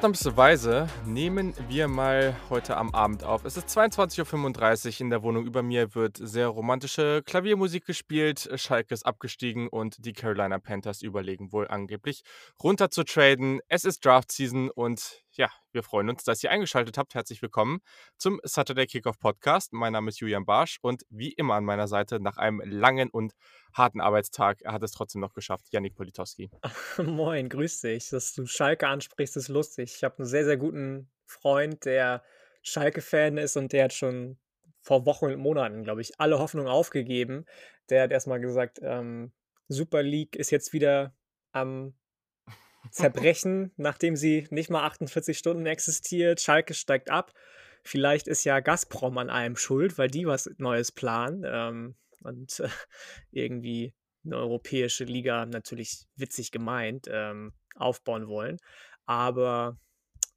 Ausnahmsweise nehmen wir mal heute am Abend auf. Es ist 22.35 Uhr. In der Wohnung über mir wird sehr romantische Klaviermusik gespielt. Schalke ist abgestiegen und die Carolina Panthers überlegen wohl angeblich runter zu traden. Es ist Draft Season und ja, wir freuen uns, dass ihr eingeschaltet habt. Herzlich willkommen zum Saturday Kickoff Podcast. Mein Name ist Julian Barsch und wie immer an meiner Seite nach einem langen und harten Arbeitstag, er hat es trotzdem noch geschafft, Yannick Politowski. Moin, grüß dich. Dass du Schalke ansprichst, ist lustig. Ich habe einen sehr, sehr guten Freund, der Schalke-Fan ist und der hat schon vor Wochen und Monaten, glaube ich, alle Hoffnung aufgegeben. Der hat erstmal gesagt, ähm, Super League ist jetzt wieder am zerbrechen, nachdem sie nicht mal 48 Stunden existiert. Schalke steigt ab. Vielleicht ist ja Gazprom an allem schuld, weil die was Neues planen ähm, und äh, irgendwie eine europäische Liga natürlich witzig gemeint ähm, aufbauen wollen. Aber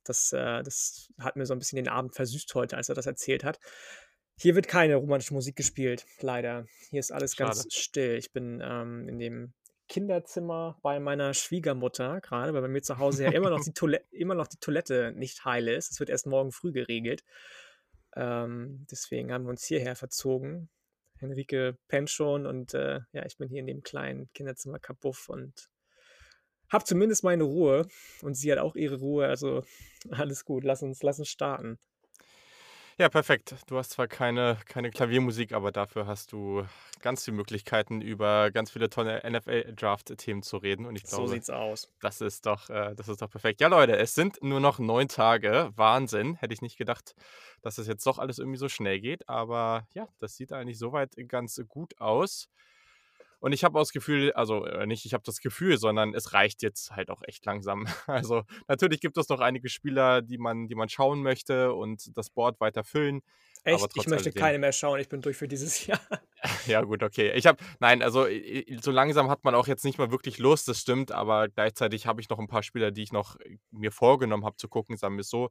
das, äh, das hat mir so ein bisschen den Abend versüßt heute, als er das erzählt hat. Hier wird keine romantische Musik gespielt, leider. Hier ist alles Schade. ganz still. Ich bin ähm, in dem Kinderzimmer bei meiner Schwiegermutter gerade, weil bei mir zu Hause ja immer noch die, Toilette, immer noch die Toilette nicht heil ist. Es wird erst morgen früh geregelt. Ähm, deswegen haben wir uns hierher verzogen. Henrike pennt schon und äh, ja, ich bin hier in dem kleinen Kinderzimmer kapuff und habe zumindest meine Ruhe und sie hat auch ihre Ruhe. Also alles gut, lass uns, lass uns starten. Ja, perfekt. Du hast zwar keine, keine Klaviermusik, aber dafür hast du ganz viele Möglichkeiten, über ganz viele tolle NFL-Draft-Themen zu reden. Und ich glaube, so sieht's aus. Das ist doch, äh, das ist doch perfekt. Ja, Leute, es sind nur noch neun Tage. Wahnsinn. Hätte ich nicht gedacht, dass es jetzt doch alles irgendwie so schnell geht. Aber ja, das sieht eigentlich soweit ganz gut aus. Und ich habe auch das Gefühl, also äh, nicht ich habe das Gefühl, sondern es reicht jetzt halt auch echt langsam. Also natürlich gibt es noch einige Spieler, die man, die man schauen möchte und das Board weiter füllen. Echt? ich möchte keine mehr schauen. Ich bin durch für dieses Jahr. Ja, gut, okay. Ich habe, nein, also so langsam hat man auch jetzt nicht mal wirklich Lust, das stimmt, aber gleichzeitig habe ich noch ein paar Spieler, die ich noch äh, mir vorgenommen habe zu gucken, sagen wir es so.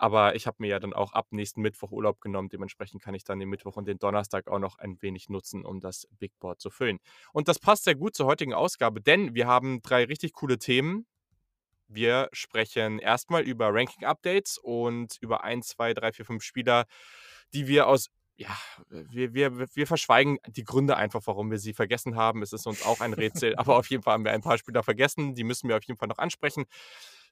Aber ich habe mir ja dann auch ab nächsten Mittwoch Urlaub genommen. Dementsprechend kann ich dann den Mittwoch und den Donnerstag auch noch ein wenig nutzen, um das Big Board zu füllen. Und das passt sehr gut zur heutigen Ausgabe, denn wir haben drei richtig coole Themen. Wir sprechen erstmal über Ranking-Updates und über ein, zwei, drei, vier, fünf Spieler, die wir aus ja, wir, wir, wir verschweigen die Gründe einfach, warum wir sie vergessen haben. Es ist uns auch ein Rätsel, aber auf jeden Fall haben wir ein paar Spieler vergessen. Die müssen wir auf jeden Fall noch ansprechen.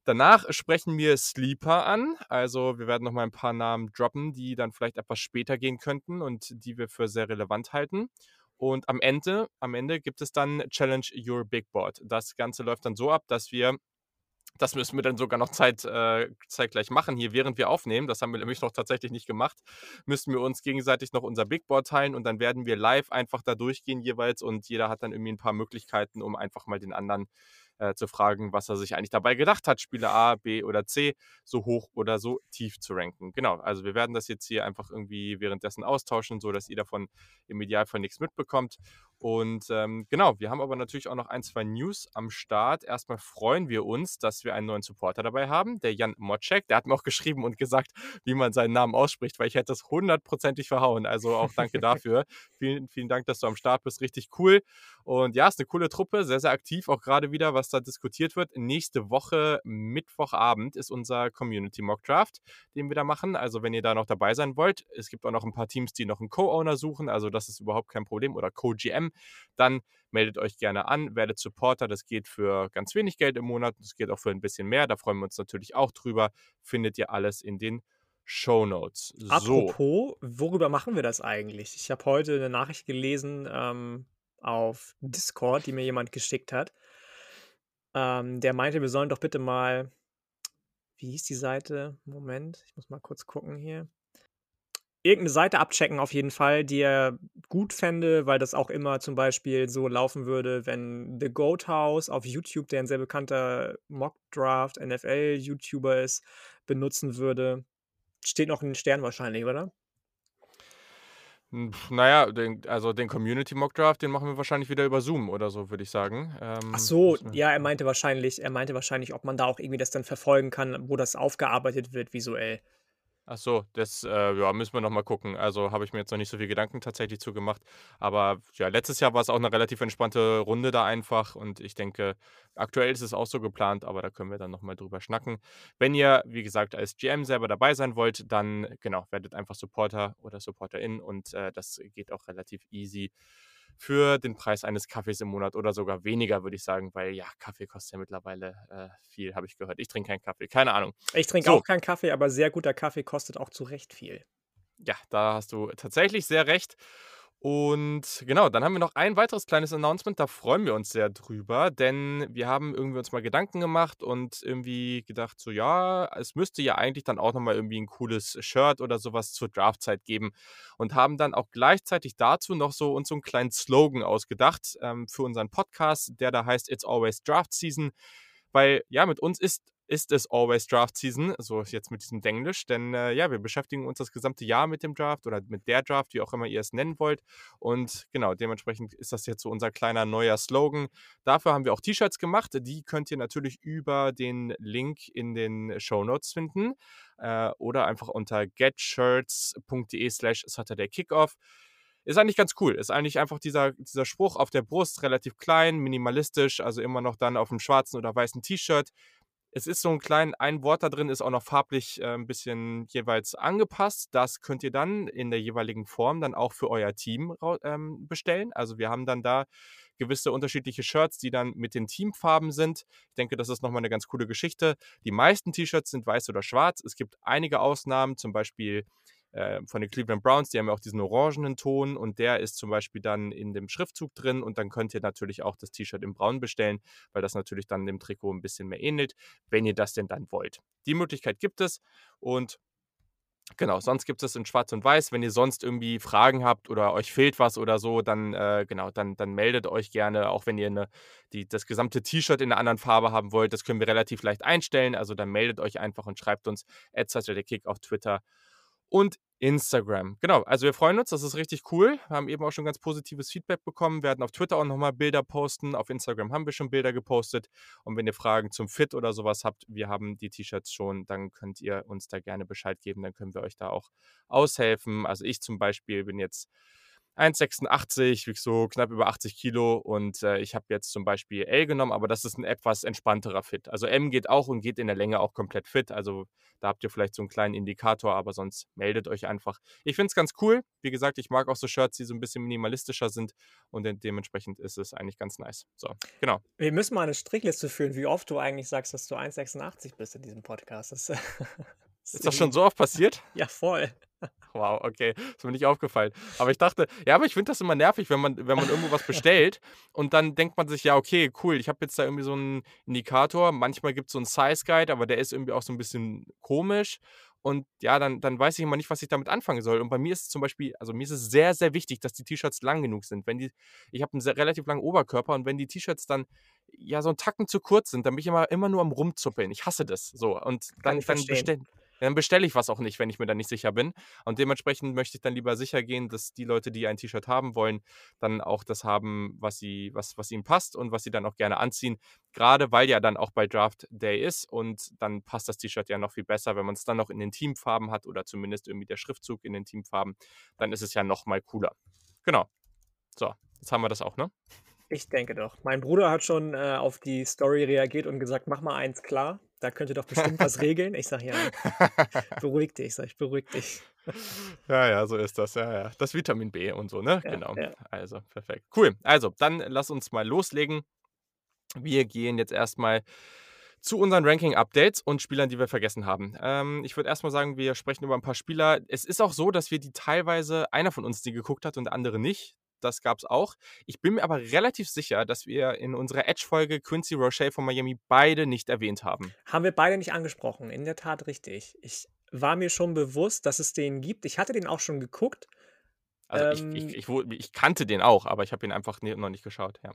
Danach sprechen wir Sleeper an. Also wir werden noch mal ein paar Namen droppen, die dann vielleicht etwas später gehen könnten und die wir für sehr relevant halten. Und am Ende, am Ende gibt es dann Challenge Your Big Board. Das Ganze läuft dann so ab, dass wir das müssen wir dann sogar noch Zeit, äh, zeitgleich machen hier, während wir aufnehmen. Das haben wir nämlich noch tatsächlich nicht gemacht. Müssen wir uns gegenseitig noch unser Big Board teilen und dann werden wir live einfach da durchgehen jeweils und jeder hat dann irgendwie ein paar Möglichkeiten, um einfach mal den anderen äh, zu fragen, was er sich eigentlich dabei gedacht hat, Spieler A, B oder C so hoch oder so tief zu ranken. Genau, also wir werden das jetzt hier einfach irgendwie währenddessen austauschen, so dass ihr davon im Idealfall nichts mitbekommt. Und ähm, genau, wir haben aber natürlich auch noch ein, zwei News am Start. Erstmal freuen wir uns, dass wir einen neuen Supporter dabei haben, der Jan Mocek. Der hat mir auch geschrieben und gesagt, wie man seinen Namen ausspricht, weil ich hätte das hundertprozentig verhauen. Also auch danke dafür. vielen, vielen Dank, dass du am Start bist. Richtig cool. Und ja, ist eine coole Truppe, sehr, sehr aktiv, auch gerade wieder, was da diskutiert wird. Nächste Woche, Mittwochabend, ist unser Community Mock Draft, den wir da machen. Also wenn ihr da noch dabei sein wollt, es gibt auch noch ein paar Teams, die noch einen Co-Owner suchen. Also das ist überhaupt kein Problem. Oder Co-GM dann meldet euch gerne an, werdet Supporter. Das geht für ganz wenig Geld im Monat. Das geht auch für ein bisschen mehr. Da freuen wir uns natürlich auch drüber. Findet ihr alles in den Show Notes. So. Apropos, worüber machen wir das eigentlich? Ich habe heute eine Nachricht gelesen ähm, auf Discord, die mir jemand geschickt hat. Ähm, der meinte, wir sollen doch bitte mal. Wie hieß die Seite? Moment, ich muss mal kurz gucken hier irgendeine Seite abchecken auf jeden Fall, die er gut fände, weil das auch immer zum Beispiel so laufen würde, wenn The Goat House auf YouTube, der ein sehr bekannter Mock-Draft NFL-YouTuber ist, benutzen würde. Steht noch in den Sternen wahrscheinlich, oder? Hm, naja, den, also den Community Mock Draft, den machen wir wahrscheinlich wieder über Zoom oder so, würde ich sagen. Ähm, Ach so, ja, er meinte wahrscheinlich, er meinte wahrscheinlich, ob man da auch irgendwie das dann verfolgen kann, wo das aufgearbeitet wird visuell. Ach so, das, äh, ja, müssen wir noch mal gucken. Also, habe ich mir jetzt noch nicht so viel Gedanken tatsächlich zu gemacht. Aber ja, letztes Jahr war es auch eine relativ entspannte Runde da einfach und ich denke, aktuell ist es auch so geplant, aber da können wir dann noch mal drüber schnacken. Wenn ihr, wie gesagt, als GM selber dabei sein wollt, dann genau, werdet einfach Supporter oder Supporterin und, äh, das geht auch relativ easy für den Preis eines Kaffees im Monat oder sogar weniger, würde ich sagen, weil ja, Kaffee kostet ja mittlerweile äh, viel, habe ich gehört. Ich trinke keinen Kaffee, keine Ahnung. Ich trinke So, auch keinen Kaffee, aber sehr guter Kaffee kostet auch zu Recht viel. ja, da hast du tatsächlich sehr recht. Und genau, dann haben wir noch ein weiteres kleines Announcement, da freuen wir uns sehr drüber, denn wir haben irgendwie uns mal Gedanken gemacht und irgendwie gedacht, so ja, es müsste ja eigentlich dann auch noch mal irgendwie ein cooles Shirt oder sowas zur Draftzeit geben und haben dann auch gleichzeitig dazu noch so uns so 'n kleinen Slogan ausgedacht, ähm, für unseren Podcast, der da heißt: „It's always Draft Season“, weil ja, mit uns ist ist es always Draft Season, so jetzt mit diesem Denglisch, denn, äh, ja, wir beschäftigen uns das gesamte Jahr mit dem Draft oder mit der Draft, wie auch immer ihr es nennen wollt. Und genau, dementsprechend ist das jetzt so unser kleiner neuer Slogan. Dafür haben wir auch T-Shirts gemacht. Die könnt ihr natürlich über den Link in den Shownotes finden, äh, oder einfach unter getshirts.de slash Saturday Kickoff. Ist eigentlich ganz cool. Ist eigentlich einfach dieser dieser Spruch auf der Brust, relativ klein, minimalistisch, also immer noch dann auf 'm schwarzen oder weißen T-Shirt. Es ist so 'n klein ein Wort da drin ist auch noch farblich, äh, 'n bisschen jeweils angepasst. Das könnt ihr dann in der jeweiligen Form dann auch für euer Team ähm, bestellen. Also, wir haben dann da gewisse unterschiedliche Shirts, die dann mit den Teamfarben sind. Ich denke, das ist noch mal 'ne ganz coole Geschichte. Die meisten T-Shirts sind weiß oder schwarz. Es gibt einige Ausnahmen, zum Beispiel, äh, von den Cleveland Browns, die haben ja auch diesen orangenen Ton und der ist zum Beispiel dann in dem Schriftzug drin und dann könnt ihr natürlich auch das T-Shirt in braun bestellen, weil das natürlich dann dem Trikot 'n bisschen mehr ähnelt, wenn ihr das denn dann wollt. Die Möglichkeit gibt es und genau, sonst gibt es in schwarz und weiß. Wenn ihr sonst irgendwie Fragen habt oder euch fehlt was oder so, dann, äh, genau, dann dann meldet euch gerne, auch wenn ihr 'ne die das gesamte T-Shirt in 'ner anderen Farbe haben wollt. Das können wir relativ leicht einstellen. Also, dann meldet euch einfach und schreibt uns @SaturdayKick auf Twitter und Instagram. Genau, also wir freuen uns, das ist richtig cool. Wir haben eben auch schon ganz positives Feedback bekommen, werden auf Twitter auch noch mal Bilder posten. Auf Instagram haben wir schon Bilder gepostet und wenn ihr Fragen zum Fit oder so was habt, wir haben die T-Shirts schon, dann könnt ihr uns da gerne Bescheid geben, dann können wir euch da auch aushelfen. Also, ich zum Beispiel bin jetzt 1,86, wiege so knapp über 80 Kilo und, äh, ich habe jetzt zum Beispiel L genommen, aber das ist 'n etwas entspannterer Fit. Also, M geht auch und geht in der Länge auch komplett fit. Also, da habt ihr vielleicht so 'n kleinen Indikator, aber sonst meldet euch einfach. Ich finde es ganz cool. Wie gesagt, ich mag auch so Shirts, die so 'n bisschen minimalistischer sind und de dementsprechend ist es eigentlich ganz nice. So, genau. Wir müssen mal 'ne Strichliste führen, wie oft du eigentlich sagst, dass du 1,86 bist in diesem Podcast. Das ist Ist das schon so oft passiert? ja, voll. Wow, okay, ist mir nicht aufgefallen. Aber ich dachte ja, aber ich finde das immer nervig, wenn man wenn man irgendwo was bestellt und dann denkt man sich: „Ja, okay, cool, ich habe jetzt da irgendwie so 'n Indikator.“ Manchmal gibt's so 'n Size Guide, aber der ist irgendwie auch so 'n bisschen komisch und ja, dann dann weiß ich immer nicht, was ich damit anfangen soll. Und bei mir ist es zum Beispiel also, mir ist es sehr, sehr wichtig, dass die T-Shirts lang genug sind. Wenn die ich habe 'n sehr relativ langen Oberkörper und wenn die T-Shirts dann, ja, so 'n Tacken zu kurz sind, dann bin ich immer immer nur am Rumzuppeln. Ich hasse das so und dann ich dann verstehen. Dann bestelle ich was auch nicht, wenn ich mir da nicht sicher bin. Und dementsprechend möchte ich dann lieber sicher gehen, dass die Leute, die ein T-Shirt haben wollen, dann auch das haben, was sie was was ihnen passt und was sie dann auch gerne anziehen. Grade weil ja dann auch bald Draft Day ist und dann passt das T-Shirt ja noch viel besser, wenn man's dann noch in den Teamfarben hat oder zumindest irgendwie der Schriftzug in den Teamfarben, dann ist es ja noch mal cooler. Genau. So, jetzt haben wir das auch, ne? Ich denke doch. Mein Bruder hat schon, äh, auf die Story reagiert und gesagt: „Mach mal eins klar, da könnt ihr doch bestimmt was regeln.“ Ich sage: „Ja, beruhig dich“, sage ich, „beruhig dich.“ Ja, ja, so ist das. Ja, ja. Das Vitamin B und so, ne? Ja, Genau. ja. Also, perfekt. Cool. Also, dann lass uns mal loslegen. Wir gehen jetzt erst mal zu unseren Ranking-Updates und Spielern, die wir vergessen haben. Ähm, ich würde erst mal sagen, wir sprechen über 'n paar Spieler. Es ist auch so, dass wir die teilweise einer von uns die geguckt hat und der andere nicht. Das gab's auch. Ich bin mir aber relativ sicher, dass wir in unserer Edge-Folge Quincy Roche von Miami beide nicht erwähnt haben. Haben wir beide nicht angesprochen, in der Tat richtig. Ich war mir schon bewusst, dass es den gibt. Ich hatte den auch schon geguckt. Also, ich ich Ähm ich wo ich kannte den auch, aber ich habe ihn einfach noch nicht geschaut, ja.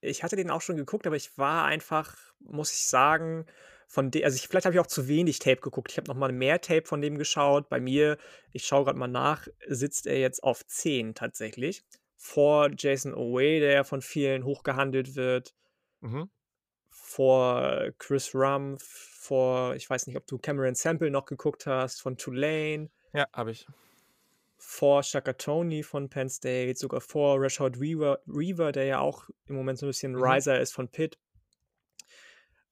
Ich hatte den auch schon geguckt, aber ich war einfach, muss ich sagen, von de also, ich vielleicht habe ich auch zu wenig Tape geguckt. Ich habe noch mal mehr Tape von dem geschaut. Bei mir, ich schaue grad mal nach, sitzt er jetzt auf 10 tatsächlich, vor Jason Oweh, der ja von vielen hoch gehandelt wird Mhm. vor Chris Rumph, vor ich weiß nicht, ob du Cameron Sample noch geguckt hast von Tulane. Ja, habe ich. Vor Shaka Toney von Penn State, sogar vor Rashad Weaver Weaver, der ja auch im Moment so 'n bisschen Mhm. Riser ist von Pitt.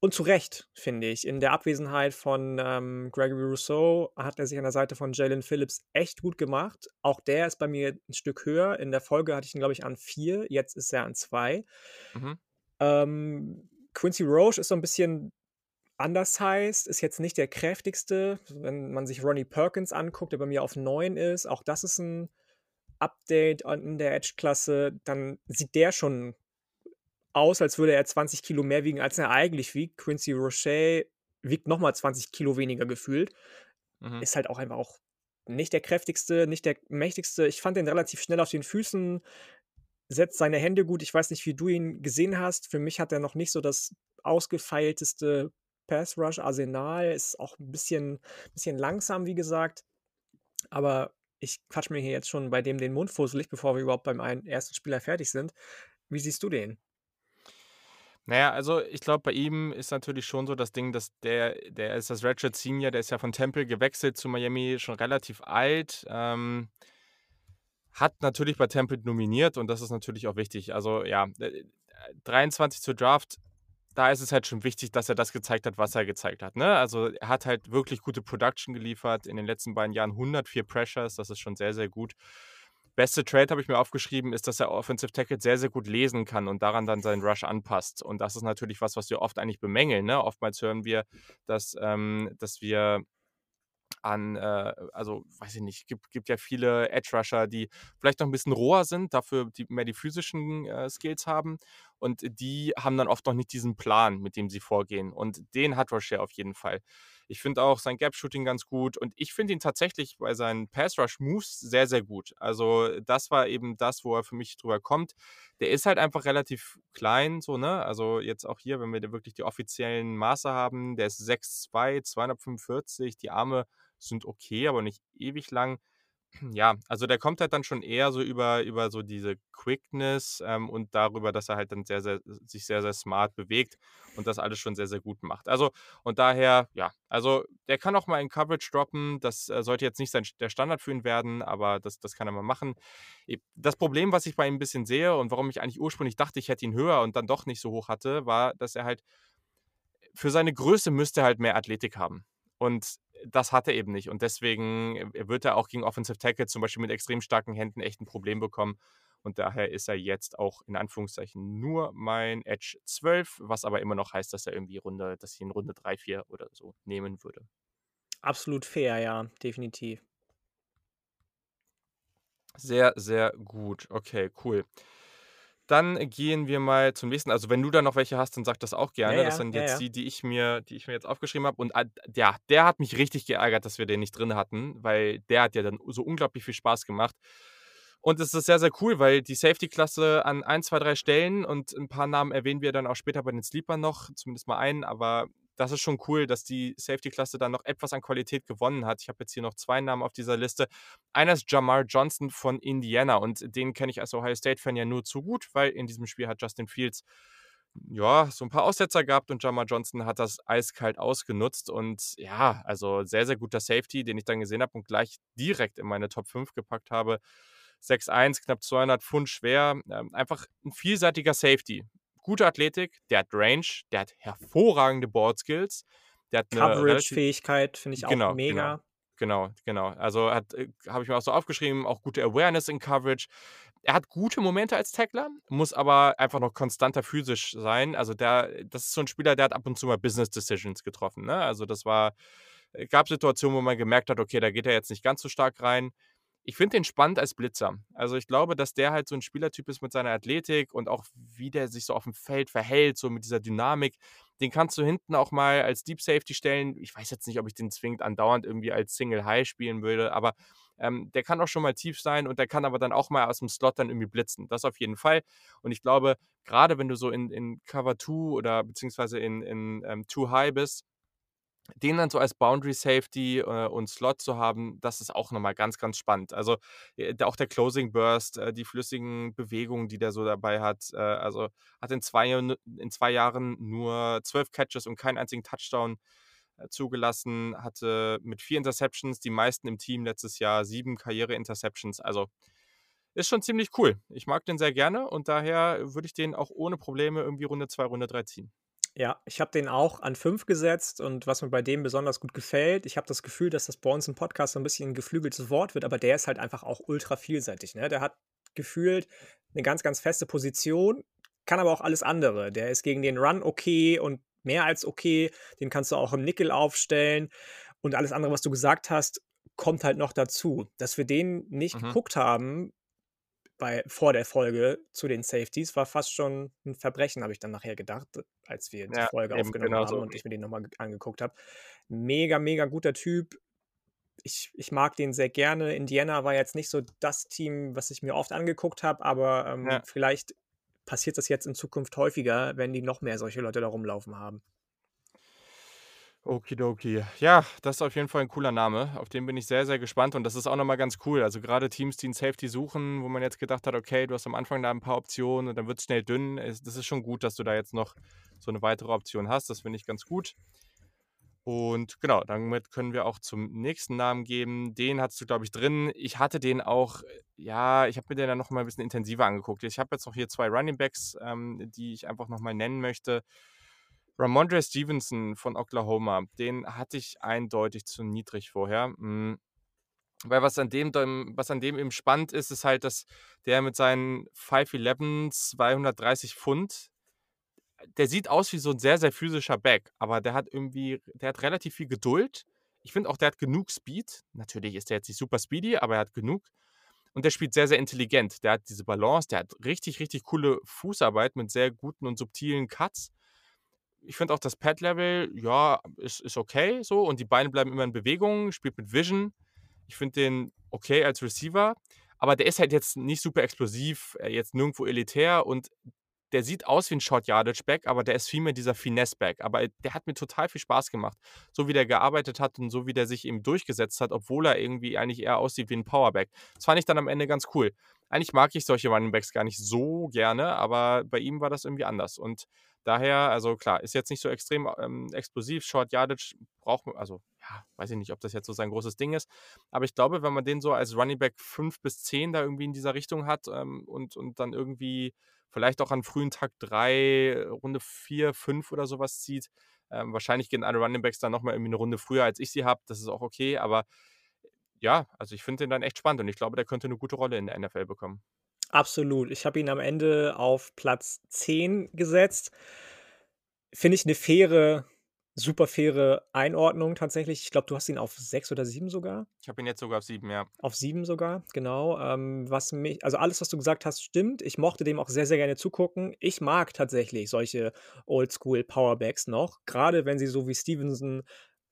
Und zu Recht, finde ich. In der Abwesenheit von, ähm, Gregory Rousseau hat er sich an der Seite von Jalen Phillips echt gut gemacht. Auch der ist bei mir 'n Stück höher. In der Folge hatte ich ihn, glaube ich, an 4, jetzt ist er an 2. Mhm. Ähm, Quincy Roche ist so 'n bisschen undersized, ist jetzt nicht der kräftigste. Wenn man sich Ronnie Perkins anguckt, der bei mir auf 9 ist, auch das ist 'n Update in der Edge-Klasse, dann sieht der schon aus, als würde er 20 Kilo mehr wiegen, als er eigentlich wiegt. Quincy Roche wiegt noch mal 20 Kilo weniger gefühlt. Mhm. Ist halt auch einfach auch nicht der kräftigste, nicht der mächtigste. Ich fand den relativ schnell auf den Füßen, setzt seine Hände gut. Ich weiß nicht, wie du ihn gesehen hast. Für mich hat er noch nicht so das ausgefeilteste Pass-Rush-Arsenal, ist auch 'n bisschen bisschen langsam, wie gesagt. Aber ich quatsche mir hier jetzt schon bei dem den Mund fusselig, bevor wir überhaupt beim ersten Spieler fertig sind. Wie siehst du den? Na ja, also ich glaube, bei ihm ist natürlich schon so das Ding, dass der der ist das Redshirt Senior, der ist ja von Temple gewechselt zu Miami, schon relativ alt, ähm hat natürlich bei Temple nominiert und das ist natürlich auch wichtig. Also ja, äh, 23 zur Draft, da ist es halt schon wichtig, dass er das gezeigt hat, was er gezeigt hat, ne? Also, er hat halt wirklich gute Production geliefert in den letzten beiden Jahren, 104 Pressures, das ist schon sehr, sehr gut. Beste Trade habe ich mir aufgeschrieben, ist, dass er Offensive Tackle sehr, sehr gut lesen kann und daran dann seinen Rush anpasst. Und das ist natürlich was, was wir oft eigentlich bemängeln, ne? Oftmals hören wir, dass, ähm dass wir an, äh also, weiß ich nicht, gibt gibt ja viele Edge Rusher, die vielleicht noch 'n bisschen roher sind, dafür die mehr die physischen, äh, Skills haben. Und die haben dann oft noch nicht diesen Plan, mit dem sie vorgehen. Und den hat Roche auf jeden Fall. Ich finde auch sein Gap Shooting ganz gut und ich finde ihn tatsächlich bei seinen Pass Rush Moves sehr, sehr gut. Also, das war eben das, wo er für mich drüber kommt. Der ist halt einfach relativ klein so, ne? Also, jetzt auch hier, wenn wir wirklich die offiziellen Maße haben, der ist 6'2, 245, die Arme sind okay, aber nicht ewig lang. Ja, also der kommt halt dann schon eher so über über so diese Quickness, ähm, und darüber, dass er halt dann sehr, sehr sich sehr, sehr smart bewegt und das alles schon sehr, sehr gut macht. Also, und daher, ja, also der kann auch mal in Coverage droppen. Das, äh, sollte jetzt nicht sein der Standard für ihn werden, aber das das kann er mal machen. Das Problem, was ich bei ihm 'n bisschen sehe und warum ich eigentlich ursprünglich dachte, ich hätte ihn höher und dann doch nicht so hoch hatte, war, dass er halt für seine Größe müsste halt mehr Athletik haben. Und das hat er eben nicht. Und deswegen, äh, wird er auch gegen Offensive Tackle zum Beispiel mit extrem starken Händen echt 'n Problem bekommen. Und daher ist er jetzt auch in Anführungszeichen nur mein Edge 12, was aber immer noch heißt, dass er irgendwie Runde dass ich ihn Runde 3, 4 oder so nehmen würde. Absolut fair, ja, definitiv. Sehr, sehr gut. Okay, cool. Dann gehen wir mal zum nächsten. Also, wenn du da noch welche hast, dann sag das auch Ja, gerne. Das ja, sind ja, jetzt ja. die, die ich mir die ich mir jetzt aufgeschrieben habe. Und a ja, der hat mich richtig geärgert, dass wir den nicht drin hatten, weil der hat ja dann so unglaublich viel Spaß gemacht. Und es ist sehr, sehr cool, weil die Safety-Klasse an 1, 2, 3 Stellen und 'n paar Namen erwähnen wir dann auch später bei den Sleepern noch, zumindest mal einen, aber das ist schon cool, dass die Safety-Klasse dann noch etwas an Qualität gewonnen hat. Ich habe jetzt hier noch 2 Namen auf dieser Liste. Einer ist Jamar Johnson von Indiana und den kenne ich als Ohio State-Fan ja nur zu gut, weil in diesem Spiel hat Justin Fields, ja, so 'n paar Aussetzer gehabt und Jamar Johnson hat das eiskalt ausgenutzt. Und ja, also sehr, sehr guter Safety, den ich dann gesehen habe und gleich direkt in meine Top 5 gepackt habe. 6'1, knapp 200 Pfund schwer, ähm, einfach 'n vielseitiger Safety. Gute Athletik, der hat Range, der hat hervorragende Board Skills, der hat relativ Coverage-Fähigkeit finde ich auch genau, genau, mega. genau, genau. Also hat äh, habe ich mir auch so aufgeschrieben, auch gute Awareness in Coverage. Er hat gute Momente als Tackler, muss aber einfach noch konstanter physisch sein. Also, der das ist so 'n Spieler, der hat ab und zu mal Business Decisions getroffen, ne? Also, das war äh, gab Situationen, wo man gemerkt hat, okay, da geht er jetzt nicht ganz so stark rein. Ich finde den spannend als Blitzer. Also, ich glaube, dass der halt so 'n Spielertyp ist mit seiner Athletik und auch wie der sich so aufm Feld verhält, so mit dieser Dynamik. Den kannst du hinten auch mal als Deep Safety stellen. Ich weiß jetzt nicht, ob ich den zwingend andauernd irgendwie als Single High spielen würde, aber, ähm, der kann auch schon mal tief sein und der kann aber dann auch mal aus'm Slot dann irgendwie blitzen. Das auf jeden Fall. Und ich glaube, grade wenn du so in in Cover 2 oder beziehungsweise in in, ähm, Too High bist, den dann so als Boundary Safety, äh, und Slot zu haben, das ist auch noch mal ganz, ganz spannend. Also, äh, auch der Closing Burst, äh, die flüssigen Bewegungen, die der so dabei hat. Äh, also, hat in 2 Jahren in 2 Jahren nur 12 Catches und keinen einzigen Touchdown. äh, zugelassen, hatte mit vier Interceptions die meisten im Team letztes Jahr, sieben Karriere-Interceptions. Also ist schon ziemlich cool. Ich mag den sehr gerne und daher würde ich den auch ohne Probleme irgendwie Runde 2, Runde 3 ziehen. Ja, ich habe den auch an 5 gesetzt und was mir bei dem besonders gut gefällt, ich habe das Gefühl, dass das bei uns im Podcast so ein bisschen ein geflügeltes Wort wird, aber der ist halt einfach auch ultra vielseitig. Ne? Der hat gefühlt eine ganz, ganz feste Position, kann aber auch alles andere. Der ist gegen den Run okay und mehr als okay. Den kannst du auch im Nickel aufstellen. Und alles andere, was du gesagt hast, kommt halt noch dazu. Dass wir den nicht mhm. geguckt haben, bei, vor der Folge zu den Safeties war fast schon ein Verbrechen, habe ich dann nachher gedacht, als wir die ja, Folge aufgenommen genau haben so. und ich mir den nochmal angeguckt habe. Mega, mega guter Typ. Ich, ich mag den sehr gerne. Indiana war jetzt nicht so das Team, was ich mir oft angeguckt habe, aber ähm, ja. vielleicht passiert das jetzt in Zukunft häufiger, wenn die noch mehr solche Leute da rumlaufen haben. Okidoki. Ja, das ist auf jeden Fall ein cooler Name. Auf den bin ich sehr, sehr gespannt und das ist auch nochmal ganz cool. Also gerade Teams, die einen Safety suchen, wo man jetzt gedacht hat, okay, du hast am Anfang da ein paar Optionen und dann wird es schnell dünn. Das ist schon gut, dass du da jetzt noch so eine weitere Option hast. Das finde ich ganz gut. Und genau, damit können wir auch zum nächsten Namen geben. Den hattest du, glaube ich, drin. Ich hatte den auch, ja, ich habe mir den dann noch mal ein bisschen intensiver angeguckt. Ich habe jetzt noch hier zwei Running Backs, ähm, die ich einfach noch mal nennen möchte. Ramondre Stevenson von Oklahoma, den hatte ich eindeutig zu niedrig vorher. Mhm. Weil was an, dem, was an dem eben spannend ist, ist halt, dass der mit seinen 5'11, 230 Pfund, der sieht aus wie so ein sehr, sehr physischer Back, aber der hat irgendwie, der hat relativ viel Geduld. Ich finde auch, der hat genug Speed. Natürlich ist der jetzt nicht super speedy, aber er hat genug. Und der spielt sehr, sehr intelligent. Der hat diese Balance, der hat richtig, richtig coole Fußarbeit mit sehr guten und subtilen Cuts ich finde auch das Pad-Level, ja, ist, ist okay so und die Beine bleiben immer in Bewegung, spielt mit Vision. Ich finde den okay als Receiver, aber der ist halt jetzt nicht super explosiv, äh, jetzt nirgendwo elitär und der sieht aus wie ein Short Yardage Back, aber der ist vielmehr dieser Finesse Back. Aber der hat mir total viel Spaß gemacht. So wie der gearbeitet hat und so wie der sich eben durchgesetzt hat, obwohl er irgendwie eigentlich eher aussieht wie ein Powerback. Das fand ich dann am Ende ganz cool. Eigentlich mag ich solche Running Backs gar nicht so gerne, aber bei ihm war das irgendwie anders. Und Daher, also klar, ist jetzt nicht so extrem ähm, explosiv. Short Yardage braucht man, also ja, weiß ich nicht, ob das jetzt so sein großes Ding ist. Aber ich glaube, wenn man den so als Running Back 5 bis 10 da irgendwie in dieser Richtung hat ähm, und, und dann irgendwie vielleicht auch an frühen Tag 3, Runde 4, 5 oder sowas zieht, ähm, wahrscheinlich gehen alle Running Backs dann nochmal irgendwie eine Runde früher, als ich sie habe. Das ist auch okay, aber ja, also ich finde den dann echt spannend und ich glaube, der könnte eine gute Rolle in der NFL bekommen. Absolut. Ich habe ihn am Ende auf Platz 10 gesetzt. Finde ich eine faire super faire Einordnung tatsächlich. Ich glaube, du hast ihn auf 6 oder 7 sogar? Ich habe ihn jetzt sogar auf 7, ja. Auf 7 sogar, genau. Ähm, was mich also alles, was du gesagt hast, stimmt. Ich mochte dem auch sehr, sehr gerne zugucken. Ich mag tatsächlich solche Oldschool-Powerbacks noch, Gerade wenn sie so wie Stevenson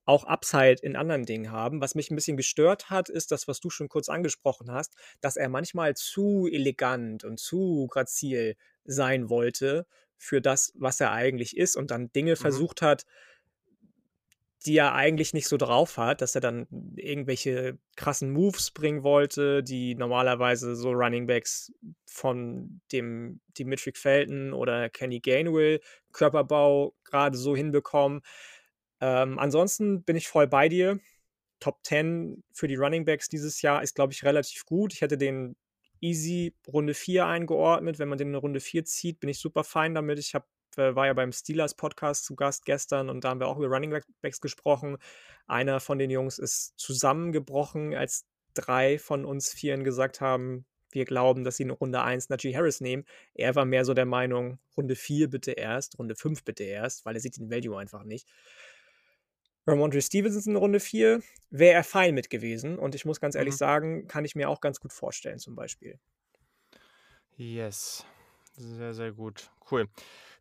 auch Upside in anderen Dingen haben. Was mich ein bisschen gestört hat, ist das, was du schon kurz angesprochen hast, dass er manchmal zu elegant und zu grazil sein wollte für das, was er eigentlich ist und dann Dinge mhm. versucht hat, die er eigentlich nicht so drauf hat, dass er dann irgendwelche krassen Moves bringen wollte, die normalerweise so Running Backs von dem Dimitri Felton oder Kenny Gainwell Körperbau gerade so hinbekommen. Ähm, ansonsten bin ich voll bei dir. Top 10 für die Running Backs dieses Jahr ist, glaube ich, relativ gut. Ich hätte den easy Runde 4 eingeordnet. Wenn man den in Runde 4 zieht, bin ich super fein damit. Ich hab, äh, war ja beim Steelers Podcast zu Gast gestern und da haben wir auch über Running Backs gesprochen. Einer von den Jungs ist zusammengebrochen, als drei von uns Vieren gesagt haben, wir glauben, dass sie in Runde 1 Najee Harris nehmen. Er war mehr so der Meinung, Runde 4 bitte erst, Runde 5 bitte erst, weil er sieht den Value einfach nicht. Ramondre Stevenson in Runde 4 wäre er fein mit gewesen. Und ich muss ganz ehrlich mhm. sagen, kann ich mir auch ganz gut vorstellen, zum Beispiel. Yes. Sehr, sehr gut. Cool.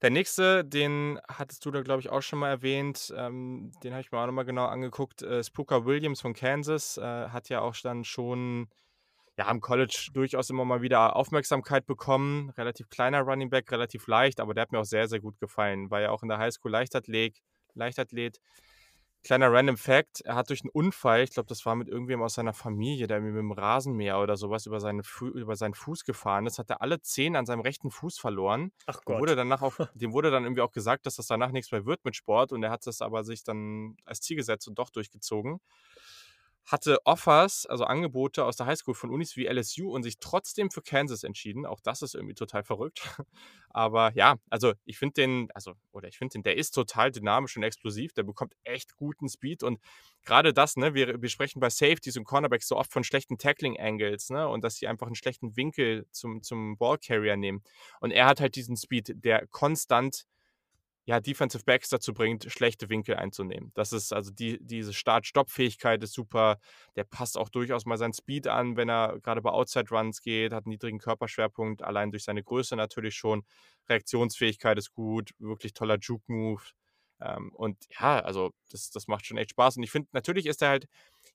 Der nächste, den hattest du da, glaube ich, auch schon mal erwähnt. Ähm, den habe ich mir auch nochmal genau angeguckt. Äh, Spooker Williams von Kansas äh, hat ja auch dann schon ja, am College durchaus immer mal wieder Aufmerksamkeit bekommen. Relativ kleiner Running Back, relativ leicht, aber der hat mir auch sehr, sehr gut gefallen. War ja auch in der Highschool Leichtathlet. Leichtathlet Kleiner Random Fact, er hat durch 'n Unfall, ich glaube, das war mit irgendwem aus seiner Familie, der irgendwie mit'm Rasenmäher oder so was über seine über seinen Fuß gefahren ist, hat er alle Zehen an seinem rechten Fuß verloren. Ach Dem wurde Gott. danach auch dem wurde dann irgendwie auch gesagt, dass das danach nix mehr wird mit Sport und er hat das aber sich dann als Ziel gesetzt und doch durchgezogen. Hatte Offers, also Angebote aus der Highschool von Unis wie LSU und sich trotzdem für Kansas entschieden. Auch das ist irgendwie total verrückt. Aber ja, also ich finde den also oder ich finde den der ist total dynamisch und explosiv. Der bekommt echt guten Speed und grade das, ne, wir wir sprechen bei Safeties und Cornerbacks so oft von schlechten Tackling Angles, ne, und dass sie einfach 'n schlechten Winkel zum zum Ballcarrier nehmen. Und er hat halt diesen Speed, der konstant, ja, Defensive Backs dazu bringt, schlechte Winkel einzunehmen. Das ist also die diese Start-Stopp-Fähigkeit ist super. Der passt auch durchaus mal seinen Speed an, wenn er grade bei Outside Runs geht, hat 'n niedrigen Körperschwerpunkt, allein durch seine Größe natürlich schon. Reaktionsfähigkeit ist gut, wirklich toller Juke Move. Ähm, und ja, also das das macht schon echt Spaß. Und ich finde, natürlich ist er halt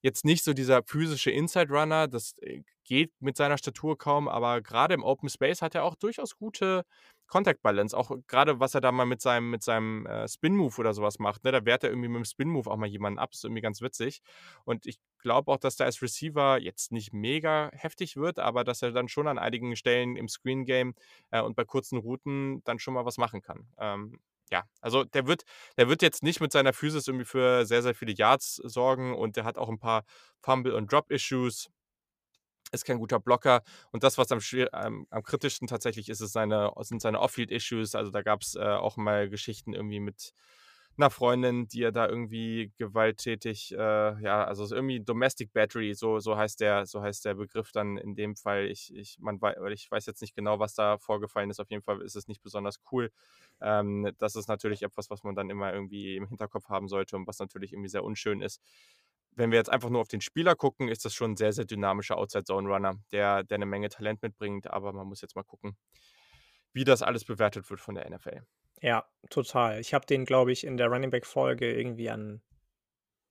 jetzt nicht so dieser physische Inside Runner, das, äh, geht mit seiner Statur kaum, aber grade im Open Space hat er auch durchaus gute Contact Balance. Auch grade, was er da mal mit seinem mit seinem, äh, Spin Move oder so was macht, ne? Da wehrt er irgendwie mit'm Spin Move auch mal jemanden ab, ist irgendwie ganz witzig. Und ich glaube auch, dass der als Receiver jetzt nicht mega heftig wird, aber dass er dann schon an einigen Stellen im Screen Game, äh, und bei kurzen Routen dann schon mal was machen kann. Ähm, ja, also der wird der wird jetzt nicht mit seiner Physis irgendwie für sehr, sehr viele Yards sorgen und der hat auch 'n paar Fumble und Drop Issues. Ist kein guter Blocker und das, was am am am kritischsten tatsächlich ist, ist seine sind seine Off-Field Issues. Also, da gab's, äh, auch mal Geschichten irgendwie mit 'ner Freundin, die er da irgendwie gewalttätig, äh, ja, also so irgendwie Domestic Battery, so so heißt der so heißt der Begriff dann in dem Fall. Ich ich man ich weiß jetzt nicht genau, was da vorgefallen ist. Auf jeden Fall ist es nicht besonders cool. Ähm, das ist natürlich etwas, was man dann immer irgendwie im Hinterkopf haben sollte und was natürlich irgendwie sehr unschön ist. Wenn wir jetzt einfach nur auf den Spieler gucken, ist das schon 'n sehr, sehr dynamischer Outside Zone Runner, der der 'ne Menge Talent mitbringt, aber man muss jetzt mal gucken, wie das alles bewertet wird von der NFL. Ja, total. Ich habe den, glaube ich, in der Running Back Folge irgendwie an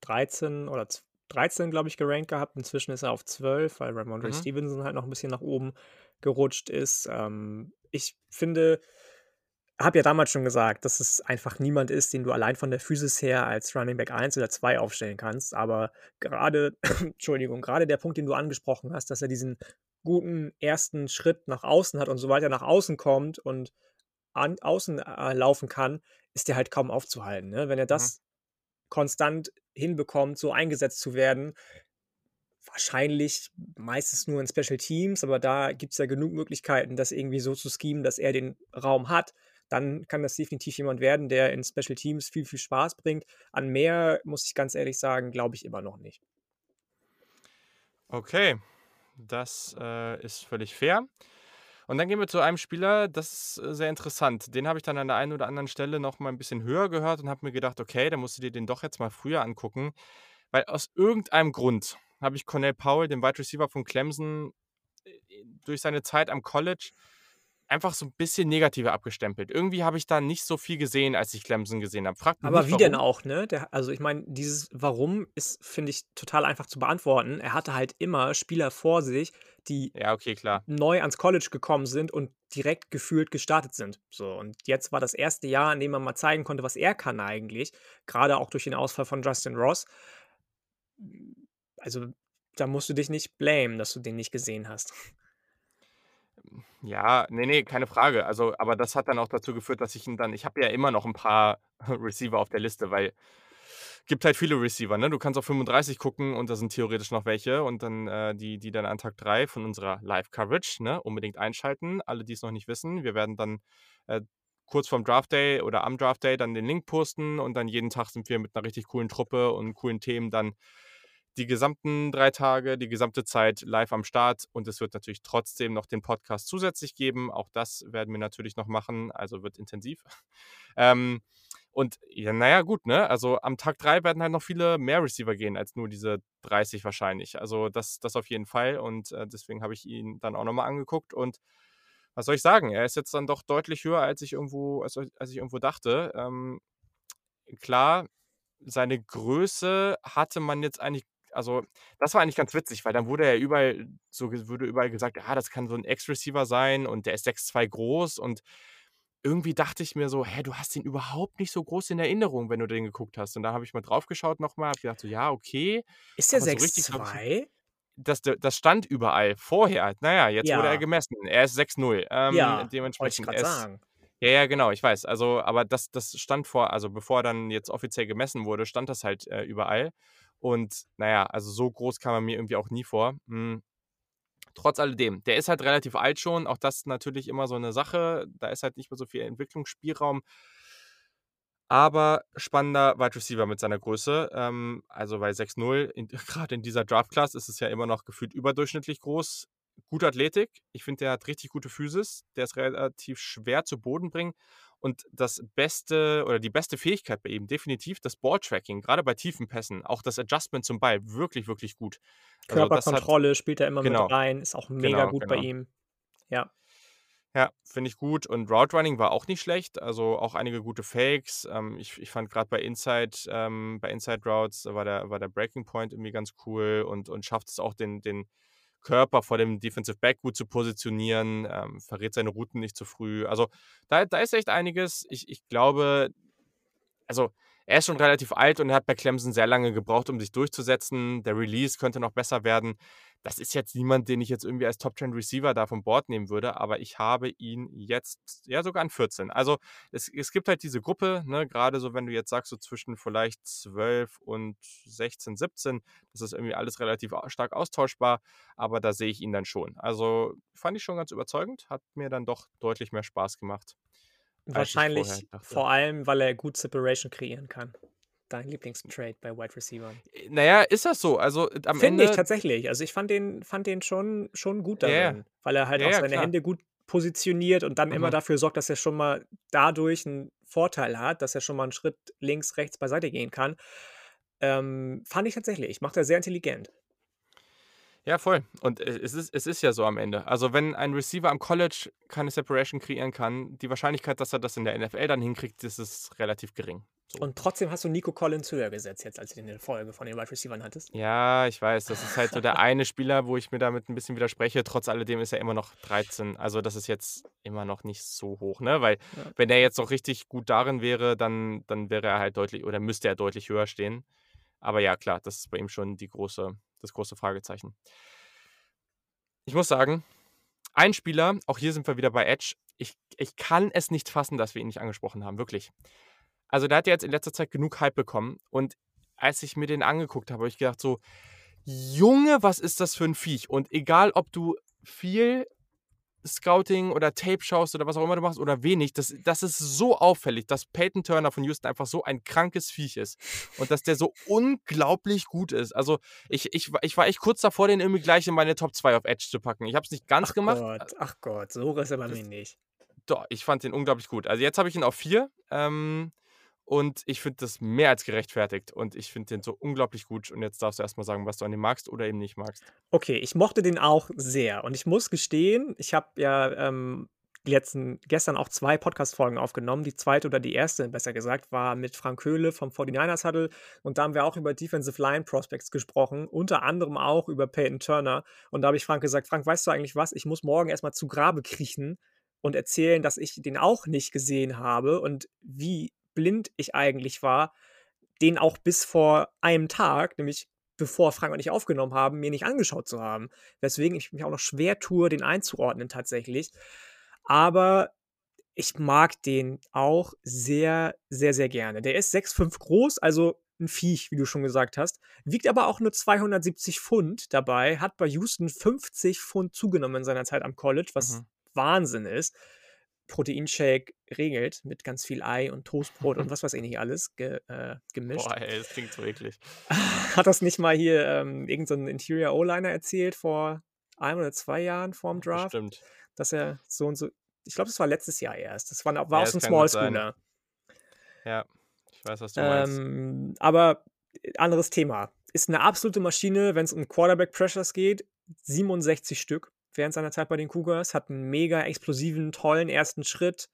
13 oder zw 13, glaube ich, gerankt gehabt. Inzwischen ist er auf 12, weil Rhamondre Mhm. Stevenson halt noch 'n bisschen nach oben gerutscht ist. Ähm, ich finde habe ja damals schon gesagt, dass es einfach niemand ist, den du allein von der Physis her als Running Back 1 oder 2 aufstellen kannst. Aber grade Entschuldigung, grade der Punkt, den du angesprochen hast, dass er diesen guten 1. Schritt nach außen hat und sobald er nach außen kommt und an außen, äh, laufen kann, ist der halt kaum aufzuhalten, ne? Wenn er Mhm. das konstant hinbekommt, so eingesetzt zu werden wahrscheinlich meistens nur in Special Teams, aber da gibt's ja genug Möglichkeiten, das irgendwie so zu schemen, dass er den Raum hat. Dann kann das definitiv jemand werden, der in Special Teams viel, viel Spaß bringt. An mehr, muss ich ganz ehrlich sagen, glaube ich immer noch nicht. Okay, das, äh, ist völlig fair. Und dann gehen wir zu einem Spieler, das ist, äh, sehr interessant. Den habe ich dann an der einen oder anderen Stelle noch mal 'n bisschen höher gehört und habe mir gedacht: „Okay, dann musst du dir den doch jetzt mal früher angucken.“ Weil aus irgendeinem Grund habe ich Cornell Powell, den Wide Receiver von Clemson, äh, durch seine Zeit am College einfach so 'n bisschen negativer abgestempelt. Irgendwie habe ich da nicht so viel gesehen, als ich Clemson gesehen habe. Frage mich Aber nicht wie denn warum. auch, ne? Der also, ich meine, dieses Warum ist, finde ich, total einfach zu beantworten. Er hatte halt immer Spieler vor sich, die Ja, okay, klar. neu ans College gekommen sind und direkt gefühlt gestartet sind. So, und jetzt war das 1. Jahr, in dem man mal zeigen konnte, was er kann eigentlich, grade auch durch den Ausfall von Justin Ross. Also, da musst du dich nicht blamen, dass du den nicht gesehen hast. Ja, ne, ne, keine Frage. Also, aber das hat dann auch dazu geführt, dass ich ihn dann ich habe ja immer noch 'n paar Receiver auf der Liste, weil gibt halt viele Receiver, ne? Du kannst auf 35 gucken und da sind theoretisch noch welche und dann, äh, die die dann an Tag 3 von unserer Live-Coverage, ne, unbedingt einschalten. Alle, die's noch nicht wissen. Wir werden dann, äh, kurz vorm Draft Day oder am Draft Day dann den Link posten und dann jeden Tag sind wir mit 'ner richtig coolen Truppe und coolen Themen dann die gesamten 3 Tage, die gesamte Zeit live am Start. Und es wird natürlich trotzdem noch den Podcast zusätzlich geben. Auch das werden wir natürlich noch machen, also wird intensiv. Ähm, und ja, na ja, gut, ne? Also, am Tag 3 werden halt noch viele mehr Receiver gehen als nur diese 30 wahrscheinlich. Also, das das auf jeden Fall und, äh, deswegen habe ich ihn dann auch noch mal angeguckt und was soll ich sagen? Er ist jetzt dann doch deutlich höher, als ich irgendwo als als ich irgendwo dachte. Ähm, klar, seine Größe hatte man jetzt eigentlich also, das war eigentlich ganz witzig, weil dann wurde er überall so ge wurde überall gesagt: „Ah, das kann so 'n X-Receiver sein und der ist 6'2 groß“ und irgendwie dachte ich mir so: „Hä, du hast ihn überhaupt nicht so groß in Erinnerung, wenn du den geguckt hast.“ Und da habe ich mal drauf geschaut noch mal, habe gedacht so: „Ja, okay.“ Ist der Aber so richtig ich 6'2"? das das stand überall vorher. Na ja, jetzt wurde er Ja. gemessen. Er ist 6'0". Ähm, Ja, wollte ich dementsprechend, er ist sagen. ja, ja, genau, ich weiß. Also, aber das das stand vor also, bevor er dann jetzt offiziell gemessen wurde, stand das halt, äh, überall. Und na ja, also, so groß kam er mir irgendwie auch nie vor. Hm, trotz alledem, der ist halt relativ alt schon, auch das natürlich immer so 'ne Sache. Da ist halt nicht mehr so viel Entwicklungsspielraum. Aber spannender Wide Receiver mit seiner Größe. Ähm, also, bei 6'0 in grade in dieser Draft Class ist es ja immer noch gefühlt überdurchschnittlich groß. Gute Athletik. Ich finde, der hat richtig gute Physis. Der ist relativ schwer zu Boden bringen. Und das beste oder die beste Fähigkeit bei ihm definitiv das Balltracking, grade bei tiefen Pässen. Auch das Adjustment zum Ball, wirklich, wirklich gut. Also, hat Körperkontrolle spielt er immer mit genau, rein, ist auch mega genau, gut bei genau. ihm. Ja. Ja, finde ich gut. Und Route Running war auch nicht schlecht, also, auch einige gute Fakes. Ähm, ich ich fand grad bei Inside ähm, bei Inside Routes war der war der Breaking Point irgendwie ganz cool und und schafft es auch, den den Körper vor dem Defensive Back gut zu positionieren, ähm, verrät seine Routen nicht zu früh. Also, da da ist echt einiges. Ich ich glaube also, er ist schon relativ alt und er hat bei Clemson sehr lange gebraucht, um sich durchzusetzen. Der Release könnte noch besser werden. Das ist jetzt niemand, den ich jetzt irgendwie als Top 10 Receiver da von Board nehmen würde, aber ich habe ihn jetzt ja sogar an 14. Also, es es gibt halt diese Gruppe, ne, grade so, wenn du jetzt sagst, so zwischen vielleicht 12 und 16, 17, das ist irgendwie alles relativ stark austauschbar, aber da sehe ich ihn dann schon. Also, fand ich schon ganz überzeugend, hat mir dann doch deutlich mehr Spaß gemacht, Wahrscheinlich vor allem, weil er gut Separation kreieren kann. Dein Lieblingstrade bei Wide Receivern. Äh, na ja, ist das so? Also, äh, am Finde ich Ende tatsächlich. Also, ich fand den fand den schon schon gut darin, weil er halt Ja, auch seine klar. Hände gut positioniert und dann immer Mhm. dafür sorgt, dass er schon mal dadurch 'n Vorteil hat, dass er schon mal 'n Schritt links, rechts beiseite gehen kann. Ähm, fand ich tatsächlich. Macht er sehr intelligent. Ja, voll. Und, äh, es ist es ist ja so am Ende. Also, wenn ein Receiver am College keine Separation kreieren kann, die Wahrscheinlichkeit, dass er das in der NFL dann hinkriegt, das ist relativ gering, so. Und trotzdem hast du Nico Collins höher gesetzt jetzt, als du den in der Folge von den Wide Receivern hattest? Ja, ich weiß, das ist halt so der eine Spieler, wo ich mir damit 'n bisschen widerspreche. Trotz alledem ist er immer noch 13. Also, das ist jetzt immer noch nicht so hoch, ne? Weil, Ja. wenn er jetzt noch richtig gut darin wäre, dann dann wäre er halt deutlich oder müsste er deutlich höher stehen. Aber ja, klar, das ist bei ihm schon die große das große Fragezeichen. Ich muss sagen, ein Spieler, auch hier sind wir wieder bei Edge, ich ich kann es nicht fassen, dass wir ihn nicht angesprochen haben, wirklich. Also, der hat ja jetzt in letzter Zeit genug Hype bekommen und als ich mir den angeguckt habe, habe ich gedacht so: „Junge, was ist das für 'n Viech?“ Und egal, ob du viel Scouting oder Tape schaust oder was auch immer du machst oder wenig, das das ist so auffällig, dass Peyton Turner von Houston einfach so ein krankes Viech ist und dass der so unglaublich gut ist. Also, ich ich ich war echt kurz davor, den irgendwie gleich in meine Top 2 auf Edge zu packen. Ich habe es nicht ganz Ach gemacht. Gott, ach Gott, so hoch ist er bei mir nicht. Doch, ich fand den unglaublich gut. Also, jetzt habe ich ihn auf 4, ähm, und ich finde das mehr als gerechtfertigt und ich finde den so unglaublich gut und jetzt darfst du erst mal sagen, was du an dem magst oder eben nicht magst. Okay, ich mochte den auch sehr und ich muss gestehen, ich habe ja, ähm, letzten gestern auch 2 Podcast-Folgen aufgenommen. Die 2. oder die 1., besser gesagt, war mit Frank Höhle vom 49ers Huddle und da haben wir auch über Defensive Line Prospects gesprochen, unter anderem auch über Peyton Turner. Und da habe ich Frank gesagt: „Frank, weißt du eigentlich was? Ich muss morgen erst mal zu Grabe kriechen und erzählen, dass ich den auch nicht gesehen habe und wie blind ich eigentlich war, den auch bis vor einem Tag, nämlich bevor Frank und ich aufgenommen haben, mir nicht angeschaut zu haben.“ Weswegen ich mich auch noch schwer tue, den einzuordnen tatsächlich. Aber ich mag den auch sehr, sehr, sehr gerne. Der ist 6'5 groß, also 'n Viech, wie du schon gesagt hast, wiegt aber auch nur 270 Pfund dabei, hat bei Houston 50 Pfund zugenommen in seiner Zeit am College, was Mhm. Wahnsinn ist. Proteinshake regelt mit ganz viel Ei und Toastbrot und was weiß ich nicht alles ge äh, gemischt. Boah, ey, das klingt so eklig. Hat das nicht mal hier, ähm, irgend so Interior O-Liner erzählt vor 1 oder 2 Jahren vorm Draft, Bestimmt. dass er so und so ich glaube, das war letztes Jahr erst. Das war war Ja, kann gut Small. Schooler. Ja, ich weiß, was du meinst. Ähm, aber, äh, anderes Thema. Ist 'ne absolute Maschine, wenn's um Quarterback Pressures geht. 67 Stück während seiner Zeit bei den Cougars, hat 'n mega explosiven, tollen 1. Schritt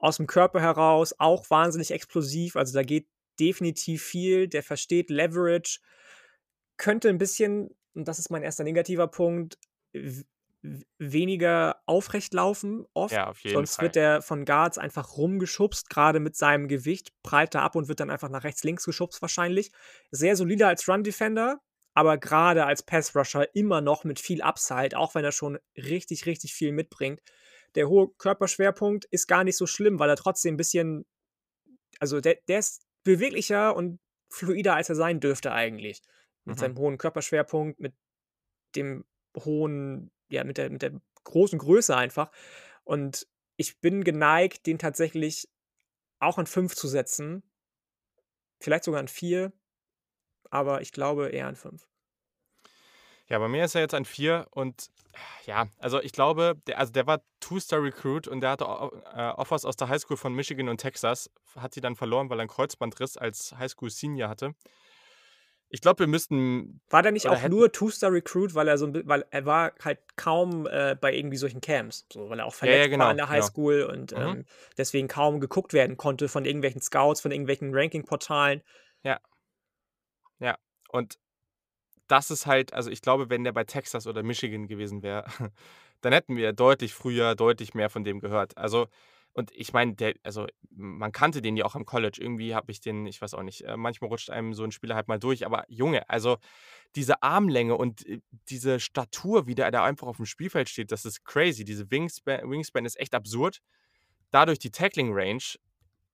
aus'm Körper heraus, auch wahnsinnig explosiv. Also, da geht definitiv viel. Der versteht Leverage. Könnte 'n bisschen, und das ist mein erster negativer Punkt, weniger aufrecht laufen oft. Ja, Sonst Fall. wird er von Guards einfach rumgeschubst, gerade mit seinem Gewicht, prallt er ab und wird dann einfach nach rechts, links geschubst wahrscheinlich. Sehr solider als Run-Defender, aber gerade als Pass-Rusher immer noch mit viel Upside, auch wenn er schon richtig, richtig viel mitbringt. Der hohe Körperschwerpunkt ist gar nicht so schlimm, weil er trotzdem ein bisschen also der der ist beweglicher und fluider, als er sein dürfte eigentlich. Mit Mhm. seinem hohen Körperschwerpunkt, mit dem hohen ja, mit der mit der großen Größe einfach. Und ich bin geneigt, den tatsächlich auch an 5 zu setzen. Vielleicht sogar an 4, aber ich glaube eher an 5. Ja, bei mir ist er jetzt ein 4 und ja, also ich glaube, der, also der war Two-Star-Recruit und der hatte äh, Offers aus der Highschool von Michigan und Texas, hat sie dann verloren, weil er einen Kreuzbandriss als Highschool-Senior hatte. Ich glaube, wir müssten War der nicht auch hätten- nur Two-Star-Recruit, weil er so 'n bi weil er war halt kaum, äh, bei irgendwie solchen Camps, so, weil er auch Ja, ja, verletzt genau, war in der genau. Highschool und, Mhm. ähm, deswegen kaum geguckt werden konnte von irgendwelchen Scouts, von irgendwelchen Ranking-Portalen. Und das ist halt, also ich glaube, wenn der bei Texas oder Michigan gewesen wäre, dann hätten wir deutlich früher, deutlich mehr von dem gehört. Also, und ich meine, also man kannte den ja auch am College. Irgendwie habe ich den, ich weiß auch nicht, äh, manchmal rutscht einem so ein Spieler halt mal durch. Aber Junge, also diese Armlänge und äh, diese Statur, wie der da einfach auf dem Spielfeld steht, das ist crazy. Diese Wingspan, Wingspan ist echt absurd. Dadurch die Tackling Range,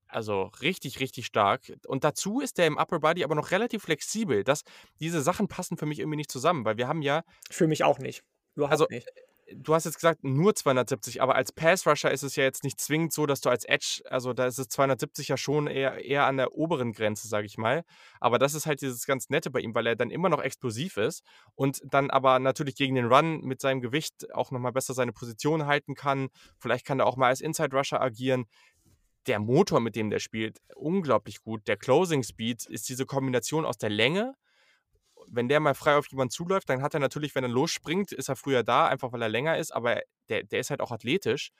also richtig, richtig stark. Und dazu ist der im Upper Body aber noch relativ flexibel. Das, diese Sachen passen für mich irgendwie nicht zusammen, weil wir haben ja, Für mich auch nicht. Überhaupt Also, nicht. du hast jetzt gesagt, nur 270, aber als Pass-Rusher ist es ja jetzt nicht zwingend so, dass du als Edge, also da ist es 270 ja schon eher, eher an der oberen Grenze, sage ich mal. Aber das ist halt dieses ganz Nette bei ihm, weil er dann immer noch explosiv ist und dann aber natürlich gegen den Run mit seinem Gewicht auch nochmal besser seine Position halten kann. Vielleicht kann er auch mal als Inside-Rusher agieren. Der Motor, mit dem der spielt, unglaublich gut. Der Closing Speed ist diese Kombination aus der Länge wenn der mal frei auf jemanden zuläuft, dann hat er natürlich, wenn er losspringt, ist er früher da, einfach weil er länger ist, aber der, der ist halt auch athletisch.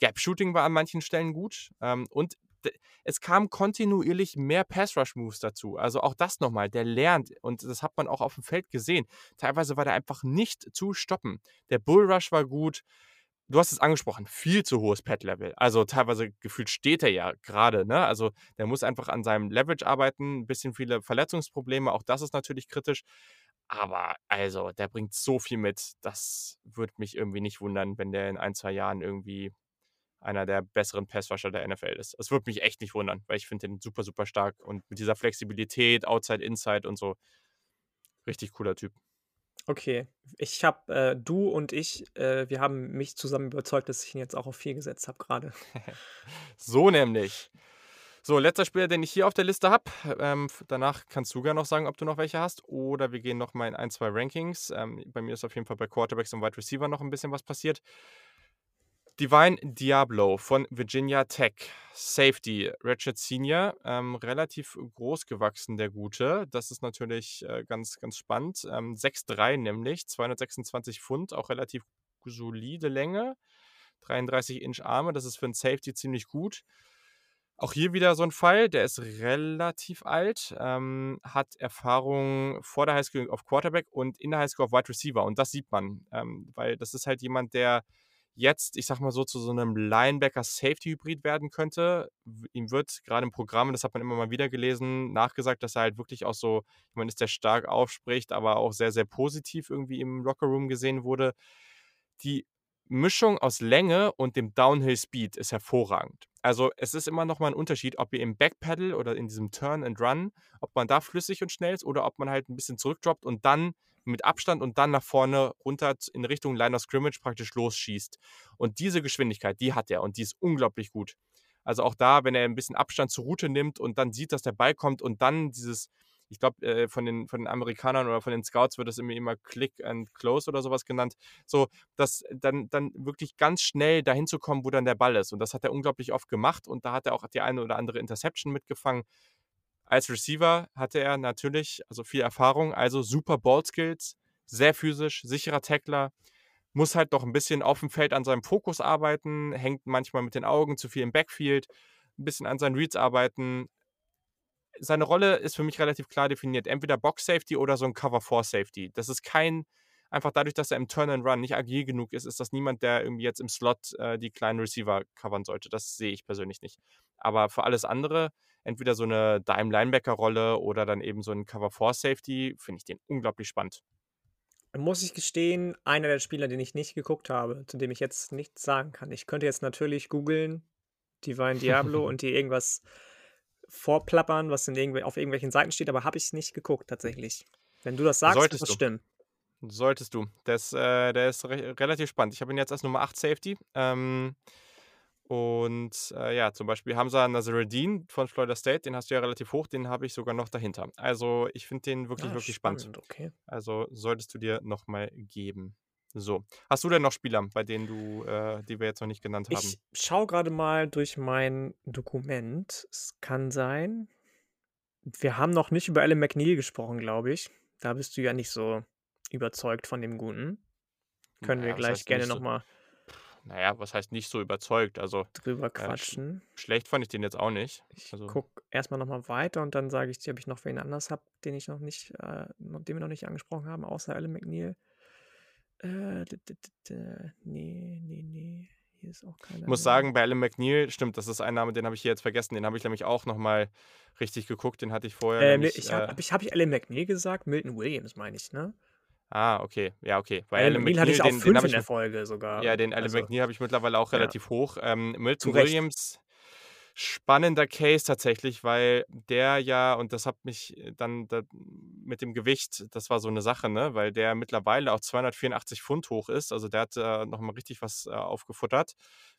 Gap-Shooting war an manchen Stellen gut ähm, und es kam kontinuierlich mehr Pass-Rush-Moves dazu. Also auch das nochmal, der lernt und das hat man auch auf dem Feld gesehen. Teilweise war der einfach nicht zu stoppen. Der Bull-Rush war gut. Du hast es angesprochen, viel zu hohes Pad-Level. Also teilweise gefühlt steht er ja gerade, ne? Also der muss einfach an seinem Leverage arbeiten, ein bisschen viele Verletzungsprobleme, auch das ist natürlich kritisch. Aber also, der bringt so viel mit, das würde mich irgendwie nicht wundern, wenn der in ein, zwei Jahren irgendwie einer der besseren Passrusher der NFL ist. Es würde mich echt nicht wundern, weil ich finde den super, super stark und mit dieser Flexibilität, Outside, Inside und so, richtig cooler Typ. Okay. Ich habe, äh du und ich, äh, wir haben mich zusammen überzeugt, dass ich ihn jetzt auch auf 4 gesetzt habe grade. So nämlich. So, letzter Spieler, den ich hier auf der Liste habe. Ähm, danach kannst du gerne noch sagen, ob du noch welche hast. Oder wir gehen noch mal in ein, zwei Rankings. Ähm, bei mir ist auf jeden Fall bei Quarterbacks und Wide Receiver noch ein bisschen was passiert. Divine Diablo von Virginia Tech. Safety, Richard Senior. Ähm, relativ groß gewachsen, der Gute. Das ist natürlich äh, ganz, ganz spannend. Ähm, 6'3 nämlich, 226 Pfund, auch relativ solide Länge. 33 Inch Arme, das ist für einen Safety ziemlich gut. Auch hier wieder so ein Fall, der ist relativ alt, ähm, hat Erfahrung vor der Highschool auf Quarterback und in der Highschool auf Wide Receiver. Und das sieht man, ähm, weil das ist halt jemand, der jetzt, ich sag mal so, zu so einem Linebacker-Safety-Hybrid werden könnte. Ihm wird gerade im Programm, das hat man immer mal wieder gelesen, nachgesagt, dass er halt wirklich auch so jemand ist, der stark aufspricht, aber auch sehr, sehr positiv irgendwie im Lockerroom gesehen wurde. Die Mischung aus Länge und dem Downhill Speed ist hervorragend. Also es ist immer noch mal ein Unterschied, ob ihr im Backpedal oder in diesem Turn and Run, ob man da flüssig und schnell ist oder ob man halt ein bisschen zurückdroppt und dann mit Abstand und dann nach vorne runter in Richtung Line of Scrimmage praktisch losschießt. Und diese Geschwindigkeit, die hat er und die ist unglaublich gut. Also auch da, wenn er ein bisschen Abstand zur Route nimmt und dann sieht, dass der Ball kommt und dann dieses, ich glaube, äh, von, den, von den Amerikanern oder von den Scouts wird das immer, immer Click and Close oder sowas genannt, so, dass dann, dann wirklich ganz schnell dahin zu kommen, wo dann der Ball ist. Und das hat er unglaublich oft gemacht und da hat er auch die eine oder andere Interception mitgefangen. Als Receiver hatte er natürlich also viel Erfahrung, also super Ballskills, sehr physisch, sicherer Tackler, muss halt noch ein bisschen auf dem Feld an seinem Fokus arbeiten, hängt manchmal mit den Augen zu viel im Backfield, ein bisschen an seinen Reads arbeiten. Seine Rolle ist für mich relativ klar definiert, entweder Box Safety oder so ein Cover 4 Safety. Das ist kein einfach dadurch, dass er im Turn and Run nicht agil genug ist, ist das niemand, der irgendwie jetzt im Slot äh, die kleinen Receiver covern sollte. Das sehe ich persönlich nicht. Aber für alles andere, entweder so eine Dime-Linebacker-Rolle oder dann eben so ein Cover-4-Safety, finde ich den unglaublich spannend. Muss ich gestehen, einer der Spieler, den ich nicht geguckt habe, zu dem ich jetzt nichts sagen kann. Ich könnte jetzt natürlich googeln, Divine Diablo und die irgendwas vorplappern, was irgendw auf irgendwelchen Seiten steht, aber habe ich nicht geguckt tatsächlich. Wenn du das sagst, Solltest das du. stimmen. Solltest du. Das, äh, der ist re relativ spannend. Ich habe ihn jetzt als Nummer 8 Safety. Ähm, und äh, ja, zum Beispiel Hamza Nazaruddin von Florida State, den hast du ja relativ hoch, den habe ich sogar noch dahinter. Also ich finde den wirklich, Ah, wirklich spannend. spannend, okay. Also solltest du dir nochmal geben. So. Hast du denn noch Spieler, bei denen du, äh, die wir jetzt noch nicht genannt haben? Ich schaue gerade mal durch mein Dokument. Es kann sein. Wir haben noch nicht über Alan McNeil gesprochen, glaube ich. Da bist du ja nicht so überzeugt von dem Guten. Können wir Naja, was gleich heißt gerne nicht so, nochmal naja, was heißt nicht so überzeugt? Also drüber äh, sch quatschen. schlecht fand ich den jetzt auch nicht. Ich Also gucke erstmal nochmal weiter und dann sage ich dir, ob ich noch wen anders habe, den ich noch nicht, äh, den wir noch nicht angesprochen haben, außer Alan McNeil. Äh, nee, nee, nee. Hier ist auch keiner ich muss sagen, bei Alan McNeil, stimmt, das ist ein Name, den habe ich hier jetzt vergessen. Den habe ich nämlich auch nochmal richtig geguckt. Den hatte ich vorher Äh, nämlich. ich habe Äh, hab ich, hab ich Alan McNeil gesagt? Milton Williams meine ich, ne? Ah, okay. Ja, okay. Bei Alan Alan McNeil hatte ich auf den, den fünf habe in ich der Folge sogar. ja, den Alan Also, McNeil habe ich mittlerweile auch ja, relativ hoch. Ähm, Milton. Williams, spannender Case tatsächlich, weil der ja, und das hat mich äh, dann da, mit dem Gewicht, das war so eine Sache, ne, weil der mittlerweile auch 284 Pfund hoch ist. Also der hat äh, nochmal richtig was äh, aufgefuttert,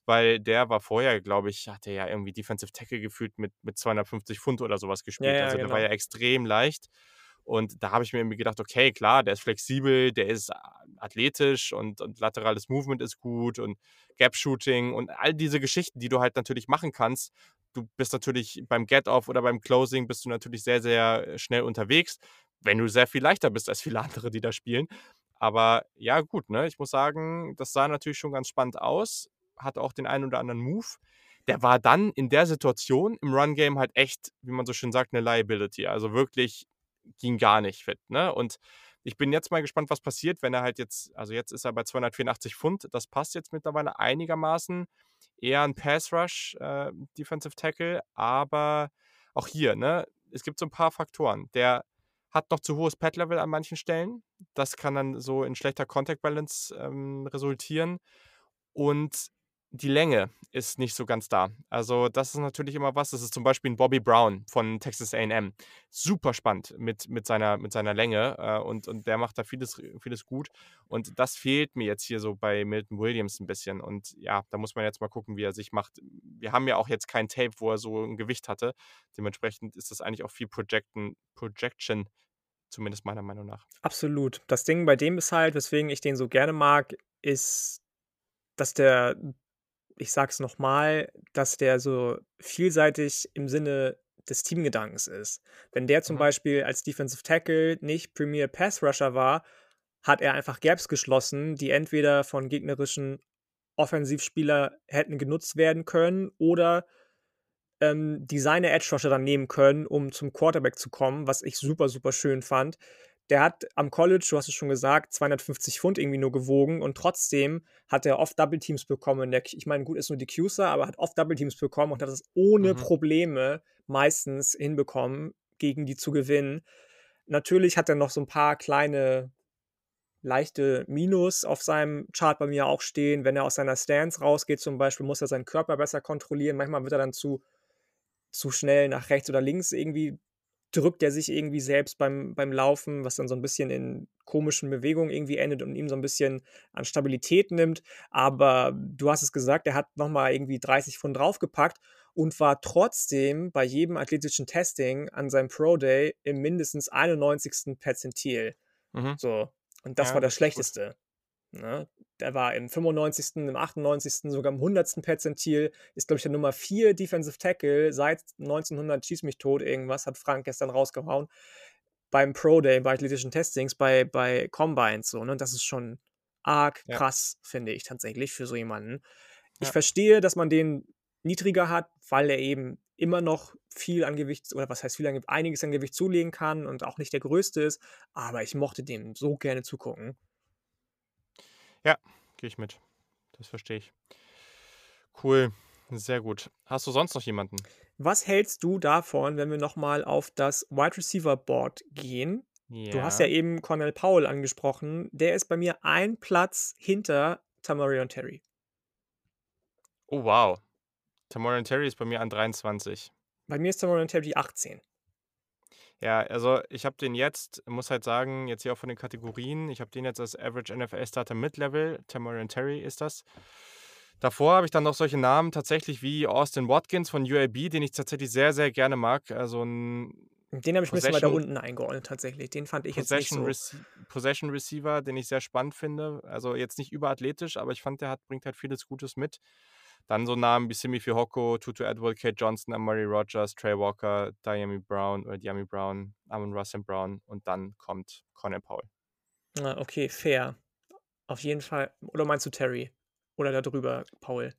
weil der war vorher, glaube ich, hat er ja irgendwie Defensive Tackle gefühlt mit, mit 250 Pfund oder sowas Ja, gespielt. ja, Also der war genau. ja extrem leicht. Und da habe ich mir irgendwie gedacht, okay, klar, der ist flexibel, der ist athletisch und, und laterales Movement ist gut und Gap-Shooting und all diese Geschichten, die du halt natürlich machen kannst. Du bist natürlich beim Get-Off oder beim Closing bist du natürlich sehr, sehr äh, schnell unterwegs, wenn du sehr viel leichter bist als viele andere, die da spielen. Aber ja, gut, ne? Ich muss sagen, das sah natürlich schon ganz spannend aus. Hat auch den einen oder anderen Move. Der war dann in der Situation im Run-Game halt echt, wie man so schön sagt, eine Liability. Also wirklich ging gar nicht fit. Ne? Und ich bin jetzt mal gespannt, was passiert, wenn er halt jetzt, also jetzt ist er bei 284 Pfund, das passt jetzt mittlerweile einigermaßen. Eher ein Pass-Rush, äh, Defensive Tackle, aber auch hier, ne, es gibt so ein paar Faktoren. Der hat noch zu hohes Pad-Level an manchen Stellen. Das kann dann so in schlechter Contact-Balance ähm, resultieren. Und die Länge ist nicht so ganz da. Also, das ist natürlich immer was. Das ist zum Beispiel ein Bobby Brown von Texas AM. Super spannend mit, mit, seiner, mit seiner Länge äh, und, und der macht da vieles, vieles gut. Und das fehlt mir jetzt hier so bei Milton Williams ein bisschen. Und ja, da muss man jetzt mal gucken, wie er sich macht. Wir haben ja auch jetzt kein Tape, wo er so ein Gewicht hatte. Dementsprechend ist das eigentlich auch viel Projecten, Projection, zumindest meiner Meinung nach. Absolut. Das Ding bei dem ist halt, weswegen ich den so gerne mag, ist, dass der, ich sag's nochmal, dass der so vielseitig im Sinne des Teamgedankens ist. Wenn der zum Mhm. Beispiel als Defensive Tackle nicht Premier Pass Rusher war, hat er einfach Gaps geschlossen, die entweder von gegnerischen Offensivspieler hätten genutzt werden können oder ähm, die seine Edge Rusher dann nehmen können, um zum Quarterback zu kommen, was ich super, super schön fand. Der hat am College, du hast es schon gesagt, 250 Pfund irgendwie nur gewogen und trotzdem hat er oft Double Teams bekommen. Der, ich meine, gut, ist nur die Cusa, aber hat oft Double Teams bekommen und hat es ohne Mhm. Probleme meistens hinbekommen, gegen die zu gewinnen. Natürlich hat er noch so ein paar kleine leichte Minus auf seinem Chart bei mir auch stehen. Wenn er aus seiner Stance rausgeht, zum Beispiel, muss er seinen Körper besser kontrollieren. Manchmal wird er dann zu, zu schnell nach rechts oder links irgendwie, drückt er sich irgendwie selbst beim, beim Laufen, was dann so ein bisschen in komischen Bewegungen irgendwie endet und ihm so ein bisschen an Stabilität nimmt. Aber du hast es gesagt, er hat nochmal irgendwie 30 Pfund draufgepackt und war trotzdem bei jedem athletischen Testing an seinem Pro Day im mindestens 91. Perzentil. Mhm. So. Und das Ja, war das ist gut. Ne? Der war im 95., im 98., sogar im 100. Perzentil, ist, glaube ich, der Nummer 4 Defensive Tackle seit 1900, schieß mich tot, irgendwas, hat Frank gestern rausgehauen, beim Pro Day, bei athletischen Testings, bei, bei Combines, so, ne? Das ist schon arg Ja. krass, finde ich tatsächlich, für so jemanden. Ich Ja. verstehe, dass man den niedriger hat, weil er eben immer noch viel an Gewicht, oder was heißt viel an Gewicht, einiges an Gewicht zulegen kann und auch nicht der größte ist, aber ich mochte dem so gerne zugucken. Ja, gehe ich mit. Das verstehe ich. Cool, sehr gut. Hast du sonst noch jemanden? Was hältst du davon, wenn wir noch mal auf das Wide Receiver Board gehen? Du hast ja Ja. eben Cornell Powell angesprochen. Der ist bei mir ein Platz hinter Tamorrion Terry. Oh, wow. Tamorrion Terry ist bei mir an 23. Bei mir ist Tamorrion Terry 18. Ja, also ich habe den jetzt muss halt sagen, jetzt hier auch von den Kategorien, ich habe den jetzt als Average NFL Starter Mid-Level, Tamorrion Terry ist das. Davor habe ich dann noch solche Namen tatsächlich wie Austin Watkins von UAB, den ich tatsächlich sehr, sehr gerne mag. Also 'n Den habe ich 'n bisschen weiter Possession unten eingeordnet tatsächlich. Den fand ich jetzt nicht Possession so Possession Receiver, den ich sehr spannend finde. Also jetzt nicht überathletisch, aber ich fand, der hat bringt halt vieles Gutes mit. Dann so Namen wie Simi Fehoko, Tutu Atwell, Cade Johnson, Amari Rogers, Trey Walker, Dyami Brown oder Dyami Brown, Amon-Ra St. Brown und dann kommt Cornell Powell. Ah, okay, fair. Auf jeden Fall oder meinst du Terry? Oder da drüber Powell?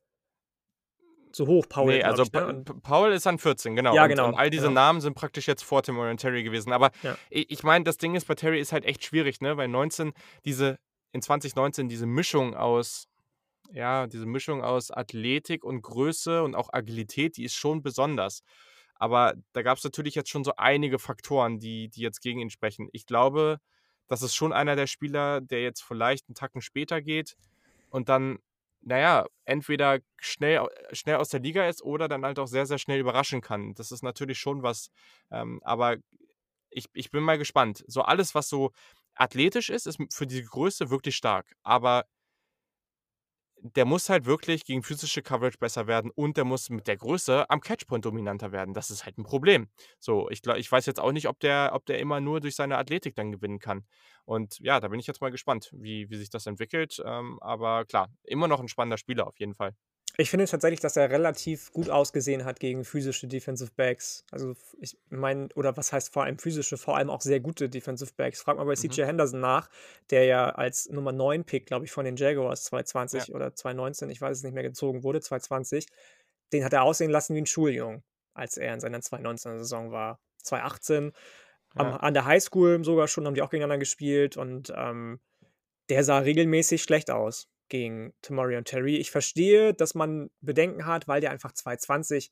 Zu hoch Powell, Ne, glaube also ich, ne? Pa Und P Powell ist an 14, genau. Ja, Und genau, und all diese genau. Namen sind praktisch jetzt vor Tamorrion Terry gewesen. Aber Ja. i ich meine, das Ding ist, bei Terry ist halt echt schwierig, ne, weil 19 diese in 2019 diese Mischung aus ja, diese Mischung aus Athletik und Größe und auch Agilität, die ist schon besonders. Aber da gab's natürlich jetzt schon so einige Faktoren, die die jetzt gegen ihn sprechen. Ich glaube, das ist schon einer der Spieler, der jetzt vielleicht 'n Tacken später geht und dann, na ja, entweder schnell schnell aus der Liga ist oder dann halt auch sehr, sehr schnell überraschen kann. Das ist natürlich schon was, ähm, aber ich ich bin mal gespannt. So alles, was so athletisch ist, ist für die Größe wirklich stark. Aber der muss halt wirklich gegen physische Coverage besser werden und der muss mit der Größe am Catchpoint dominanter werden. Das ist halt 'n Problem. So, ich gla ich weiß jetzt auch nicht, ob der ob der immer nur durch seine Athletik dann gewinnen kann. Und ja, da bin ich jetzt mal gespannt, wie wie sich das entwickelt. Ähm, aber klar, immer noch 'n spannender Spieler auf jeden Fall. Ich finde tatsächlich, dass er relativ gut ausgesehen hat gegen physische Defensive Backs. Also, ich meine oder was heißt vor allem physische, vor allem auch sehr gute Defensive Backs. Frag mal bei Mhm. CJ Henderson nach, der ja als Nummer 9 Pick, glaube ich, von den Jaguars Ja. 2020 oder 2019, ich weiß es nicht mehr, gezogen wurde, 2020. Den hat er aussehen lassen wie 'n Schuljungen, als er in seiner 2019er Saison war. 2018 am Ja. an der Highschool sogar schon haben die auch gegeneinander gespielt und, ähm, der sah regelmäßig schlecht aus gegen Tamorrion Terry. Ich verstehe, dass man Bedenken hat, weil der einfach 2020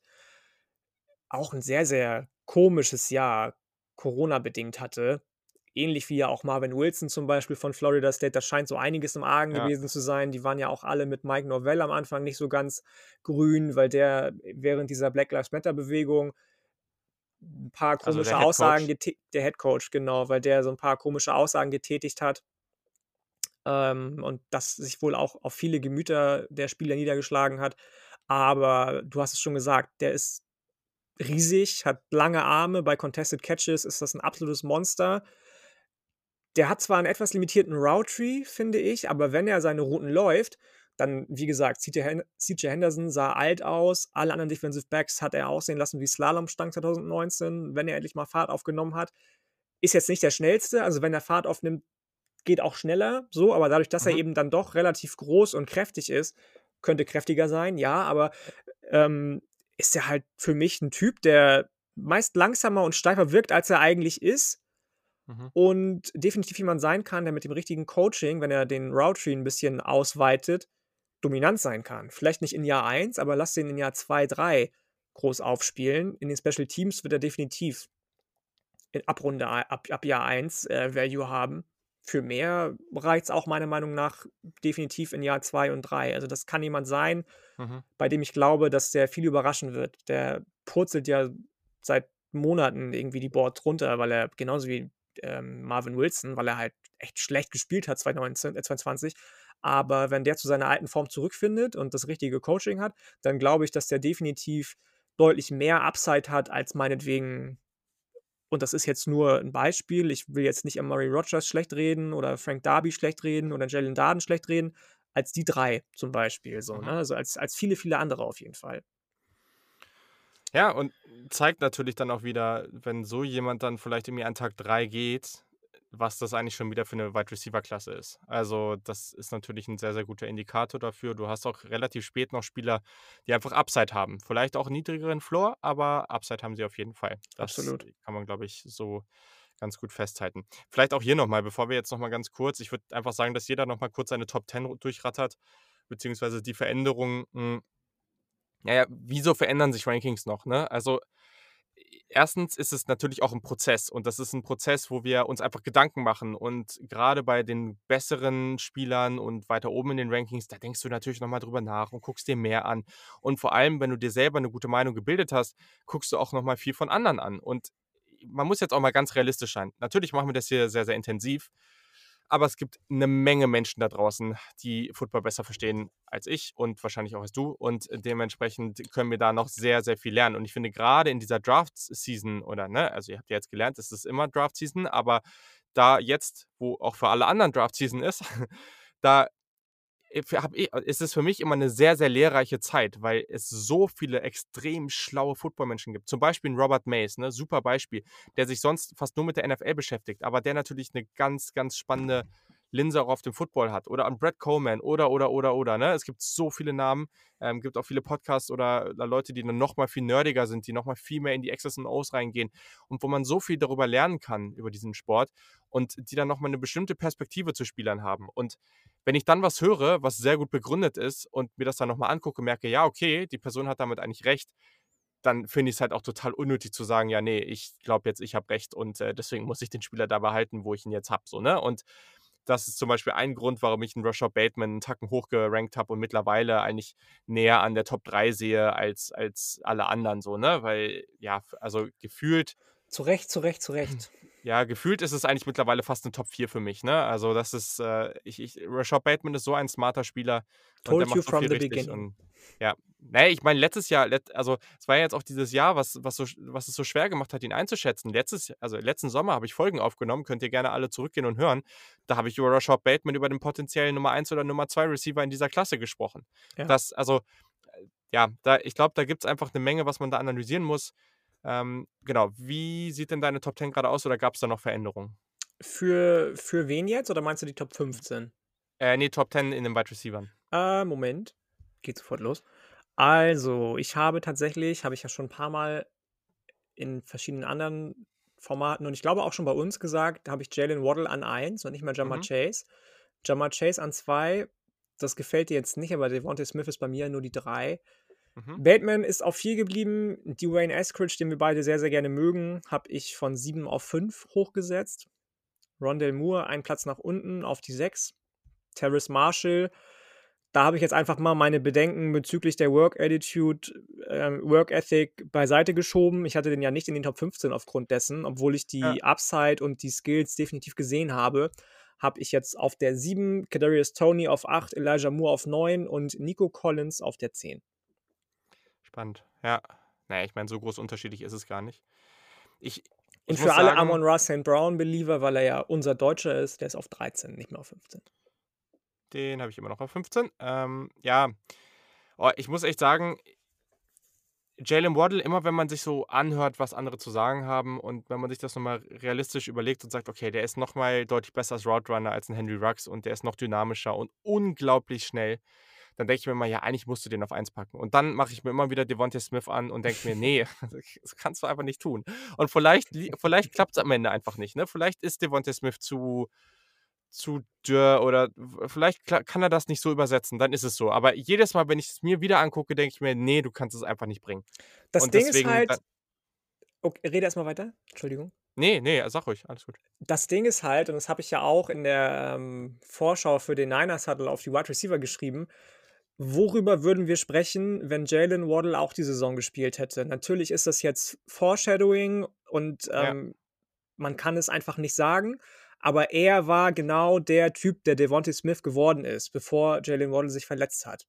auch 'n sehr, sehr komisches Jahr Corona-bedingt hatte. Ähnlich wie ja auch Marvin Wilson zum Beispiel von Florida State. Da scheint so einiges im Argen Ja. gewesen zu sein. Die waren ja auch alle mit Mike Norvell am Anfang nicht so ganz grün, weil der während dieser Black Lives Matter-Bewegung 'n paar Also, komische Head Aussagen gete der Head Coach, genau, weil der so 'n paar komische Aussagen getätigt hat. Ähm, und das sich wohl auch auf viele Gemüter der Spieler niedergeschlagen hat. Aber du hast es schon gesagt, der ist riesig, hat lange Arme. Bei Contested Catches ist das 'n absolutes Monster. Der hat zwar 'n etwas limitierten Route finde ich, aber wenn er seine Routen läuft, dann, wie gesagt, CJ Henderson sah alt aus. Alle anderen Defensive Backs hat er aussehen lassen wie Slalomstangen 2019, wenn er endlich mal Fahrt aufgenommen hat. Ist jetzt nicht der Schnellste, also wenn er Fahrt aufnimmt, geht auch schneller so, aber dadurch, dass er Mhm. eben dann doch relativ groß und kräftig ist könnte kräftiger sein, ja, aber, ähm, ist er halt für mich 'n Typ, der meist langsamer und steifer wirkt, als er eigentlich ist Mhm. und definitiv jemand sein kann, der mit dem richtigen Coaching, wenn er den Route Tree 'n bisschen ausweitet, dominant sein kann. Vielleicht nicht in Jahr 1, aber lass den in Jahr 2, 3 groß aufspielen. In den Special Teams wird er definitiv in ab Runde ei ab ab Jahr 1, äh, Value haben. Für mehr reicht's auch meiner Meinung nach definitiv in Jahr 2 und 3. Also, das kann jemand sein, Mhm. bei dem ich glaube, dass der viel überraschen wird. Der purzelt ja seit Monaten irgendwie die Boards runter, weil er genauso wie, ähm, Marvin Wilson, weil er halt echt schlecht gespielt hat 2019 äh, 2020. Aber wenn der zu seiner alten Form zurückfindet und das richtige Coaching hat, dann glaube ich, dass der definitiv deutlich mehr Upside hat als meinetwegen und das ist jetzt nur 'n Beispiel. Ich will jetzt nicht Amari Rogers schlecht reden oder Frank Darby schlecht reden oder Jalen Darden schlecht reden, als die 3 zum Beispiel so, Mhm. ne? Also, als als viele, viele andere auf jeden Fall. Ja, und zeigt natürlich dann auch wieder, wenn so jemand dann vielleicht irgendwie an Tag 3 geht, was das eigentlich schon wieder für 'ne Wide-Receiver-Klasse ist. Also, das ist natürlich 'n sehr, sehr guter Indikator dafür. Du hast auch relativ spät noch Spieler, die einfach Upside haben. Vielleicht auch niedrigeren Floor, aber Upside haben sie auf jeden Fall. Das Absolut. kann man, glaube ich, so ganz gut festhalten. Vielleicht auch hier nochmal, bevor wir jetzt nochmal ganz kurz, ich würde einfach sagen, dass jeder nochmal kurz seine Top 10 durchrattert, beziehungsweise die Veränderungen. Hm, naja, wieso verändern sich Rankings noch? Ne? Also erstens ist es natürlich auch ein Prozess und das ist ein Prozess, wo wir uns einfach Gedanken machen und gerade bei den besseren Spielern und weiter oben in den Rankings, da denkst du natürlich nochmal drüber nach und guckst dir mehr an und vor allem, wenn du dir selber eine gute Meinung gebildet hast, guckst du auch nochmal viel von anderen an und man muss jetzt auch mal ganz realistisch sein. Natürlich machen wir das hier sehr, sehr intensiv aber es gibt eine Menge Menschen da draußen, die Football besser verstehen als ich und wahrscheinlich auch als du. Und dementsprechend können wir da noch sehr, sehr viel lernen. Und ich finde gerade in dieser Draft-Season oder, ne, also ihr habt ja jetzt gelernt, es ist immer Draft-Season, aber da jetzt, wo auch für alle anderen Draft-Season ist, da hab ich, ist es für mich immer eine sehr, sehr lehrreiche Zeit, weil es so viele extrem schlaue Footballmenschen gibt. Zum Beispiel Robert Mays, ne, super Beispiel, der sich sonst fast nur mit der NFL beschäftigt, aber der natürlich eine ganz, ganz spannende Linse auch auf dem Football hat. Oder an Brad Coleman oder, oder, oder, oder. Ne? Es gibt so viele Namen, ähm, gibt auch viele Podcasts oder, oder Leute, die dann nochmal viel nerdiger sind, die nochmal viel mehr in die X's und O's reingehen und wo man so viel darüber lernen kann, über diesen Sport und die dann nochmal eine bestimmte Perspektive zu Spielern haben. Und wenn ich dann was höre, was sehr gut begründet ist und mir das dann nochmal angucke, merke, ja, okay, die Person hat damit eigentlich recht, dann finde ich es halt auch total unnötig zu sagen, ja, nee, ich glaube jetzt, ich habe recht und äh, deswegen muss ich den Spieler da behalten, wo ich ihn jetzt habe. So, ne? Und das ist zum Beispiel ein Grund, warum ich einen Rashad Bateman einen Tacken hochgerankt habe und mittlerweile eigentlich näher an der Top 3 sehe als, als alle anderen so, ne? Weil, ja, also gefühlt. Zu Recht, zu Recht, zu Recht. Ja, gefühlt ist es eigentlich mittlerweile fast eine Top 4 für mich, ne? Also das ist, äh, ich, ich, Rashad Bateman ist so ein smarter Spieler. Told und der you macht so from viel the richtig. beginning. Und, ja, naja, ich meine, letztes Jahr, let, also es war ja jetzt auch dieses Jahr, was, was, so, was es so schwer gemacht hat, ihn einzuschätzen. Letztes, also letzten Sommer habe ich Folgen aufgenommen, könnt ihr gerne alle zurückgehen und hören. Da habe ich über Rashad Bateman, über den potenziellen Nummer 1 oder Nummer 2 Receiver in dieser Klasse gesprochen. Ja. Das, also, äh, ja, da, ich glaube, da gibt es einfach eine Menge, was man da analysieren muss. Ähm, genau, wie sieht denn deine Top 10 gerade aus oder gab es da noch Veränderungen? Für, für wen jetzt? Oder meinst du die Top 15? Äh, nee, Top 10 in den Wide Receivern. Äh, Moment. Geht sofort los. Also, ich habe tatsächlich, habe ich ja schon ein paar Mal in verschiedenen anderen Formaten und ich glaube auch schon bei uns gesagt, habe ich Jalen Waddle an 1 und nicht mal Jamar Mhm. Chase. Jamar Chase an 2, das gefällt dir jetzt nicht, aber Devontae Smith ist bei mir nur die 3. Mhm. Bateman ist auf 4 geblieben. Dwayne Eskridge, den wir beide sehr, sehr gerne mögen, habe ich von 7 auf 5 hochgesetzt. Rondell Moore, einen Platz nach unten auf die 6. Terrace Marshall, da habe ich jetzt einfach mal meine Bedenken bezüglich der Work Attitude, ähm, Work Ethic beiseite geschoben. Ich hatte den ja nicht in den Top 15 aufgrund dessen, obwohl ich die Ja. Upside und die Skills definitiv gesehen habe. Habe ich jetzt auf der 7, Kadarius Tony auf 8, Elijah Moore auf 9 und Nico Collins auf der 10. Spannend, ja. Naja, ich meine, so groß unterschiedlich ist es gar nicht. Ich, Und für alle sagen, Amon Ross St. Brown Believer, weil er ja unser Deutscher ist, der ist auf 13, nicht mehr auf 15. den habe ich immer noch auf 15. Ähm, ja, oh, ich muss echt sagen, Jalen Waddle, immer wenn man sich so anhört, was andere zu sagen haben und wenn man sich das nochmal realistisch überlegt und sagt, okay, der ist nochmal deutlich besser als Route Runner als ein Henry Rux und der ist noch dynamischer und unglaublich schnell, dann denke ich mir immer, ja, eigentlich musst du den auf 1 packen. Und dann mache ich mir immer wieder Devontae Smith an und denke mir, nee, das kannst du einfach nicht tun. Und vielleicht, vielleicht klappt es am Ende einfach nicht. Ne? Vielleicht ist Devontae Smith zu, zu dürr oder vielleicht kann er das nicht so übersetzen, dann ist es so. Aber jedes Mal, wenn ich es mir wieder angucke, denke ich mir, nee, du kannst es einfach nicht bringen. Das Und Ding deswegen ist halt. Okay, rede erstmal weiter. Entschuldigung. Nee, nee, sag ruhig, alles gut. Das Ding ist halt, und das habe ich ja auch in der ähm, Vorschau für den Niners Huddle auf die Wide Receiver geschrieben, worüber würden wir sprechen, wenn Jalen Waddle auch die Saison gespielt hätte? Natürlich ist das jetzt Foreshadowing und Ja. ähm, man kann es einfach nicht sagen, aber er war genau der Typ, der Devontae Smith geworden ist, bevor Jalen Waddle sich verletzt hat.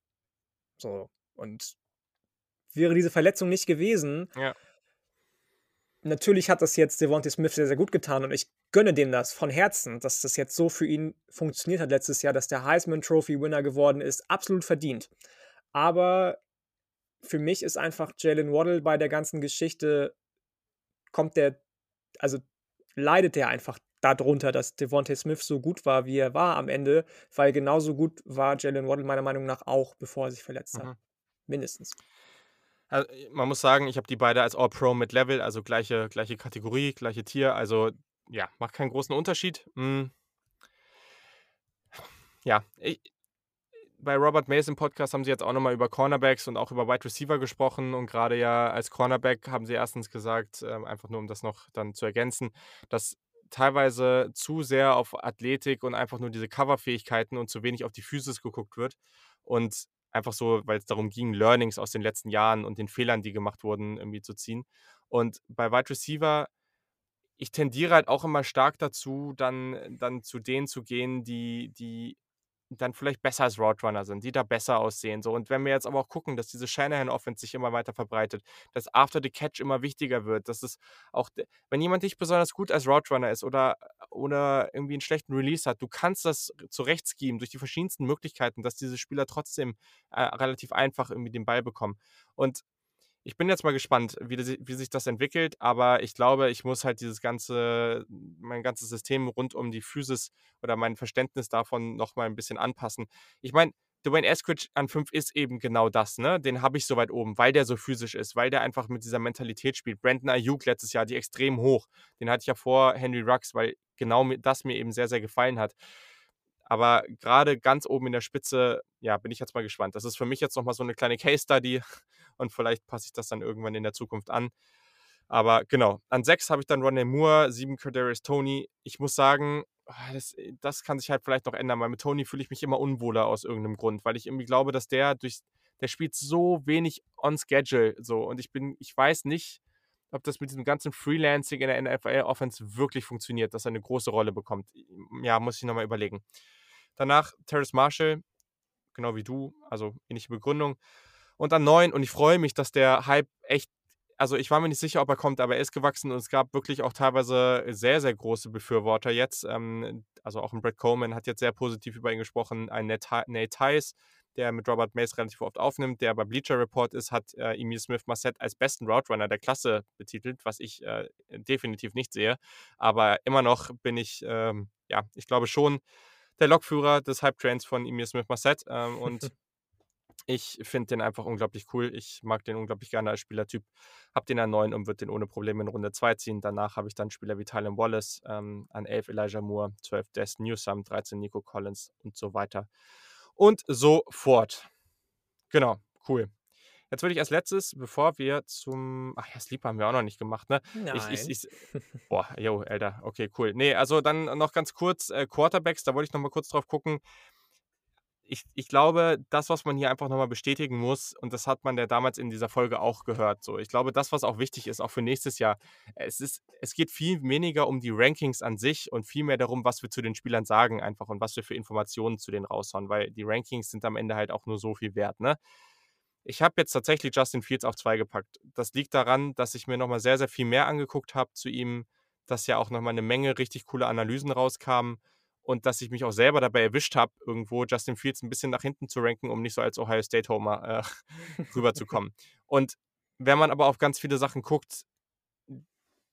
So, und wäre diese Verletzung nicht gewesen, Ja. Natürlich hat das jetzt Devontae Smith sehr, sehr gut getan und ich gönne dem das von Herzen, dass das jetzt so für ihn funktioniert hat letztes Jahr, dass der Heisman Trophy Winner geworden ist. Absolut verdient. Aber für mich ist einfach Jalen Waddle bei der ganzen Geschichte, kommt der, also leidet der einfach darunter, dass Devontae Smith so gut war, wie er war am Ende, weil genauso gut war Jalen Waddle meiner Meinung nach auch, bevor er sich verletzt hat. Mhm. Mindestens. Also, man muss sagen, ich habe die beide als All-Pro mit Level, also gleiche, gleiche Kategorie, gleiche Tier. Also ja, macht keinen großen Unterschied. Hm. Ja, ich, bei Robert Mason Podcast haben sie jetzt auch nochmal über Cornerbacks und auch über Wide Receiver gesprochen. Und gerade ja als Cornerback haben sie erstens gesagt, äh, einfach nur um das noch dann zu ergänzen, dass teilweise zu sehr auf Athletik und einfach nur diese Coverfähigkeiten und zu wenig auf die Physis geguckt wird. Und einfach so, weil es darum ging, Learnings aus den letzten Jahren und den Fehlern, die gemacht wurden, irgendwie zu ziehen. Und bei Wide Receiver, ich tendiere halt auch immer stark dazu, dann, dann zu denen zu gehen, die, die dann vielleicht besser als Roadrunner sind, die da besser aussehen. So. Und wenn wir jetzt aber auch gucken, dass diese Shanahan-Offense sich immer weiter verbreitet, dass After the Catch immer wichtiger wird, dass es auch, wenn jemand nicht besonders gut als Roadrunner ist oder, oder irgendwie einen schlechten Release hat, du kannst das zurecht schemen durch die verschiedensten Möglichkeiten, dass diese Spieler trotzdem äh, relativ einfach irgendwie den Ball bekommen. Und ich bin jetzt mal gespannt, wie, wie, sich das entwickelt, aber ich glaube, ich muss halt dieses ganze, mein ganzes System rund um die Physis oder mein Verständnis davon nochmal ein bisschen anpassen. Ich meine, Dwayne Eskridge an 5 ist eben genau das, ne? Den habe ich so weit oben, weil der so physisch ist, weil der einfach mit dieser Mentalität spielt. Brandon Ayuk letztes Jahr, die extrem hoch. Den hatte ich ja vor Henry Rux, weil genau das mir eben sehr, sehr gefallen hat. Aber gerade ganz oben in der Spitze, ja, bin ich jetzt mal gespannt. Das ist für mich jetzt nochmal so eine kleine Case Study und vielleicht passe ich das dann irgendwann in der Zukunft an. Aber genau, an sechs habe ich dann Ronnie Moore, sieben Kadarius Tony. Ich muss sagen, ah, das, das kann sich halt vielleicht noch ändern, weil mit Tony fühle ich mich immer unwohler aus irgendeinem Grund, weil ich irgendwie glaube, dass der durch, der spielt so wenig on schedule so und ich bin, ich weiß nicht, ob das mit diesem ganzen Freelancing in der NFL-Offense wirklich funktioniert, dass er eine große Rolle bekommt. Ja, muss ich nochmal überlegen. Danach Terrace Marshall, genau wie du, also ähnliche Begründung. Und dann neun und ich freue mich, dass der Hype echt, also ich war mir nicht sicher, ob er kommt, aber er ist gewachsen und es gab wirklich auch teilweise sehr, sehr große Befürworter jetzt. Ähm, also auch ein Brett Coleman hat jetzt sehr positiv über ihn gesprochen, ein Nate Tice, der mit Robert Mace relativ oft aufnimmt, der bei Bleacher Report ist, hat äh, Emil Smith Marset als besten Route Runner der Klasse betitelt, was ich äh, definitiv nicht sehe. Aber immer noch bin ich, ähm, ja, ich glaube schon der Lokführer des Hype-Trains von Emil Smith Marset ähm, und ich finde den einfach unglaublich cool. Ich mag den unglaublich gerne als Spielertyp. Hab den an 9 und würde den ohne Probleme in Runde 2 ziehen. Danach habe ich dann Spieler wie Tylen Wallace, ähm, an 11 Elijah Moore, 12 Des Newsome, 13 Nico Collins und so weiter und so fort. Genau, cool. Jetzt würde ich als letztes, bevor wir zum. Ach ja, Sleeper haben wir auch noch nicht gemacht, ne? Nein. Ich, ich, ich, boah, yo, Alter. Okay, cool. Nee, also dann noch ganz kurz äh, Quarterbacks, da wollte ich noch mal kurz drauf gucken ich, ich glaube, das, was man hier einfach nochmal bestätigen muss, und das hat man ja damals in dieser Folge auch gehört, so, ich glaube, das, was auch wichtig ist, auch für nächstes Jahr, es, ist, es geht viel weniger um die Rankings an sich und viel mehr darum, was wir zu den Spielern sagen einfach und was wir für Informationen zu denen raushauen, weil die Rankings sind am Ende halt auch nur so viel wert, ne? Ich habe jetzt tatsächlich Justin Fields auf zwei gepackt. Das liegt daran, dass ich mir nochmal sehr, sehr viel mehr angeguckt habe zu ihm, dass ja auch nochmal eine Menge richtig coole Analysen rauskamen und dass ich mich auch selber dabei erwischt habe, irgendwo Justin Fields ein bisschen nach hinten zu ranken, um nicht so als Ohio State Homer äh, rüberzukommen. und wenn man aber auf ganz viele Sachen guckt,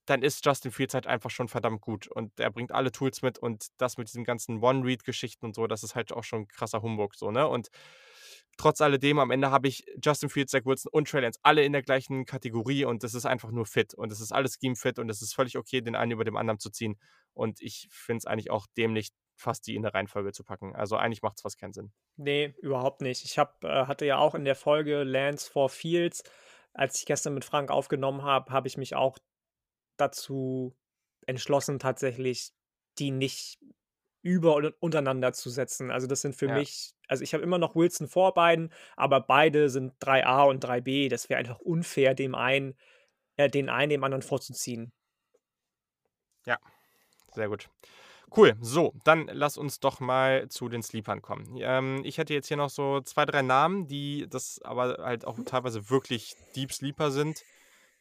dann ist Justin Fields halt einfach schon verdammt gut und er bringt alle Tools mit und das mit diesen ganzen One-Read-Geschichten und so, das ist halt auch schon krasser Humbug so, ne? Und trotz alledem, am Ende habe ich Justin Fields, Zach Wilson und Trey Lance alle in der gleichen Kategorie und das ist einfach nur fit und es ist alles Scheme-fit und es ist völlig okay, den einen über dem anderen zu ziehen und ich finde es eigentlich auch dämlich, fast die in der Reihenfolge zu packen. Also eigentlich macht es fast keinen Sinn. Nee, überhaupt nicht. Ich hab, äh, hatte ja auch in der Folge Lance for Fields, als ich gestern mit Frank aufgenommen habe, habe ich mich auch dazu entschlossen, tatsächlich die nicht über und untereinander zu setzen. Also das sind für ja. mich, also ich habe immer noch Wilson vor beiden, aber beide sind 3a und 3b. Das wäre einfach unfair, dem einen, äh, den einen dem anderen vorzuziehen. Ja, sehr gut. Cool, so, dann lass uns doch mal zu den Sleepern kommen. Ähm, ich hätte jetzt hier noch so zwei, drei Namen, die das aber halt auch teilweise wirklich Deep Sleeper sind,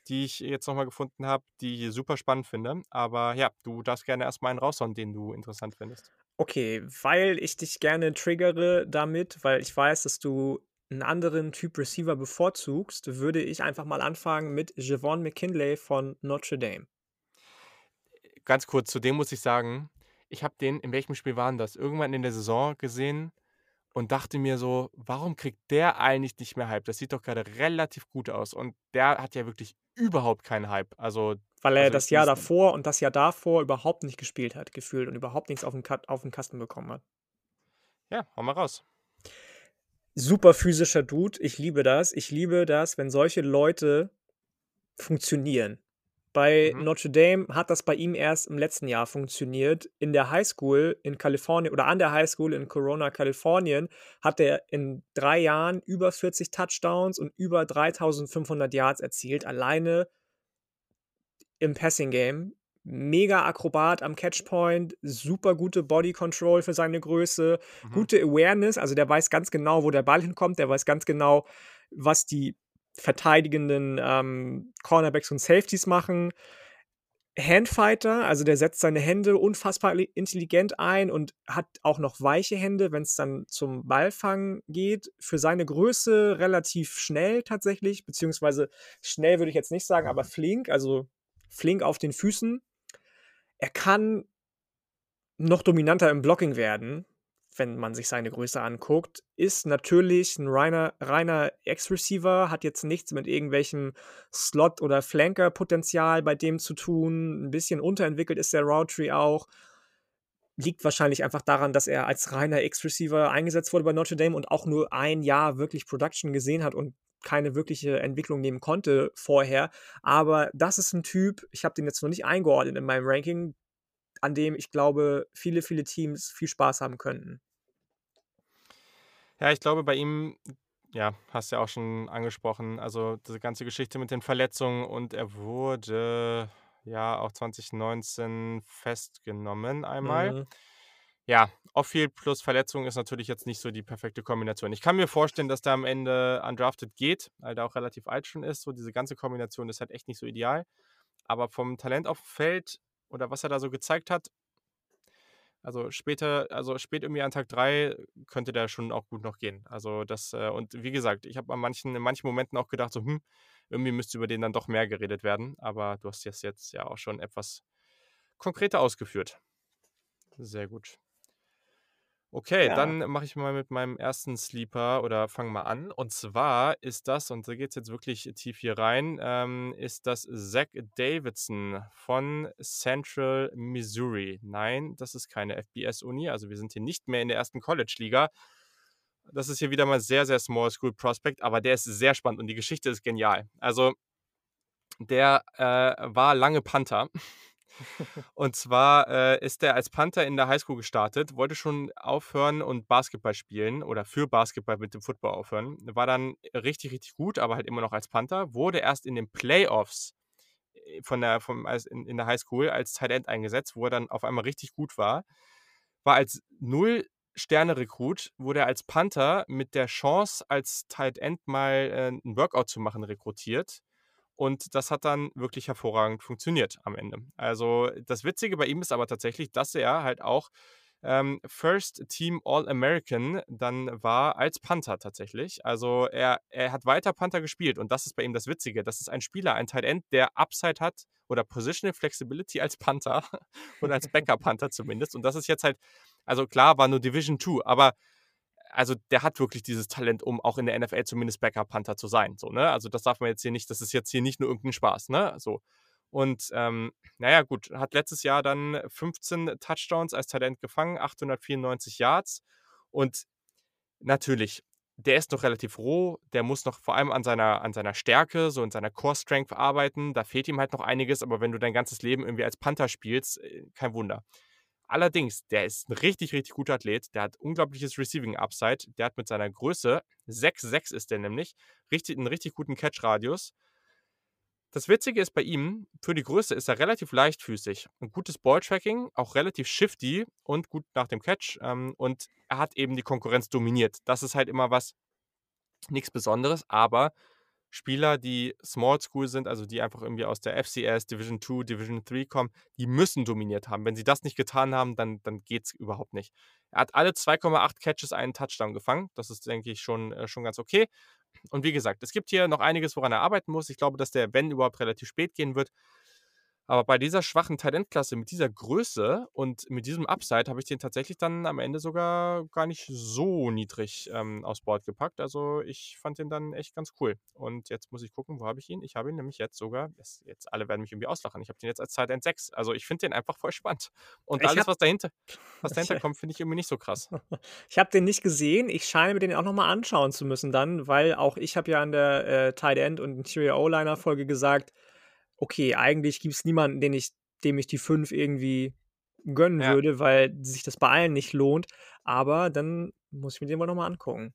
die ich jetzt nochmal gefunden habe, die ich super spannend finde. Aber ja, du darfst gerne erstmal einen raushauen, den du interessant findest. Okay, weil ich dich gerne triggere damit, weil ich weiß, dass du einen anderen Typ Receiver bevorzugst, würde ich einfach mal anfangen mit Javon McKinley von Notre Dame. Ganz kurz, zu dem muss ich sagen, ich habe den, in welchem Spiel waren das? Irgendwann in der Saison gesehen und dachte mir so, warum kriegt der eigentlich nicht mehr Hype? Das sieht doch gerade relativ gut aus. Und der hat ja wirklich überhaupt keinen Hype. Also Weil er also das Jahr davor und das Jahr davor überhaupt nicht gespielt hat, gefühlt und überhaupt nichts auf 'n Kat auf 'n Kasten bekommen hat. Ja, hau mal raus. Super physischer Dude, ich liebe das. Ich liebe das, wenn solche Leute funktionieren. Bei Mhm. Notre Dame hat das bei ihm erst im letzten Jahr funktioniert. In der Highschool in Kalifornien oder an der Highschool in Corona, Kalifornien, hat er in 3 Jahren über 40 Touchdowns und über 3.500 Yards erzielt, alleine im Passing Game. Mega Akrobat am Catchpoint, super gute Body Control für seine Größe, Mhm. gute Awareness, also der weiß ganz genau, wo der Ball hinkommt, der weiß ganz genau, was die verteidigenden, ähm, Cornerbacks und Safeties machen. Handfighter, also der setzt seine Hände unfassbar li intelligent ein und hat auch noch weiche Hände, wenn's dann zum Ballfangen geht. Für seine Größe relativ schnell tatsächlich, beziehungsweise schnell würde ich jetzt nicht sagen, aber flink, also flink auf den Füßen. Er kann noch dominanter im Blocking werden, wenn man sich seine Größe anguckt. Ist natürlich 'n reiner reiner X-Receiver, hat jetzt nichts mit irgendwelchem Slot oder Flanker-Potenzial bei dem zu tun. 'N bisschen unterentwickelt ist der Route Tree auch. Liegt wahrscheinlich einfach daran, dass er als reiner X-Receiver eingesetzt wurde bei Notre Dame und auch nur 1 Jahr wirklich Production gesehen hat und keine wirkliche Entwicklung nehmen konnte vorher. Aber das ist 'n Typ ich habe den jetzt noch nicht eingeordnet in meinem Ranking, an dem ich glaube, viele, viele Teams viel Spaß haben könnten. Ja, ich glaube, bei ihm ja, hast ja auch schon angesprochen, also diese ganze Geschichte mit den Verletzungen und er wurde ja auch 2019 festgenommen einmal. Mhm. Ja, Off-Field plus Verletzung ist natürlich jetzt nicht so die perfekte Kombination. Ich kann mir vorstellen, dass der am Ende undrafted geht, weil der auch relativ alt schon ist. So diese ganze Kombination ist halt echt nicht so ideal. Aber vom Talent aufm Feld oder was er da so gezeigt hat also später also spät irgendwie an Tag 3 könnte der schon auch gut noch gehen. Also das äh, und wie gesagt, ich habe an manchen in manchen Momenten auch gedacht so: „Hm, irgendwie müsste über den dann doch mehr geredet werden.“ Aber du hast das jetzt ja auch schon etwas konkreter ausgeführt. Sehr gut. Okay, Ja. dann mache ich mal mit meinem 1. Sleeper oder fange mal an. Und zwar ist das und da geht's jetzt wirklich tief hier rein, ähm, ist das Zach Davidson von Central Missouri. Nein, das ist keine FBS-Uni, also wir sind hier nicht mehr in der 1. College-Liga. Das ist hier wieder mal sehr, sehr Small School Prospect, aber der ist sehr spannend und die Geschichte ist genial. Also der, äh, war lange Punter. Und zwar, äh, ist der als Punter in der Highschool gestartet, wollte schon aufhören und Basketball spielen oder für Basketball mit dem Football aufhören. War dann richtig, richtig gut, aber halt immer noch als Punter. Wurde erst in den Playoffs, äh, von der vom als in in der Highschool als Tight End eingesetzt, wo er dann auf einmal richtig gut war. War als Null-Sterne-Rekrut, wurde er als Punter mit der Chance, als Tight End mal, äh, 'n Workout zu machen, rekrutiert. Und das hat dann wirklich hervorragend funktioniert am Ende. Also, das Witzige bei ihm ist aber tatsächlich, dass er halt auch, ähm, First Team All-American dann war als Punter tatsächlich. Also, er er hat weiter Punter gespielt und das ist bei ihm das Witzige. Das ist ein Spieler, ein Tight End, der Upside hat oder Positional Flexibility als Punter oder als Backup-Punter zumindest. Und das ist jetzt halt also klar, war nur Division Two, aber also der hat wirklich dieses Talent, um auch in der NFL zumindest Backup-Punter zu sein, so, ne? Also, das darf man jetzt hier nicht das ist jetzt hier nicht nur irgend 'n Spaß, ne, so. Und, ähm, na ja, gut, hat letztes Jahr dann 15 Touchdowns als End gefangen, 894 Yards. Und natürlich, der ist noch relativ roh, der muss noch vor allem an seiner an seiner Stärke, so in seiner Core Strength arbeiten. Da fehlt ihm halt noch einiges, aber wenn du dein ganzes Leben irgendwie als Punter spielst, äh, kein Wunder. Allerdings, der ist 'n richtig, richtig guter Athlet. Der hat unglaubliches Receiving Upside. Der hat mit seiner Größe 6'6 ist der nämlich, richtig 'n richtig guten Catch-Radius. Das Witzige ist bei ihm, für die Größe ist er relativ leichtfüßig. 'N gutes Ball-Tracking, auch relativ shifty und gut nach dem Catch, ähm, und er hat eben die Konkurrenz dominiert. Das ist halt immer was nix Besonderes, aber Spieler, die Small School sind, also die einfach irgendwie aus der FCS, Division Two, Division Three kommen, die müssen dominiert haben. Wenn sie das nicht getan haben, dann dann geht's überhaupt nicht. Er hat alle 2,8 Catches einen Touchdown gefangen. Das ist, denke ich, schon äh, schon ganz okay. Und wie gesagt, es gibt hier noch einiges, woran er arbeiten muss. Ich glaube, dass der, wenn überhaupt, relativ spät gehen wird. Aber bei dieser schwachen Talentklasse mit dieser Größe und mit diesem Upside habe ich den tatsächlich dann am Ende sogar gar nicht so niedrig, ähm, aufs Board gepackt. Also, ich fand den dann echt ganz cool. Und jetzt muss ich gucken, wo habe ich ihn? Ich habe ihn nämlich jetzt sogar das jetzt alle werden mich irgendwie auslachen. Ich habe den jetzt als Tight End 6. Also, ich finde den einfach voll spannend. Und Ich alles, habe was dahinter was dahinter kommt, finde ich irgendwie nicht so krass. ich habe den nicht gesehen. Ich scheine mir den auch noch mal anschauen zu müssen dann, weil auch ich habe ja in der, äh, Tight End und Interior O-Liner Folge gesagt: „Okay, eigentlich gibt's niemanden, den ich dem ich die 5 irgendwie gönnen Ja. würde, weil sich das bei allen nicht lohnt.“ Aber dann muss ich mir den mal angucken.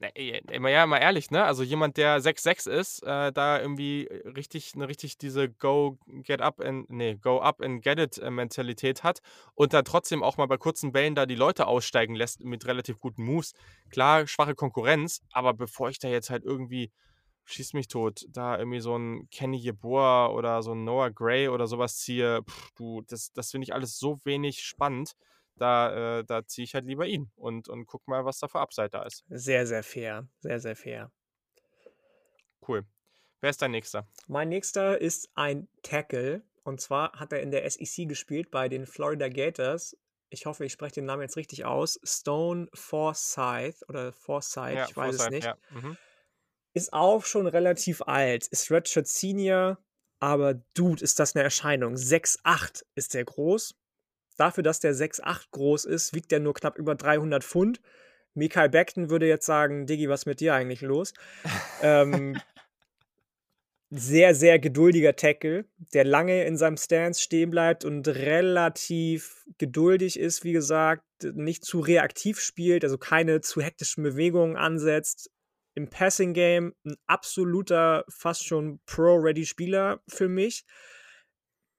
Na, immer ja, mal ehrlich, ne? Also, jemand, der 6'6 ist, äh, da irgendwie äh, richtig 'ne richtig diese Go get up and ne, go up and get it, äh, Mentalität hat und da trotzdem auch mal bei kurzen Bällen da die Leute aussteigen lässt mit relativ guten Moves. Klar, schwache Konkurrenz, aber bevor ich da jetzt halt irgendwie schieß mich tot, da irgendwie so 'n Kenny Yeboah oder so 'n Noah Gray oder so was ziehe, du, das das finde ich alles so wenig spannend. Da äh, da ziehe ich halt lieber ihn und und gucke mal, was da für Upside da ist. Sehr, sehr fair. Sehr, sehr fair. Cool. Wer ist dein Nächster? Mein Nächster ist ein Tackle. Und zwar hat er in der SEC gespielt bei den Florida Gators. Ich hoffe, ich spreche den Namen jetzt richtig aus. Stone Forsyth oder Forsyth, Ja, ich weiß es Forsyth, nicht. ja. Mhm. Ist auch schon relativ alt, ist Redshirt Senior, aber Dude, ist das 'ne Erscheinung. 6'8 ist der groß. Dafür, dass der 6'8 groß ist, wiegt der nur knapp über 300 Pfund. Mekhi Becton würde jetzt sagen: „Diggi, was mit dir eigentlich los?“ Ähm sehr, sehr geduldiger Tackle, der lange in seinem Stance stehen bleibt und relativ geduldig ist, wie gesagt, nicht zu reaktiv spielt, also keine zu hektischen Bewegungen ansetzt. Im Passing Game 'n absoluter, fast schon Pro-Ready-Spieler für mich.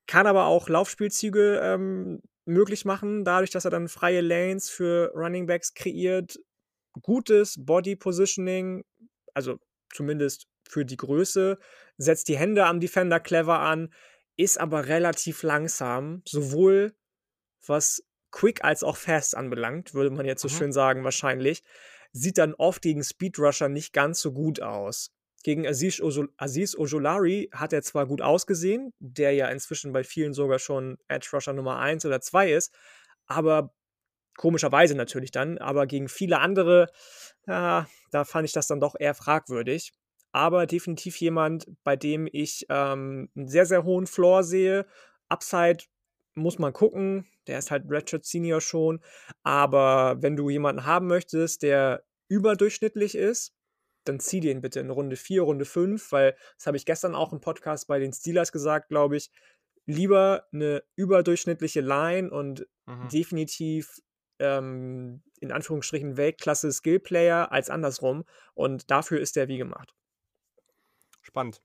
Kann aber auch Laufspielzüge, ähm, möglich machen, dadurch, dass er dann freie Lanes für Running Backs kreiert. Gutes Body Positioning, also zumindest für die Größe, setzt die Hände am Defender clever an, ist aber relativ langsam, sowohl was Quick als auch Fast anbelangt, würde man jetzt so Mhm. schön sagen wahrscheinlich. Sieht dann oft gegen Speedrusher nicht ganz so gut aus. Gegen Aziz Ojo Azeez Ojulari hat er zwar gut ausgesehen, der ja inzwischen bei vielen sogar schon Edge Rusher Nummer 1 oder 2 ist, aber komischerweise natürlich dann, aber gegen viele andere, ja, da fand ich das dann doch eher fragwürdig. Aber definitiv jemand, bei dem ich, ähm, 'n sehr, sehr hohen Floor sehe. Upside muss man gucken, der ist halt Redshirt Senior schon, aber wenn du jemanden haben möchtest, der überdurchschnittlich ist, dann zieh den bitte in Runde 4, Runde 5, weil das habe ich gestern auch im Podcast bei den Steelers gesagt, glaube ich. Lieber 'ne überdurchschnittliche Line und Mhm. definitiv, ähm, in Anführungsstrichen Weltklasse Skillplayer als andersrum und dafür ist der wie gemacht. Spannend.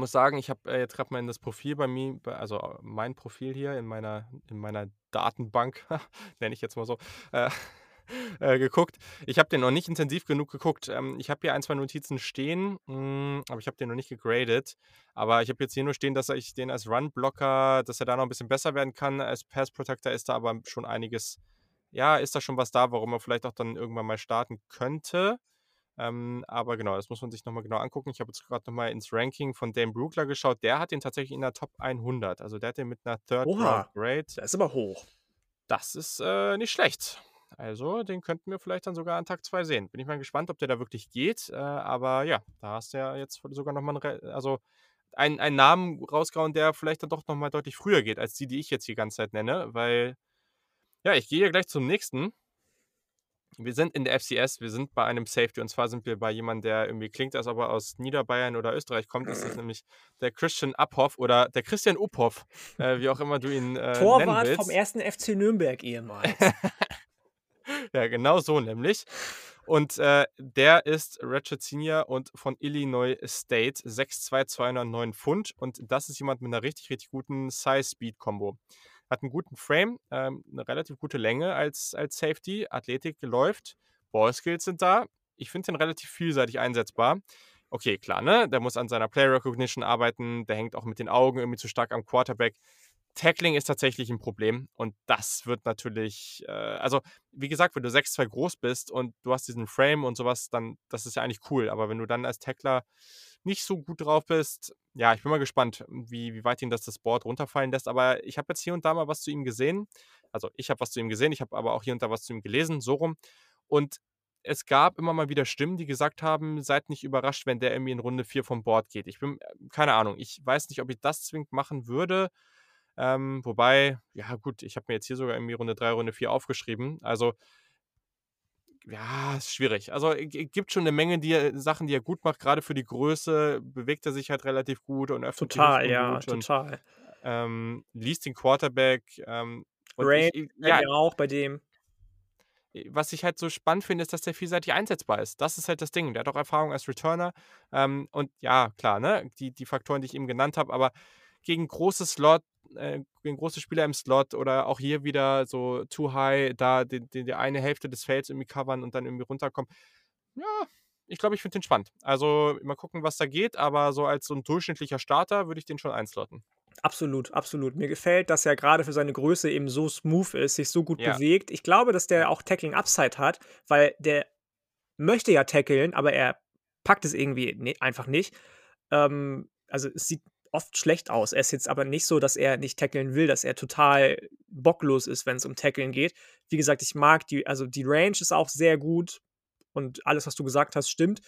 Muss sagen, ich habe, äh, jetzt grad mal in das Profil bei mir also, mein Profil hier in meiner in meiner Datenbank, nenne ich jetzt mal so, äh, äh, geguckt. Ich habe den noch nicht intensiv genug geguckt. Ähm, ich habe hier 1, 2 Notizen stehen, hm, aber ich habe den noch nicht gegradet. Aber ich habe jetzt hier nur stehen, dass ich den als Run-Blocker dass er da noch 'n bisschen besser werden kann. Als Pass Protector ist da aber schon einiges ja, ist da schon was da, warum er vielleicht auch dann irgendwann mal starten könnte. Ähm, aber genau, das muss man sich noch mal genau angucken. Ich habe jetzt grad noch mal ins Ranking von Dan Brugler geschaut. Der hat den tatsächlich in der Top 100. Also, der hat den mit 'ner Third Round Oha, Grade. das ist aber hoch. Das ist, äh, nicht schlecht. Also, den könnten wir vielleicht dann sogar an Tag 2 sehen. Bin ich mal gespannt, ob der da wirklich geht. Äh, aber ja, da hast du ja jetzt sogar noch mal 'n Re also, einen einen Namen rausgehauen, der vielleicht dann doch noch mal deutlich früher geht als die, die ich jetzt die ganze Zeit nenne, weil ja, ich gehe hier gleich zum nächsten. Wir sind in der FCS, wir sind bei einem Safety und zwar sind wir bei jemandem, der irgendwie klingt, als ob er aus Niederbayern oder Österreich kommt. Das ist nämlich der Christian Uphoff oder der Christian Uphoff, äh, wie auch immer du ihn, äh, Torwart vom 1. FC Nürnberg ehemals. Ja, genau so nämlich. Und, äh, der ist Redshirt Senior und von Illinois State, 6'2", 209 Pfund und das ist jemand mit 'ner richtig, richtig guten Size-Speed-Kombo. Hat 'n guten Frame, ähm, 'ne relativ gute Länge als als Safety, Athletik läuft, Ballskills sind da. Ich finde den relativ vielseitig einsetzbar. Okay, klar, ne, der muss an seiner Player Recognition arbeiten, der hängt auch mit den Augen irgendwie zu stark am Quarterback. Tackling ist tatsächlich 'n Problem und das wird natürlich, äh also, wie gesagt, wenn du 6'2 groß bist und du hast diesen Frame und so was, dann das ist ja eigentlich cool. Aber wenn du dann als Tackler nicht so gut drauf bist, ja, ich bin mal gespannt, wie, wie weit ihn das das Board runterfallen lässt. Aber ich habe jetzt hier und da mal was zu ihm gesehen. Also ich habe was zu ihm gesehen, ich habe aber auch hier und da was zu ihm gelesen, so rum. Und es gab immer mal wieder Stimmen, die gesagt haben, seid nicht überrascht, wenn der irgendwie in Runde 4 vom Board geht. Ich bin, äh, keine Ahnung, ich weiß nicht, ob ich das zwingend machen würde. Ähm, wobei, ja gut, ich habe mir jetzt hier sogar irgendwie Runde 3, Runde 4 aufgeschrieben. Also, ja, ist schwierig. Also, es gibt schon eine Menge die er, Sachen, die er gut macht. Gerade für die Größe bewegt er sich halt relativ gut und öffnet Total, ja, gut und total. ähm, liest den Quarterback. Ähm, ich, ich, ja, ja, auch bei dem. was ich halt so spannend finde, ist, dass der vielseitig einsetzbar ist. Das ist halt das Ding. Der hat auch Erfahrung als Returner. Ähm, und ja, klar, ne, die, die Faktoren, die ich eben genannt habe, aber gegen große Slot, äh, große Spieler im Slot oder auch hier wieder so too high, da die, die, die eine Hälfte des Felds irgendwie covern und dann irgendwie runterkommen. Ja, ich glaube, ich finde den spannend. Also mal gucken, was da geht, aber so als so ein durchschnittlicher Starter würde ich den schon einslotten. Absolut, absolut. Mir gefällt, dass er gerade für seine Größe eben so smooth ist, sich so gut Ja. bewegt. Ich glaube, dass der auch Tackling Upside hat, weil der möchte ja tackeln, aber er packt es irgendwie ne einfach nicht. Ähm, also, es sieht oft schlecht aus. Er ist jetzt aber nicht so, dass er nicht tackeln will, dass er total bocklos ist, wenn es um Tackeln geht. Wie gesagt, ich mag die also, die Range ist auch sehr gut und alles, was du gesagt hast, stimmt.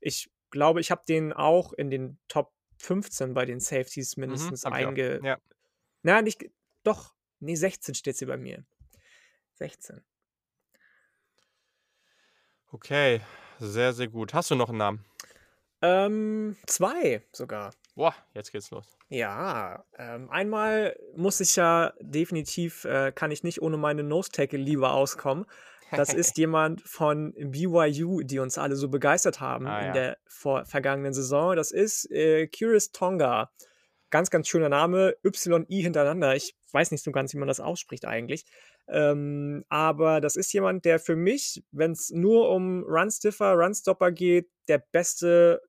Ich glaube, ich habe den auch in den Top 15 bei den Safeties Mhm, mindestens auch. einge Ja. na, nicht doch, ne, 16 steht's hier bei mir. 16. Okay, sehr, sehr gut. Hast du noch einen Namen? Ähm, 2 sogar. Boah, jetzt geht's los. Ja, ähm, einmal muss ich ja definitiv äh, kann ich nicht ohne meine Nose-Tackle-Liebe auskommen. Das ist jemand von BYU, die uns alle so begeistert haben Ah, in ja. der vor vergangenen Saison. Das ist, äh, Curious Tonga. Ganz, ganz schöner Name, YI hintereinander. Ich weiß nicht so ganz, wie man das ausspricht eigentlich. Ähm, aber das ist jemand, der für mich, wenn es nur um Run-Stiffer, Run-Stopper geht, der beste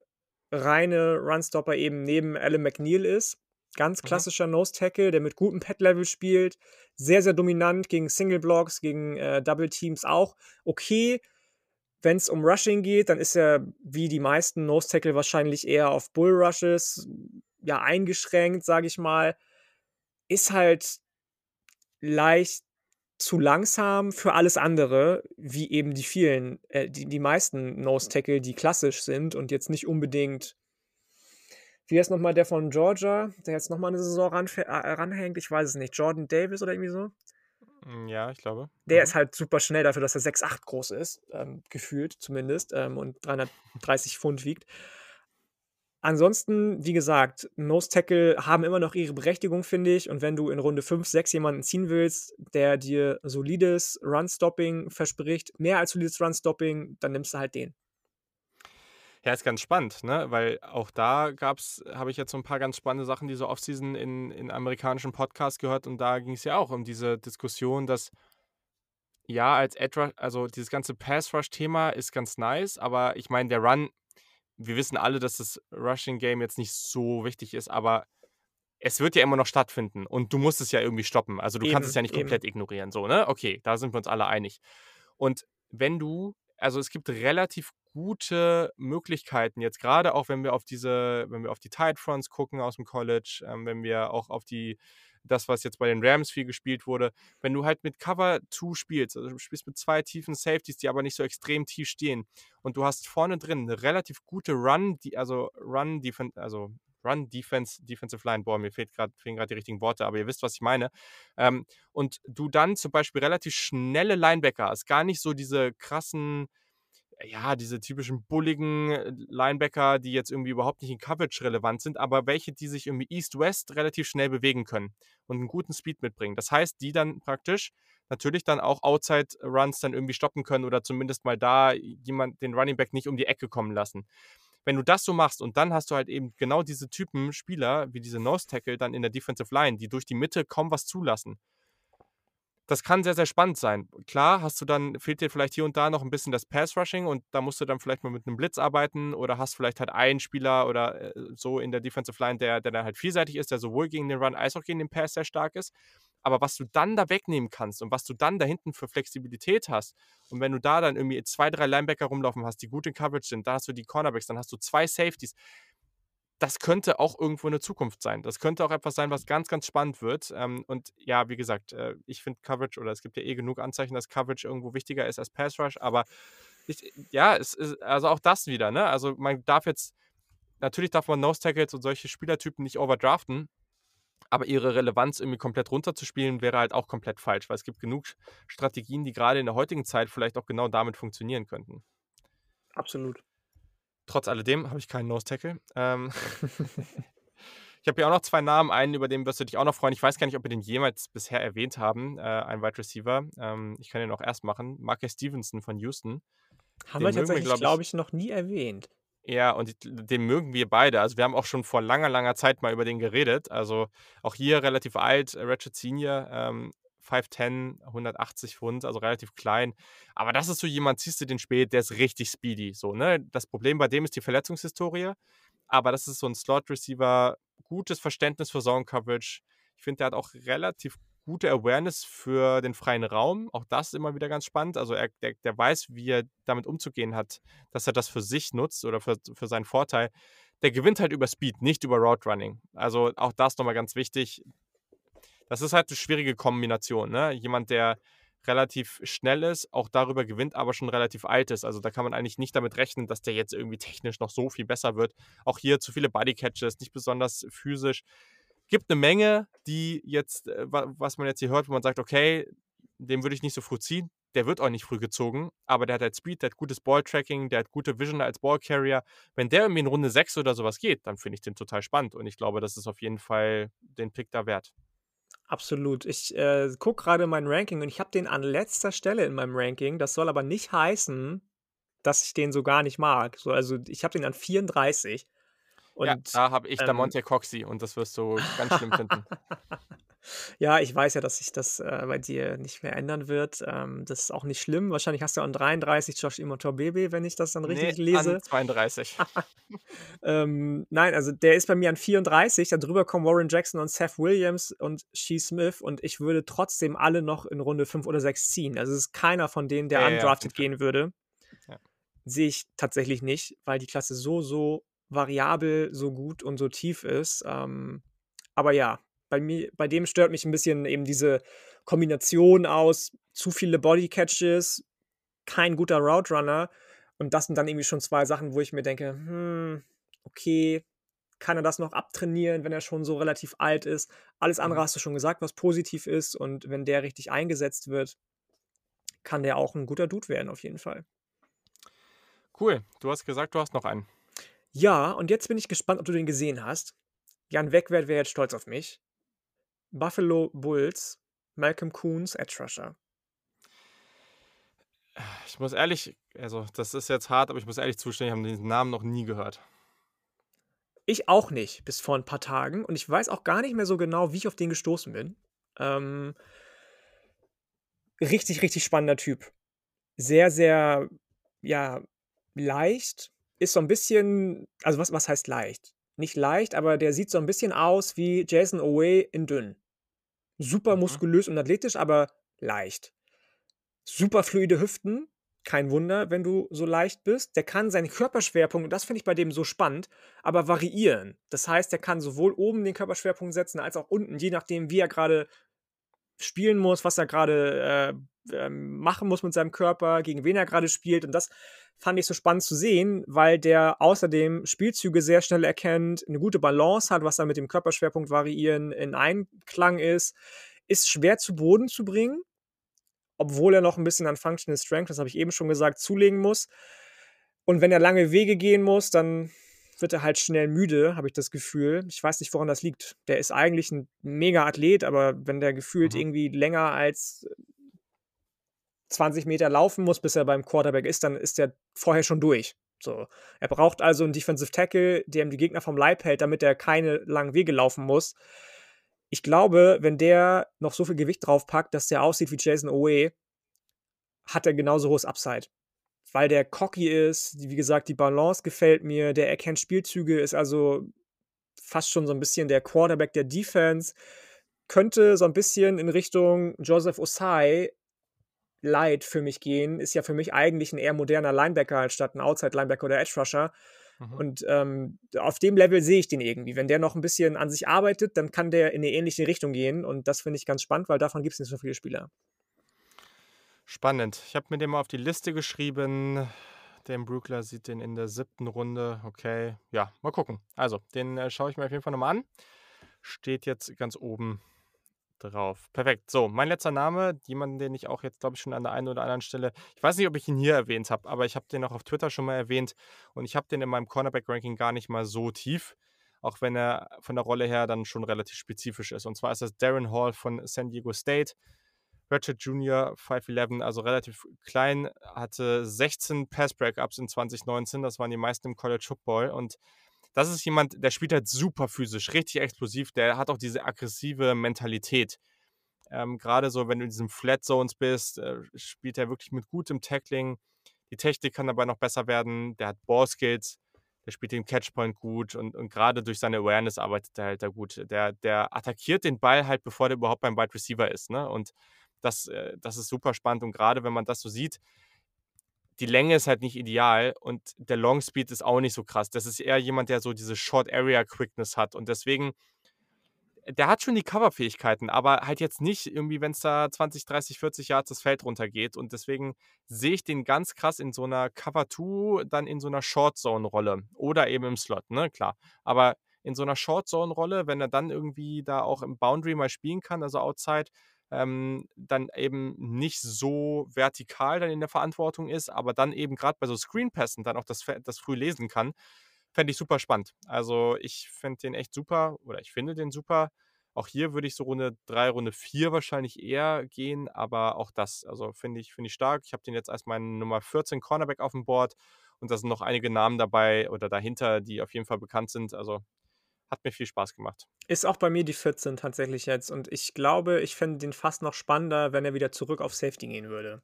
reine Run-Stopper eben neben Alan McNeil ist. Ganz Mhm. klassischer Nose-Tackle, der mit gutem Pad-Level spielt. Sehr, sehr dominant gegen Single-Blocks, gegen äh, Double-Teams auch. Okay, wenn es um Rushing geht, dann ist er wie die meisten Nose-Tackle wahrscheinlich eher auf Bull-Rushes, ja, eingeschränkt, sage ich mal. Ist halt leicht zu langsam für alles andere, wie eben die vielen, äh, die, die meisten Nose-Tackle, die klassisch sind und jetzt nicht unbedingt. Wie heißt nochmal der von Georgia, der jetzt nochmal eine Saison ranf- äh, ranhängt? Ich weiß es nicht. Jordan Davis oder irgendwie so? Mm, Ja, ich glaube. Der Mhm. ist halt super schnell dafür, dass er 6'8 groß ist, ähm, gefühlt zumindest, ähm, und 330 Pfund wiegt. Ansonsten, wie gesagt, Nose Tackle haben immer noch ihre Berechtigung, finde ich. Und wenn du in Runde 5, 6 jemanden ziehen willst, der dir solides Run-Stopping verspricht, mehr als solides Run-Stopping, dann nimmst du halt den. Ja, ist ganz spannend, ne? Weil auch da gab's, habe ich jetzt so ein paar ganz spannende Sachen diese Offseason in, in amerikanischen Podcasts gehört und da ging es ja auch um diese Diskussion, dass ja, als Edge also dieses ganze Pass-Rush-Thema ist ganz nice, aber ich meine, der Run, wir wissen alle, dass das Rushing-Game jetzt nicht so wichtig ist, aber es wird ja immer noch stattfinden und du musst es ja irgendwie stoppen. Also du kannst es Eben, ja nicht eben. komplett ignorieren, so, ne? Okay, da sind wir uns alle einig. Und wenn du, also es gibt relativ gute Möglichkeiten, jetzt gerade auch wenn wir auf diese, wenn wir auf die Tide Fronts gucken aus dem College, ähm, wenn wir auch auf die, das, was jetzt bei den Rams viel gespielt wurde, wenn du halt mit Cover 2 spielst, also du spielst mit zwei tiefen Safeties, die aber nicht so extrem tief stehen und du hast vorne drin eine relativ gute Run, die, also Run Defense, also Run Defense, Defensive Line, boah, mir fehlt grad, fehlen gerade die richtigen Worte, aber ihr wisst, was ich meine. Ähm, und du dann zum Beispiel relativ schnelle Linebacker hast, gar nicht so diese krassen, ja, diese typischen bulligen äh, Linebacker, die jetzt irgendwie überhaupt nicht in Coverage relevant sind, aber welche, die sich irgendwie East-West relativ schnell bewegen können und einen guten Speed mitbringen. Das heißt, die dann praktisch natürlich dann auch Outside-Runs dann irgendwie stoppen können oder zumindest mal da jemand den Running Back nicht um die Ecke kommen lassen. Wenn du das so machst und dann hast du halt eben genau diese Typen Spieler wie diese Nose Tackle dann in der Defensive Line, die durch die Mitte kaum was zulassen. Das kann sehr, sehr spannend sein. Klar, hast du dann, fehlt dir vielleicht hier und da noch ein bisschen das Pass-Rushing und da musst du dann vielleicht mal mit einem Blitz arbeiten oder hast vielleicht halt einen Spieler oder äh, so in der Defensive Line, der, der dann halt vielseitig ist, der sowohl gegen den Run als auch gegen den Pass sehr stark ist. Aber was du dann da wegnehmen kannst und was du dann da hinten für Flexibilität hast und wenn du da dann irgendwie zwei, drei Linebacker rumlaufen hast, die gut in Coverage sind, dann hast du die Cornerbacks, dann hast du zwei Safeties. Das könnte auch irgendwo eine Zukunft sein. Das könnte auch etwas sein, was ganz, ganz spannend wird. Ähm, und ja, wie gesagt, äh, ich finde Coverage oder es gibt ja eh genug Anzeichen, dass Coverage irgendwo wichtiger ist als Pass Rush, aber ich, ja, es ist also auch das wieder, ne? Also man darf jetzt, natürlich darf man Nose Tackles und solche Spielertypen nicht overdraften, aber ihre Relevanz irgendwie komplett runterzuspielen, wäre halt auch komplett falsch, weil es gibt genug Strategien, die gerade in der heutigen Zeit vielleicht auch genau damit funktionieren könnten. Absolut. Trotz alledem habe ich keinen Nose Tackle. Ähm, ich habe hier auch noch zwei Namen. Einen, über den wirst du dich auch noch freuen. Ich weiß gar nicht, ob wir den jemals bisher erwähnt haben. Äh, ein Wide Receiver. Ähm, ich kann den auch erst machen. Marcus Stevenson von Houston. Haben den wir tatsächlich, glaube ich, noch nie erwähnt. Ja, und den mögen wir beide. Also wir haben auch schon vor langer, langer Zeit mal über den geredet. Also auch hier relativ alt, äh, Ratchet Senior, ähm, 5'10, 180 Pfund, also relativ klein. Aber das ist so jemand, siehst du den spät, der ist richtig speedy. So, ne? Das Problem bei dem ist die Verletzungshistorie. Aber das ist so ein Slot-Receiver, gutes Verständnis für Zone-Coverage. Ich finde, der hat auch relativ gute Awareness für den freien Raum. Auch das ist immer wieder ganz spannend. Also er, der, der weiß, wie er damit umzugehen hat, dass er das für sich nutzt oder für, für seinen Vorteil. Der gewinnt halt über Speed, nicht über Route Running. Also auch das nochmal ganz wichtig. Das ist halt eine schwierige Kombination. Ne? Jemand, der relativ schnell ist, auch darüber gewinnt, aber schon relativ alt ist. Also da kann man eigentlich nicht damit rechnen, dass der jetzt irgendwie technisch noch so viel besser wird. Auch hier zu viele Bodycatches, nicht besonders physisch gibt eine Menge, die jetzt, äh, was man jetzt hier hört, wo man sagt, okay, dem würde ich nicht so früh ziehen. Der wird auch nicht früh gezogen, aber der hat halt Speed, der hat gutes Balltracking, der hat gute Vision als Ballcarrier. Wenn der irgendwie in Runde 6 oder sowas geht, dann finde ich den total spannend und ich glaube, das ist auf jeden Fall den Pick da wert. Absolut. Ich äh, gucke gerade mein Ranking und ich habe den an letzter Stelle in meinem Ranking. Das soll aber nicht heißen, dass ich den so gar nicht mag. So, also ich habe den an 34. Und, ja, da habe ich ähm, da Monte Coxy und das wirst du ganz schlimm finden. Ja, ich weiß ja, dass sich das äh, bei dir nicht mehr ändern wird. Ähm, das ist auch nicht schlimm. Wahrscheinlich hast du an 33 Josh Imotor Baby, wenn ich das dann richtig nee, lese. An 32. ähm, nein, also der ist bei mir an 34. Darüber kommen Warren Jackson und Seth Williams und Shee Smith und ich würde trotzdem alle noch in Runde 5 oder 6 ziehen. Also es ist keiner von denen, der ja, undrafted ja, gehen würde. Ja. Sehe ich tatsächlich nicht, weil die Klasse so, so variabel so gut und so tief ist. Ähm, aber ja, bei mir, bei dem stört mich ein bisschen eben diese Kombination aus zu viele Bodycatches, kein guter Route Runner. Und das sind dann irgendwie schon zwei Sachen, wo ich mir denke, hm, okay, kann er das noch abtrainieren, wenn er schon so relativ alt ist? Alles andere mhm. hast du schon gesagt, was positiv ist. Und wenn der richtig eingesetzt wird, kann der auch ein guter Dude werden, auf jeden Fall. Cool. Du hast gesagt, du hast noch einen. Ja, und jetzt bin ich gespannt, ob du den gesehen hast. Jan Wegwert wäre jetzt stolz auf mich. Buffalo Bulls, Malcolm Coons, Edge Rusher. Ich muss ehrlich, also das ist jetzt hart, aber ich muss ehrlich zustimmen, ich habe diesen Namen noch nie gehört. Ich auch nicht, bis vor ein paar Tagen. Und ich weiß auch gar nicht mehr so genau, wie ich auf den gestoßen bin. Ähm, richtig, richtig spannender Typ. Sehr, sehr, ja, leicht, ist so ein bisschen, also was, was heißt leicht? Nicht leicht, aber der sieht so ein bisschen aus wie Jason Owe in dünn. Super mhm. muskulös und athletisch, aber leicht. Super fluide Hüften, kein Wunder, wenn du so leicht bist. Der kann seinen Körperschwerpunkt, und das finde ich bei dem so spannend, aber variieren. Das heißt, er kann sowohl oben den Körperschwerpunkt setzen, als auch unten, je nachdem, wie er gerade spielen muss, was er gerade äh, äh, machen muss mit seinem Körper, gegen wen er gerade spielt. Und das fand ich so spannend zu sehen, weil der außerdem Spielzüge sehr schnell erkennt, eine gute Balance hat, was da mit dem Körperschwerpunkt variieren in Einklang ist, ist schwer zu Boden zu bringen, obwohl er noch ein bisschen an Functional Strength, das habe ich eben schon gesagt, zulegen muss. Und wenn er lange Wege gehen muss, dann wird er halt schnell müde, habe ich das Gefühl. Ich weiß nicht, woran das liegt. Der ist eigentlich ein mega Athlet, aber wenn der gefühlt mhm. irgendwie länger als 20 Meter laufen muss, bis er beim Quarterback ist, dann ist er vorher schon durch. So. Er braucht also einen Defensive Tackle, der ihm die Gegner vom Leib hält, damit er keine langen Wege laufen muss. Ich glaube, wenn der noch so viel Gewicht draufpackt, dass der aussieht wie Jason Owe, hat er genauso hohes Upside. Weil der cocky ist, wie gesagt, die Balance gefällt mir, der erkennt Spielzüge, ist also fast schon so ein bisschen der Quarterback der Defense. Könnte so ein bisschen in Richtung Joseph Osai Light für mich gehen, ist ja für mich eigentlich ein eher moderner Linebacker anstatt ein Outside-Linebacker oder Edge-Rusher. Mhm. Und ähm, auf dem Level sehe ich den irgendwie. Wenn der noch ein bisschen an sich arbeitet, dann kann der in eine ähnliche Richtung gehen. Und das finde ich ganz spannend, weil davon gibt es nicht so viele Spieler. Spannend. Ich habe mir den mal auf die Liste geschrieben. Der Brookler sieht den in der siebten Runde. Okay, ja, mal gucken. Also, den äh, schaue ich mir auf jeden Fall nochmal an. Steht jetzt ganz oben drauf. Perfekt. So, mein letzter Name, jemanden, den ich auch jetzt, glaube ich, schon an der einen oder anderen Stelle, ich weiß nicht, ob ich ihn hier erwähnt habe, aber ich habe den auch auf Twitter schon mal erwähnt und ich habe den in meinem Cornerback-Ranking gar nicht mal so tief, auch wenn er von der Rolle her dann schon relativ spezifisch ist. Und zwar ist das Darren Hall von San Diego State. Ratchet Jr. 5'11, also relativ klein, hatte 16 Pass-Breakups in 2019. Das waren die meisten im College Football. Und das ist jemand, der spielt halt super physisch, richtig explosiv. Der hat auch diese aggressive Mentalität. Ähm, Gerade so, wenn du in diesen Flat Zones bist, äh, spielt er wirklich mit gutem Tackling. Die Technik kann dabei noch besser werden. Der hat Ballskills. Der spielt den Catchpoint gut und, und gerade durch seine Awareness arbeitet er halt da gut. Der, der attackiert den Ball halt, bevor der überhaupt beim Wide Receiver ist. Ne? Und das, äh, das ist super spannend. Und gerade wenn man das so sieht, die Länge ist halt nicht ideal und der Long Speed ist auch nicht so krass. Das ist eher jemand, der so diese Short Area Quickness hat. Und deswegen, der hat schon die Coverfähigkeiten, aber halt jetzt nicht irgendwie, wenn es da 20, 30, 40 Yards das Feld runtergeht. Und deswegen sehe ich den ganz krass in so einer Cover 2, dann in so einer Short Zone Rolle oder eben im Slot, ne, klar. Aber in so einer Short Zone Rolle, wenn er dann irgendwie da auch im Boundary mal spielen kann, also outside, ähm, dann eben nicht so vertikal dann in der Verantwortung ist, aber dann eben gerade bei so Screenpässen dann auch das, das früh lesen kann, fände ich super spannend. Also ich fände den echt super oder ich finde den super. Auch hier würde ich so Runde 3, Runde 4 wahrscheinlich eher gehen, aber auch das, also finde ich, find ich stark. Ich habe den jetzt als meinen Nummer 14 Cornerback auf dem Board und da sind noch einige Namen dabei oder dahinter, die auf jeden Fall bekannt sind. Also hat mir viel Spaß gemacht. Ist auch bei mir die 14 tatsächlich jetzt. Und ich glaube, ich fände den fast noch spannender, wenn er wieder zurück auf Safety gehen würde.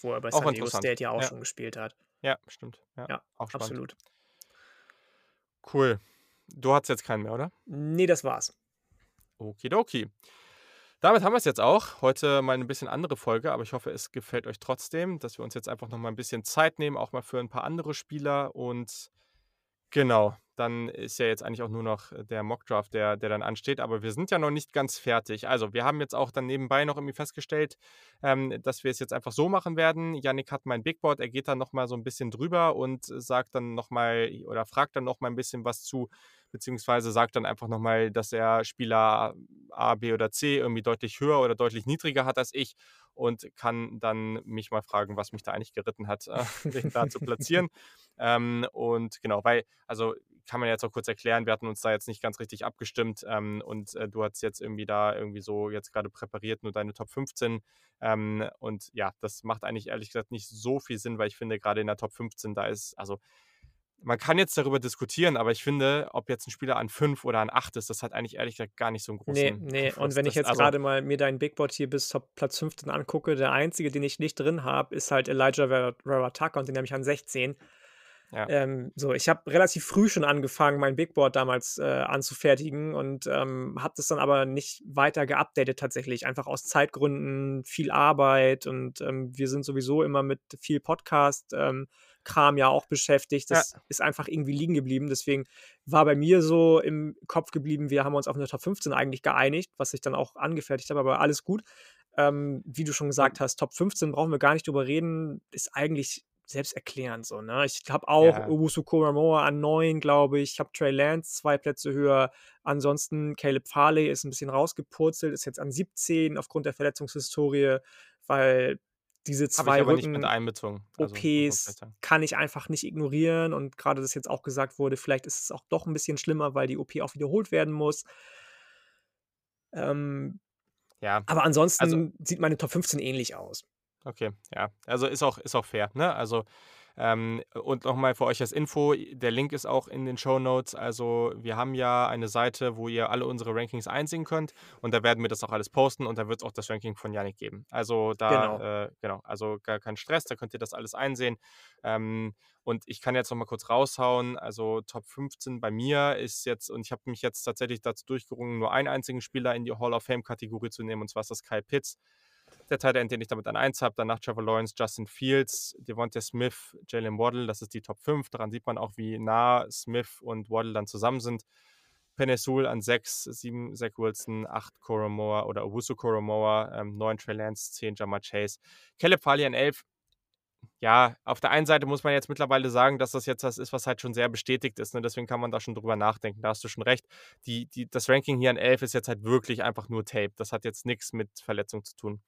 Wo er bei auch San Diego State ja auch ja. schon gespielt hat. Ja, stimmt. Ja, ja auch spannend. absolut. Cool. Du hast jetzt keinen mehr, oder? Nee, das war's. Okidoki. Damit haben wir es jetzt auch. Heute mal ein bisschen andere Folge, aber ich hoffe, es gefällt euch trotzdem, dass wir uns jetzt einfach noch mal ein bisschen Zeit nehmen, auch mal für ein paar andere Spieler und Genau, dann ist ja jetzt eigentlich auch nur noch äh, der Mockdraft, der, der dann ansteht. Aber wir sind ja noch nicht ganz fertig. Also, wir haben jetzt auch dann nebenbei noch irgendwie festgestellt, ähm, dass wir es jetzt einfach so machen werden. Yannick hat mein Big Board, er geht dann nochmal so ein bisschen drüber und sagt dann nochmal oder fragt dann nochmal ein bisschen was zu, beziehungsweise sagt dann einfach nochmal, dass er Spieler A, B oder C irgendwie deutlich höher oder deutlich niedriger hat als ich und kann dann mich mal fragen, was mich da eigentlich geritten hat, äh, den da zu platzieren. Ähm, und genau, weil, also kann man jetzt auch kurz erklären, wir hatten uns da jetzt nicht ganz richtig abgestimmt ähm, und äh, du hast jetzt irgendwie da irgendwie so jetzt gerade präpariert, nur deine Top 15. Ähm, und ja, das macht eigentlich ehrlich gesagt nicht so viel Sinn, weil ich finde, gerade in der Top 15, da ist, also man kann jetzt darüber diskutieren, aber ich finde, ob jetzt ein Spieler an 5 oder an 8 ist, das hat eigentlich ehrlich gesagt gar nicht so einen großen Nee, nee. Und wenn ich jetzt also, gerade mal mir dein Big Board hier bis Top Platz 15 angucke, der einzige, den ich nicht drin habe, ist halt Elijah Verataka und den habe ich an 16. Ja. Ähm, so, ich habe relativ früh schon angefangen, mein Big Board damals äh, anzufertigen und ähm, habe das dann aber nicht weiter geupdatet tatsächlich, einfach aus Zeitgründen, viel Arbeit und ähm, wir sind sowieso immer mit viel Podcast. Kram ja auch beschäftigt. Das ja. ist einfach irgendwie liegen geblieben. Deswegen war bei mir so im Kopf geblieben, wir haben uns auf eine Top 15 eigentlich geeinigt, was ich dann auch angefertigt habe, aber alles gut. Ähm, wie du schon gesagt hast, Top 15 brauchen wir gar nicht drüber reden, ist eigentlich selbsterklärend so, ne? Ich habe auch ja. Owusu Koramoa an 9, glaube ich. Ich habe Trey Lance zwei Plätze höher. Ansonsten Caleb Farley ist ein bisschen rausgepurzelt, ist jetzt an 17 aufgrund der Verletzungshistorie, weil diese zwei Rücken also, OPs kann ich einfach nicht ignorieren und gerade das jetzt auch gesagt wurde, vielleicht ist es auch doch ein bisschen schlimmer, weil die OP auch wiederholt werden muss. Ähm, ja. Aber ansonsten also, sieht meine Top 15 ähnlich aus. Okay, ja. Also ist auch, ist auch fair, ne? Also ähm, und nochmal für euch als Info, der Link ist auch in den Show Notes. Also wir haben ja eine Seite, wo ihr alle unsere Rankings einsehen könnt und da werden wir das auch alles posten und da wird es auch das Ranking von Yannick geben. Also da, genau, äh, genau also gar kein Stress, da könnt ihr das alles einsehen. Ähm, und ich kann jetzt nochmal kurz raushauen, also Top 15 bei mir ist jetzt, und ich habe mich jetzt tatsächlich dazu durchgerungen, nur einen einzigen Spieler in die Hall of Fame-Kategorie zu nehmen, und zwar ist das Kyle Pitts. Der Tight End, den ich damit an 1 habe. Danach Trevor Lawrence, Justin Fields, Devontae Smith, Jalen Waddle. Das ist die Top 5. Daran sieht man auch, wie nah Smith und Waddle dann zusammen sind. Penesul an 6, 7 Zach Wilson, 8 Koromoa oder Owusu Koromoa, ähm, 9 Trey Lance, 10 Jamar Chase. Caleb Farley an 11. Ja, auf der einen Seite muss man jetzt mittlerweile sagen, dass das jetzt das ist, was halt schon sehr bestätigt ist. Ne? Deswegen kann man da schon drüber nachdenken. Da hast du schon recht. Die, die, das Ranking hier an 11 ist jetzt halt wirklich einfach nur Tape. Das hat jetzt nichts mit Verletzung zu tun.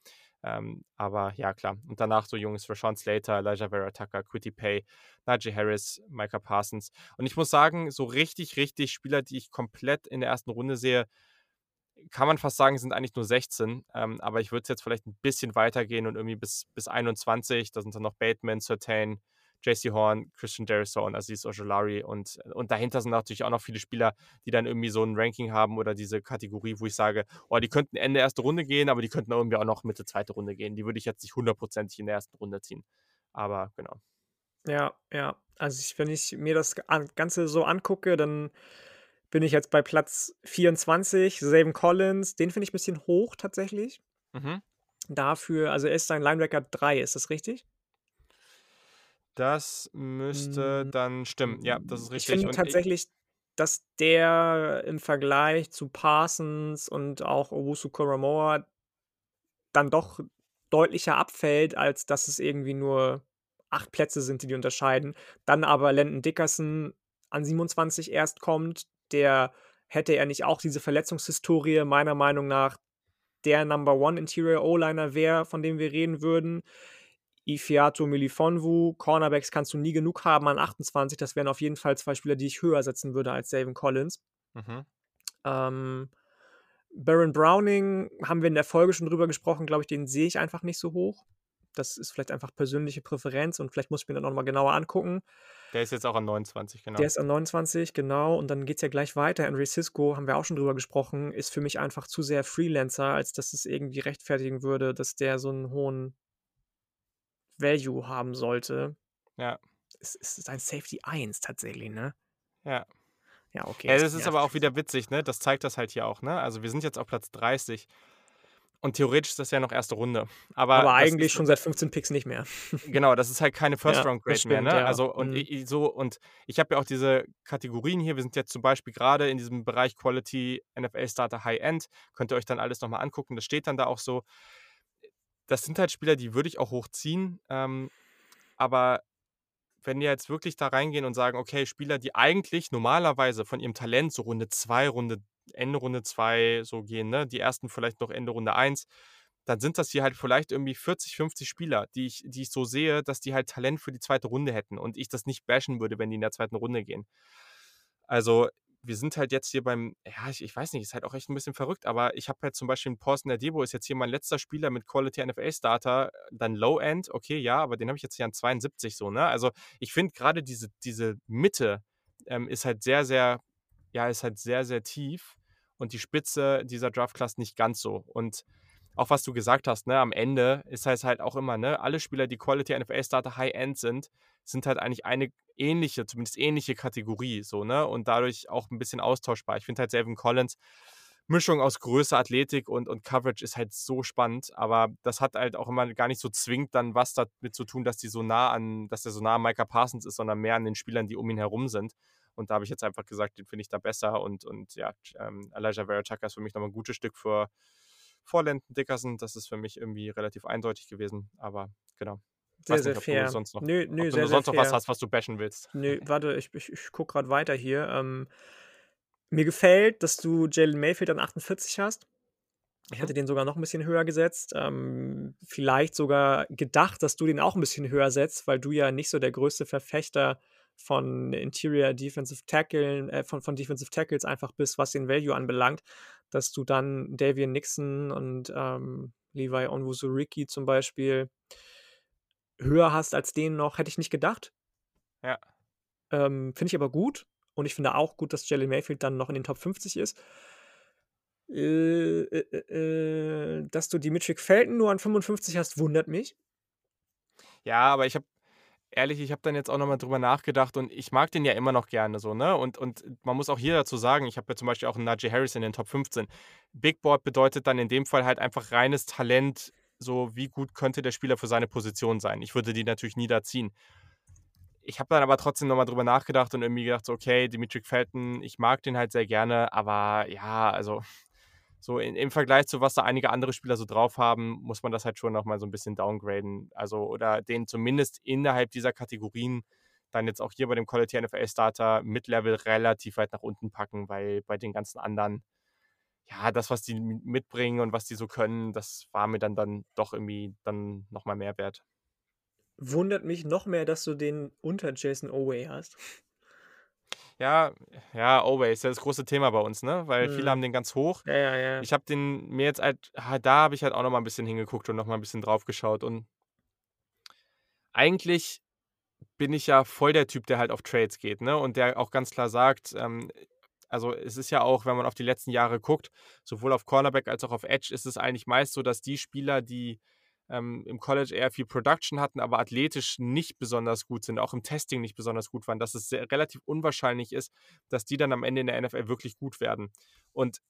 Ähm, aber ja, klar. Und danach so Jungs Rashawn Slater, Elijah Vera Tucker, Quitty Pay, Najee Harris, Micah Parsons. Und ich muss sagen, so richtig, richtig Spieler, die ich komplett in der ersten Runde sehe, kann man fast sagen, sind eigentlich nur 16. Ähm, aber ich würde es jetzt vielleicht ein bisschen weitergehen und irgendwie bis, bis 21. Da sind dann noch Bateman, Certain, JC Horn, Christian Darrison, Aziz Ojolari und, und dahinter sind natürlich auch noch viele Spieler, die dann irgendwie so ein Ranking haben oder diese Kategorie, wo ich sage, oh, die könnten Ende erste Runde gehen, aber die könnten irgendwie auch noch Mitte zweite Runde gehen. Die würde ich jetzt nicht hundertprozentig in der ersten Runde ziehen. Aber genau. Ja, ja. Also ich, wenn ich mir das Ganze so angucke, dann bin ich jetzt bei Platz 24, Savin Collins, den finde ich ein bisschen hoch tatsächlich. Mhm. Dafür, also er ist ein Linebacker 3, ist das richtig? Das müsste hm, dann stimmen. Ja, das ist Ich richtig. finde tatsächlich, dass der im Vergleich zu Parsons und auch Owusu Koromoa dann doch deutlicher abfällt, als dass es irgendwie nur acht Plätze sind, die die unterscheiden. Dann aber Landon Dickerson an 27 erst kommt, der hätte er nicht auch diese Verletzungshistorie meiner Meinung nach der Number One Interior O-Liner wäre, von dem wir reden würden. Ifiato Milifonwu. Cornerbacks kannst du nie genug haben an 28. Das wären auf jeden Fall zwei Spieler, die ich höher setzen würde als Savin Collins. Mhm. Ähm, Baron Browning haben wir in der Folge schon drüber gesprochen, glaube ich, den sehe ich einfach nicht so hoch. Das ist vielleicht einfach persönliche Präferenz und vielleicht muss ich mir dann nochmal genauer angucken. Der ist jetzt auch an 29, genau. Der ist an 29, genau. Und dann geht es ja gleich weiter. Henry Cisco, haben wir auch schon drüber gesprochen, ist für mich einfach zu sehr Freelancer, als dass es irgendwie rechtfertigen würde, dass der so einen hohen Value haben sollte. Ja. Es, ist ein Safety 1 tatsächlich, ne? Ja. Ja, okay. Ja, das ist aber auch wieder witzig, ne? Das zeigt das halt hier auch, ne? Also wir sind jetzt auf Platz 30 und theoretisch ist das ja noch erste Runde. Aber, aber eigentlich schon seit 15 Picks nicht mehr. Genau, das ist halt keine First-Round-Grade ja, mehr, ne? Ja. Also und mhm. ich, so, und ich habe ja auch diese Kategorien hier. Wir sind jetzt zum Beispiel gerade in diesem Bereich Quality NFL Starter High End. Könnt ihr euch dann alles nochmal angucken. Das steht dann da auch so das sind halt Spieler, die würde ich auch hochziehen. Ähm, aber wenn wir jetzt wirklich da reingehen und sagen, okay, Spieler, die eigentlich normalerweise von ihrem Talent so Runde 2, Runde, Ende Runde 2 so gehen, ne, die ersten vielleicht noch Ende Runde 1, dann sind das hier halt vielleicht irgendwie 40, 50 Spieler, die ich, die ich so sehe, dass die halt Talent für die zweite Runde hätten und ich das nicht bashen würde, wenn die in der zweiten Runde gehen. Also wir sind halt jetzt hier beim, ja, ich, ich, weiß nicht, ist halt auch echt ein bisschen verrückt, aber ich habe halt zum Beispiel Paulson Debo, ist jetzt hier mein letzter Spieler mit Quality NFL Starter, dann Low End, okay, ja, aber den habe ich jetzt hier an 72 so, ne? Also ich finde gerade diese, diese Mitte ähm, ist halt sehr, sehr, ja, ist halt sehr, sehr tief und die Spitze dieser Draft Class nicht ganz so. Und auch was du gesagt hast, ne, am Ende ist halt halt auch immer, ne, alle Spieler, die Quality NFL Starter High End sind, sind halt eigentlich eine ähnliche, zumindest ähnliche Kategorie, so, ne, und dadurch auch ein bisschen austauschbar. Ich finde halt Selvin Collins, Mischung aus Größe, Athletik und, und Coverage ist halt so spannend, aber das hat halt auch immer gar nicht so zwingend dann was damit zu tun, dass die so nah an, dass der so nah an Micah Parsons ist, sondern mehr an den Spielern, die um ihn herum sind. Und da habe ich jetzt einfach gesagt, den finde ich da besser und, und ja, ähm, Elijah Vera ist für mich nochmal ein gutes Stück für, vor Landon Dickerson. Das ist für mich irgendwie relativ eindeutig gewesen. Aber genau. Sehr, nicht, sehr fair. Du sonst noch, nö, nö, ob sehr, du sonst noch was hast, was du bashen willst. Nö, warte, ich, ich, ich gucke gerade weiter hier. Ähm, mir gefällt, dass du Jalen Mayfield an 48 hast. Ich hatte mhm. den sogar noch ein bisschen höher gesetzt. Ähm, vielleicht sogar gedacht, dass du den auch ein bisschen höher setzt, weil du ja nicht so der größte Verfechter von Interior Defensive Tackle, äh, von, von Defensive Tackles einfach bist, was den Value anbelangt dass du dann Davian Nixon und ähm, Levi Onwuzuriki zum Beispiel höher hast als den noch, hätte ich nicht gedacht. Ja. Ähm, finde ich aber gut. Und ich finde auch gut, dass Jelly Mayfield dann noch in den Top 50 ist. Äh, äh, äh, dass du die Felton nur an 55 hast, wundert mich. Ja, aber ich habe ehrlich, ich habe dann jetzt auch nochmal drüber nachgedacht und ich mag den ja immer noch gerne so, ne? Und, und man muss auch hier dazu sagen, ich habe ja zum Beispiel auch einen Najee Harris in den Top 15. Big Board bedeutet dann in dem Fall halt einfach reines Talent so, wie gut könnte der Spieler für seine Position sein. Ich würde die natürlich nie da ziehen. Ich habe dann aber trotzdem nochmal drüber nachgedacht und irgendwie gedacht, so, okay, Dimitri Felton, ich mag den halt sehr gerne, aber ja, also so in, im Vergleich zu was da einige andere Spieler so drauf haben, muss man das halt schon nochmal so ein bisschen downgraden. Also, oder den zumindest innerhalb dieser Kategorien dann jetzt auch hier bei dem Quality NFL Starter Mid-Level relativ weit nach unten packen, weil bei den ganzen anderen, ja, das, was die mitbringen und was die so können, das war mir dann, dann doch irgendwie dann nochmal mehr wert. Wundert mich noch mehr, dass du den unter Jason Oway hast. Ja, ja, Oway ist ja das große Thema bei uns, ne? Weil viele Mhm. haben den ganz hoch. Ja, ja, ja. Ich habe den mir jetzt halt, da habe ich halt auch noch mal ein bisschen hingeguckt und noch mal ein bisschen drauf geschaut und eigentlich bin ich ja voll der Typ, der halt auf Trades geht, ne? Und der auch ganz klar sagt, ähm, also es ist ja auch, wenn man auf die letzten Jahre guckt, sowohl auf Cornerback als auch auf Edge, ist es eigentlich meist so, dass die Spieler, die ähm, im College eher viel Production hatten, aber athletisch nicht besonders gut sind, auch im Testing nicht besonders gut waren, dass es sehr, relativ unwahrscheinlich ist, dass die dann am Ende in der NFL wirklich gut werden. Und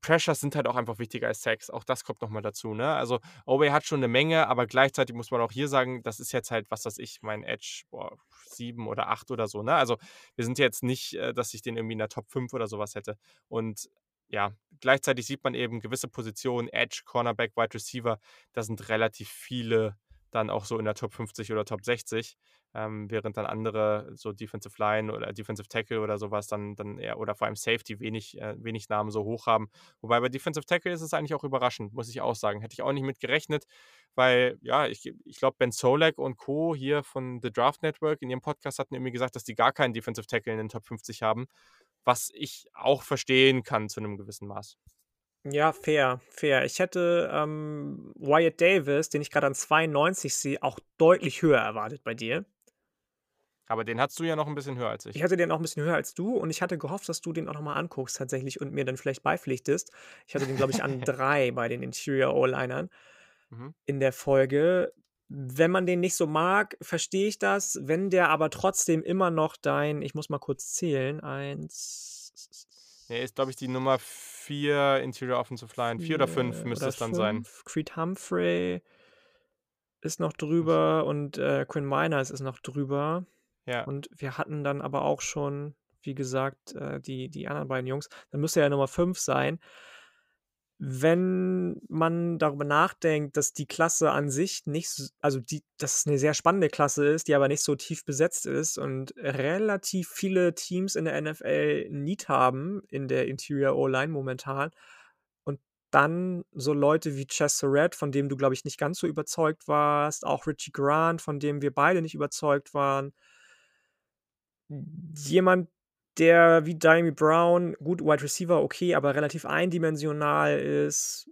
Pressures sind halt auch einfach wichtiger als Sex. Auch das kommt nochmal dazu. Ne? Also Obey hat schon eine Menge, aber gleichzeitig muss man auch hier sagen, das ist jetzt halt, was weiß ich, mein Edge, boah, sieben oder acht oder so. Ne? Also wir sind jetzt nicht, äh, dass ich den irgendwie in der Top 5 oder sowas hätte. Und ja, gleichzeitig sieht man eben gewisse Positionen, Edge, Cornerback, Wide Receiver, da sind relativ viele dann auch so in der Top 50 oder Top 60, ähm, während dann andere, so Defensive Line oder Defensive Tackle oder sowas, dann, dann eher, oder vor allem Safety, wenig, äh, wenig Namen so hoch haben. Wobei bei Defensive Tackle ist es eigentlich auch überraschend, muss ich auch sagen. Hätte ich auch nicht mit gerechnet, weil, ja, ich, ich glaube, Ben Solek und Co. hier von The Draft Network in ihrem Podcast hatten irgendwie gesagt, dass die gar keinen Defensive Tackle in den Top 50 haben, was ich auch verstehen kann zu einem gewissen Maß. Ja, fair, fair. Ich hätte ähm, Wyatt Davis, den ich gerade an 92 sehe, auch deutlich höher erwartet bei dir. Aber den hattest du ja noch ein bisschen höher als ich. Ich hatte den auch ein bisschen höher als du und ich hatte gehofft, dass du den auch nochmal anguckst tatsächlich und mir dann vielleicht beipflichtest. Ich hatte den, glaube ich, an drei bei den Interior O-Linern Mhm. in der Folge. Wenn man den nicht so mag, verstehe ich das. Wenn der aber trotzdem immer noch dein, ich muss mal kurz zählen, eins. Er ist, glaube ich, die Nummer 4 Interior Offensive Line. 4 oder 5 vier müsste oder es dann sein. fünf. Creed Humphrey ist noch drüber und äh, Quinn Miners ist noch drüber. Ja. Und wir hatten dann aber auch schon, wie gesagt, äh, die, die anderen beiden Jungs. Dann müsste er Nummer 5 sein. Wenn man darüber nachdenkt, dass die Klasse an sich nicht, also die, dass es eine sehr spannende Klasse ist, die aber nicht so tief besetzt ist und relativ viele Teams in der NFL Need haben in der Interior O-Line momentan. Und dann so Leute wie Chess Surratt, von dem du, glaube ich, nicht ganz so überzeugt warst, auch Richie Grant, von dem wir beide nicht überzeugt waren. Jemand, der wie Diami Brown, gut, Wide Receiver, okay, aber relativ eindimensional ist.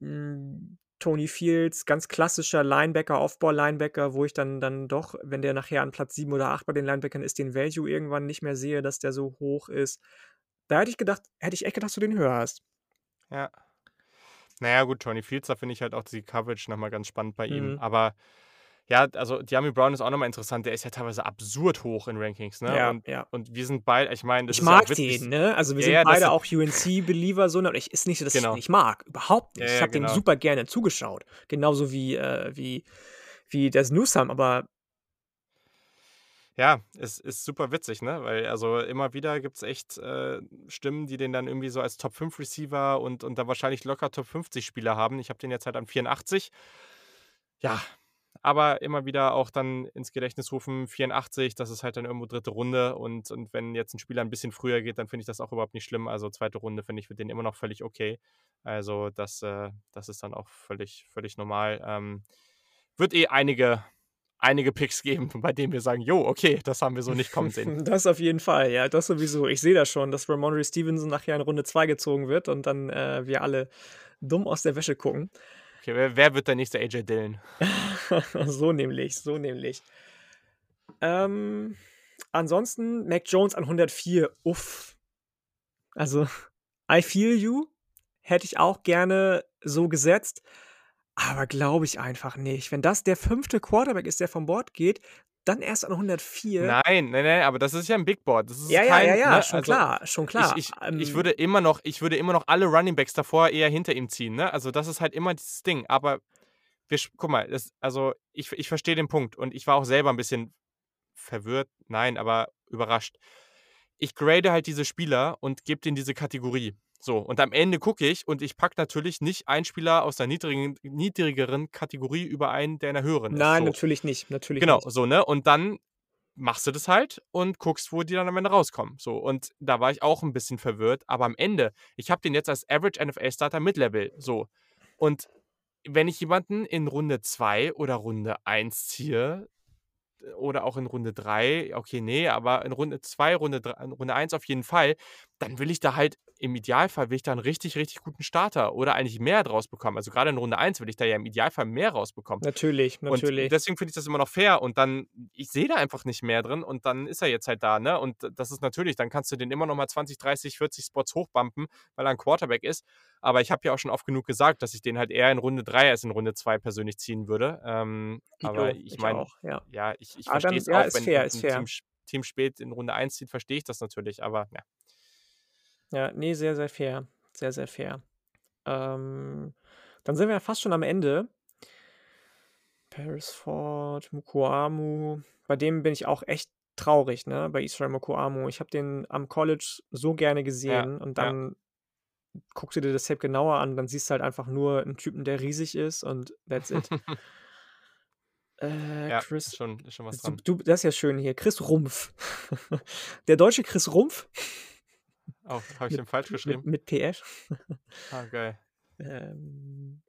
Hm, Tony Fields, ganz klassischer Linebacker, Off-Ball-Linebacker, wo ich dann, dann doch, wenn der nachher an Platz 7 oder 8 bei den Linebackern ist, den Value irgendwann nicht mehr sehe, dass der so hoch ist. Da hätte ich gedacht, hätte ich echt gedacht, dass du den höher hast. Ja. Naja, gut, Tony Fields, da finde ich halt auch die Coverage nochmal ganz spannend bei ihm. Mhm. Aber ja, also Diami Brown ist auch nochmal interessant. Der ist ja teilweise absurd hoch in Rankings, ne? Ja, und, ja. und wir sind beide, ich meine, das Ich ist ja mag witzig. den, ne? Also wir Ja, sind ja, beide auch UNC-Believer, so, aber ich ist nicht so, dass ich Genau. ihn nicht mag. Überhaupt nicht. Ja, ich ja, habe genau. dem super gerne zugeschaut. Genauso wie, äh, wie, wie das Newsam, aber Ja, es ist super witzig, ne? Weil also immer wieder gibt es echt äh, Stimmen, die den dann irgendwie so als Top 5 Receiver und, und da wahrscheinlich locker Top 50 Spieler haben. Ich habe den jetzt halt an 84. Ja, aber immer wieder auch dann ins Gedächtnis rufen, 84, das ist halt dann irgendwo dritte Runde und, und wenn jetzt ein Spieler ein bisschen früher geht, dann finde ich das auch überhaupt nicht schlimm. Also zweite Runde finde ich für den immer noch völlig okay. Also das, äh, das ist dann auch völlig, völlig normal. Ähm, wird eh einige, einige Picks geben, bei denen wir sagen, jo, okay, das haben wir so nicht kommen sehen. das auf jeden Fall, ja, das sowieso. Ich sehe das schon, dass Ramondre Stevenson nachher in Runde 2 gezogen wird und dann äh, wir alle dumm aus der Wäsche gucken. Okay, wer, wer wird der nächste AJ Dillon? so nämlich, so nämlich. Ähm, ansonsten Mac Jones an 104. Uff. Also, I feel you. Hätte ich auch gerne so gesetzt. Aber glaube ich einfach nicht. Wenn das der fünfte Quarterback ist, der vom Board geht, dann erst an 104. Nein, nein, nein, aber das ist ja ein Big Board. Das ist Ja, ja, kein, ja, ja, ne, schon also klar, schon klar. ich, ich, ich Ähm, würde immer noch, ich würde immer noch alle Running Backs davor eher hinter ihm ziehen, ne? Also das ist halt immer dieses Ding. Aber wir, guck mal, das, also ich, ich verstehe den Punkt und ich war auch selber ein bisschen verwirrt, nein, aber überrascht. Ich grade halt diese Spieler und gebe denen diese Kategorie. So, und am Ende gucke ich und ich packe natürlich nicht einen Spieler aus der niedrigen, niedrigeren Kategorie über einen, der in der höheren ist. Nein, So. natürlich nicht, natürlich Genau, nicht. so, ne? Und dann machst du das halt und guckst, wo die dann am Ende rauskommen. So, und da war ich auch ein bisschen verwirrt, aber am Ende, ich habe den jetzt als Average NFL Starter Mid-Level. So. Und wenn ich jemanden in Runde 2 oder Runde 1 ziehe, oder auch in Runde 3, okay, nee, aber in Runde 2, Runde, 3, Runde 1 auf jeden Fall, dann will ich da halt, im Idealfall will ich da einen richtig, richtig guten Starter oder eigentlich mehr draus bekommen. Also gerade in Runde 1 will ich da ja im Idealfall mehr rausbekommen. Natürlich, Und natürlich. deswegen finde ich das immer noch fair. Und dann, ich sehe da einfach nicht mehr drin und dann ist er jetzt halt da, ne? Und das ist natürlich, dann kannst du den immer noch mal 20, 30, 40 Spots hochbumpen, weil er ein Quarterback ist. Aber ich habe ja auch schon oft genug gesagt, dass ich den halt eher in Runde 3 als in Runde 2 persönlich ziehen würde. Ähm, aber Dito, ich meine, ja. ja, ich, ich verstehe es ja, auch, ist wenn, fair, ein fair. Team, Team spät in Runde 1 zieht, verstehe ich das natürlich. Aber ja. Ja, nee, sehr, sehr fair. Sehr, sehr fair. Ähm, dann sind wir ja fast schon am Ende. Parisford, Mukuamu. Bei dem bin ich auch echt traurig, ne? Bei Israel Mukuamu. Ich habe den am College so gerne gesehen und ja. dann guckst du dir das Tape genauer an, dann siehst du halt einfach nur einen Typen, der riesig ist und that's it. äh, ja, Chris, ist schon, ist schon was du, dran. du, das ist ja schön hier. Chris Rumpf. der deutsche Chris Rumpf Oh, habe ich den falsch geschrieben? mit, mit PF. Ah, geil. Ähm,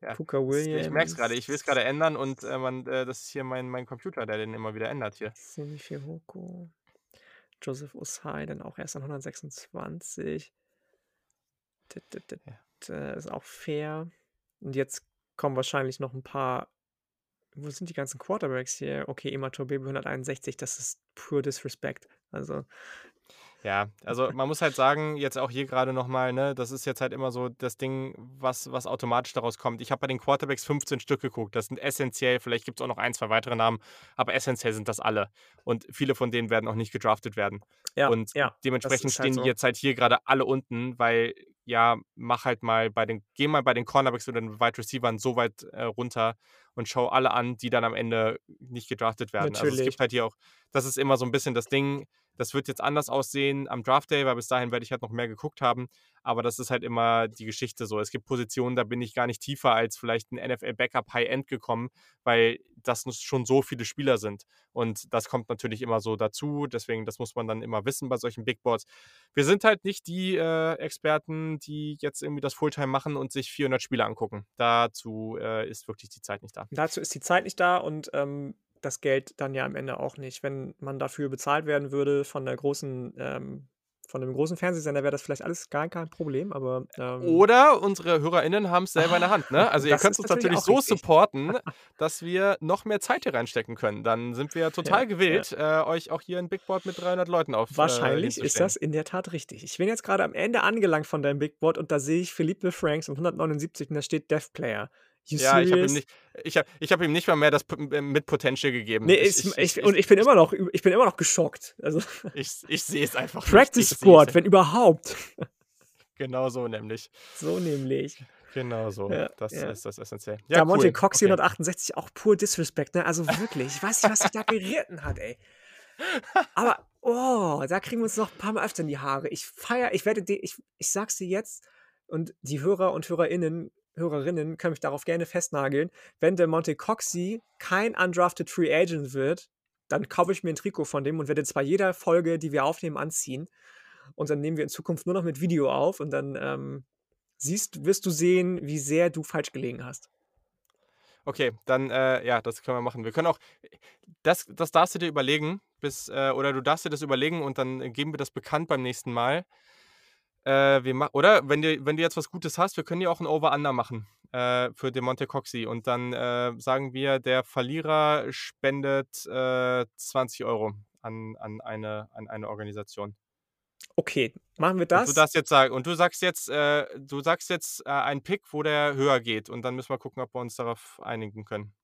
Ja, Puka Das- Williams. Ich merke es gerade, ich will es gerade ändern und äh, man, äh, das ist hier mein, mein Computer, der den immer wieder ändert hier. Semi Fihoko. Joseph Osai, dann auch erst an 126. Dit, dit, dit, Ja. Ist auch fair. Und jetzt kommen wahrscheinlich noch ein paar. Wo sind die ganzen Quarterbacks hier? Okay, Imator Baby 161, das ist pure Disrespect. Also, Ja, also man muss halt sagen, jetzt auch hier gerade nochmal, ne, das ist jetzt halt immer so das Ding, was, was automatisch daraus kommt. Ich habe bei den Quarterbacks 15 Stück geguckt. Das sind essentiell, vielleicht gibt es auch noch ein, zwei weitere Namen, aber essentiell sind das alle. Und viele von denen werden auch nicht gedraftet werden. ja, Und ja. dementsprechend halt stehen so. jetzt halt hier gerade alle unten, weil ja, mach halt mal bei den, geh mal bei den Cornerbacks oder den Wide Receivern so weit äh, runter und schau alle an, die dann am Ende nicht gedraftet werden. Also es Natürlich. gibt halt hier auch, das ist immer so ein bisschen das Ding, das wird jetzt anders aussehen am Draft Day, weil bis dahin werde ich halt noch mehr geguckt haben. Aber das ist halt immer die Geschichte so. Es gibt Positionen, da bin ich gar nicht tiefer als vielleicht ein NFL-Backup High-End gekommen, weil das schon so viele Spieler sind. Und das kommt natürlich immer so dazu. Deswegen, das muss man dann immer wissen bei solchen Big Boards. Wir sind halt nicht die äh, Experten, die jetzt irgendwie das Fulltime machen und sich 400 Spiele angucken. Dazu äh, ist wirklich die Zeit nicht da. Dazu ist die Zeit nicht da und ähm, das Geld dann ja am Ende auch nicht. Wenn man dafür bezahlt werden würde von der großen, ähm, von einem großen Fernsehsender, wäre das vielleicht alles gar kein Problem, aber ähm, Oder unsere HörerInnen haben es selber in der Hand. Ne? Also ihr könnt uns natürlich so richtig. supporten, dass wir noch mehr Zeit hier reinstecken können. Dann sind wir total Ja, gewillt, äh, euch auch hier ein Big Board mit 300 Leuten auf Wahrscheinlich äh, ist das in der Tat richtig. Ich bin jetzt gerade am Ende angelangt von deinem Big Board und da sehe ich Philippe Franks um 179 und da steht Dev Player. You Ja, ich habe ihm serious? nicht, ich hab, ich hab ihm nicht mal mehr das äh, mit Potential gegeben. Nee, ich, ich, ich, und ich bin immer noch, ich bin immer noch geschockt. Also ich, ich sehe es einfach nicht. Practice Ich seh's Squad, wenn überhaupt. Genau so nämlich. So nämlich. Genau so. Ja, das ja. ist das essentiell. Ja, Monte cool. Cox Okay. 168, auch pur Disrespect, ne? Also wirklich, ich weiß nicht, was sich da geritten hat, ey. Aber, oh, da kriegen wir uns noch ein paar Mal öfter in die Haare. Ich feier, ich werde, ich, ich sag's dir jetzt und die Hörer und Hörerinnen, Hörerinnen können mich darauf gerne festnageln. Wenn der Monte Coxie kein undrafted Free Agent wird, dann kaufe ich mir ein Trikot von dem und werde bei jeder Folge, die wir aufnehmen, anziehen. Und dann nehmen wir in Zukunft nur noch mit Video auf und dann ähm, siehst, wirst du sehen, wie sehr du falsch gelegen hast. Okay, dann, äh, ja, das können wir machen. Wir können auch, das, das darfst du dir überlegen, bis, äh, oder du darfst dir das überlegen und dann geben wir das bekannt beim nächsten Mal. Äh, wir oder wenn du, wenn du jetzt was Gutes hast, wir können ja auch ein Over-Under machen äh, für den Monte Coxi und dann äh, sagen wir, der Verlierer spendet äh, 20 Euro an, an, eine, an eine Organisation. Okay, machen wir Und das. du darfst jetzt sagen, und du sagst jetzt, äh, du sagst jetzt äh, einen Pick, wo der höher geht und dann müssen wir gucken, ob wir uns darauf einigen können.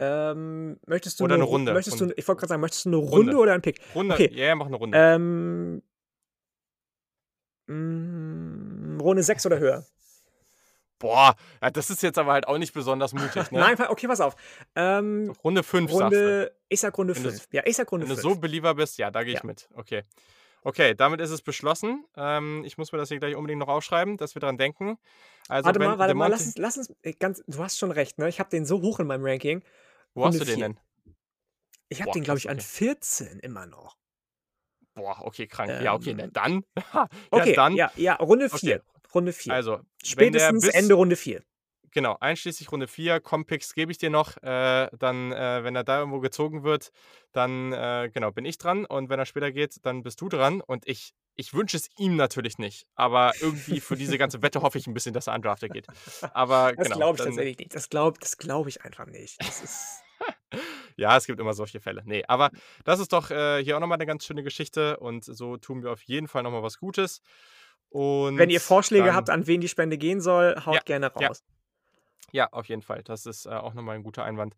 Ähm, möchtest du Oder 'ne Ru Runde, möchtest du ich wollte grad sagen, möchtest du 'ne Runde Runde. oder 'n Pick? Runde. Okay. Ja, ja, mach 'ne Runde. Ähm hm, Runde 6 oder höher? Boah, ja, das ist jetzt aber halt auch nicht besonders mutig, ne? Nein, okay, pass auf. Ähm, Runde 5 sagst du. Ich sage Runde Wenn du 5. Ja, ich sage Runde Wenn du 5. so Believer bist, ja, da gehe ich Ja. mit. Okay. Okay, damit ist es beschlossen. Ähm, ich muss mir das hier gleich unbedingt noch aufschreiben, dass wir dran denken. Also, Warte mal, warte mal, lass uns lass uns, äh, ganz du hast schon recht, ne? Ich habe den so hoch in meinem Ranking. Wo hast Runde du den 4. denn? Ich habe den, glaube ich, an okay. 14 immer noch. Boah, okay, krank. Ja, okay, na Ähm, dann. Ja, okay, dann. ja, ja, Runde Okay. 4. Runde 4. Also, Spätestens bis Ende Runde 4. genau, einschließlich Runde 4, Compicks gebe ich dir noch. Äh, dann, äh, wenn er da irgendwo gezogen wird, dann, äh, genau, bin ich dran. Und wenn er später geht, dann bist du dran. Und ich ich wünsche es ihm natürlich nicht, aber irgendwie für diese ganze Wette hoffe ich 'n bisschen, dass er undrafted geht. Aber Das genau, glaube ich dann tatsächlich nicht. Das glaube das glaube ich einfach nicht. Das ist Ja, es gibt immer solche Fälle. Ne, aber das ist doch, äh, hier auch noch mal 'ne ganz schöne Geschichte und so tun wir auf jeden Fall noch mal was Gutes. Und Wenn ihr Vorschläge dann habt, an wen die Spende gehen soll, haut Ja, gerne ja. raus. Ja, auf jeden Fall. Das ist, äh, auch noch mal 'n guter Einwand.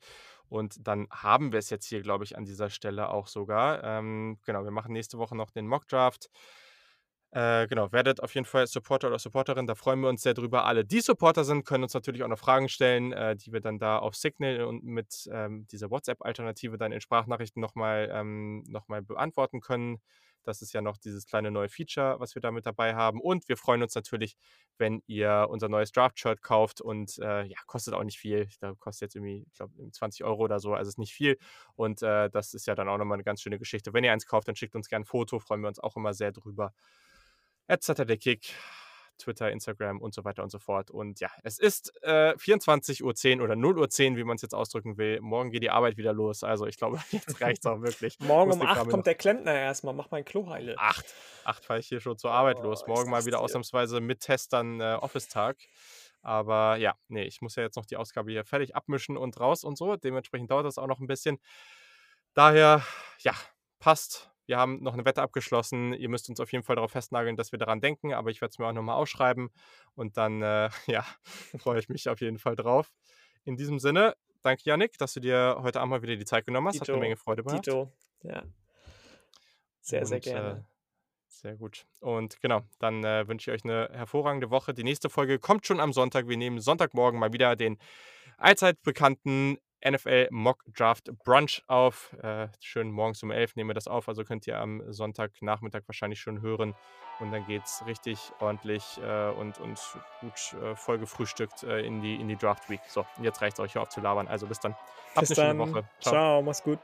Und dann haben wir es jetzt hier, glaube ich, an dieser Stelle auch sogar. Ähm, genau, wir machen nächste Woche noch den Mock-Draft. Äh, genau, werdet auf jeden Fall Supporter oder Supporterin, da freuen wir uns sehr drüber. Alle, die Supporter sind, können uns natürlich auch noch Fragen stellen, äh, die wir dann da auf Signal und mit, ähm, dieser WhatsApp-Alternative dann in Sprachnachrichten noch mal ähm, noch beantworten können. Das ist ja noch dieses kleine neue Feature, was wir da mit dabei haben. Und wir freuen uns natürlich, wenn ihr unser neues Draft-Shirt kauft und, äh, ja, kostet auch nicht viel. Da kostet jetzt irgendwie, ich glaube, 20 € oder so, also ist nicht viel. Und, äh, das ist ja dann auch noch mal 'ne ganz schöne Geschichte. Wenn ihr eins kauft, dann schickt uns gern 'n Foto, freuen wir uns auch immer sehr drüber. @SaturdayKick, Twitter, Instagram und so weiter und so fort. Und ja, es ist, äh, 24:10 oder 0:10, wie man's jetzt ausdrücken will. Morgen geht die Arbeit wieder los. Also, ich glaube, jetzt reicht's auch wirklich. Morgen um den 8 Kram hier kommt der Klempner erst mal, mach mein Klo heile. 8. 8 fahre ich hier schon zur Arbeit Oh, los. Morgen mal wieder dir. ausnahmsweise mit Testern, äh, Office-Tag. Aber ja, ne, ich muss ja jetzt noch die Ausgabe hier fertig abmischen und raus und so. Dementsprechend dauert das auch noch 'n bisschen. Daher, ja, passt. Wir haben noch 'ne Wette abgeschlossen. Ihr müsst uns auf jeden Fall darauf festnageln, dass wir daran denken, aber ich werde es mir auch noch mal aufschreiben und dann, äh, ja, freue ich mich auf jeden Fall drauf. In diesem Sinne, danke Jannik, dass du dir heute Abend mal wieder die Zeit genommen hast. Hat 'ne Dito, Menge Freude gemacht. Dito, ja. Sehr, sehr Und, äh, gerne. sehr gut. Und genau, dann, äh, wünsche ich euch 'ne hervorragende Woche. Die nächste Folge kommt schon am Sonntag. Wir nehmen Sonntagmorgen mal wieder den allzeit bekannten NFL Mock Draft Brunch auf. Äh, schön morgens um 11 nehmen wir das auf, also könnt ihr am Sonntagnachmittag wahrscheinlich schon hören. Und dann geht's richtig ordentlich, äh, und und gut, äh, voll gefrühstückt, äh, in die in die Draft Week. So, jetzt reicht's auch, ich höre auf zu labern. Also bis dann. Habt Bis 'ne schöne dann. Woche. Tschau. Tschau, mach's gut.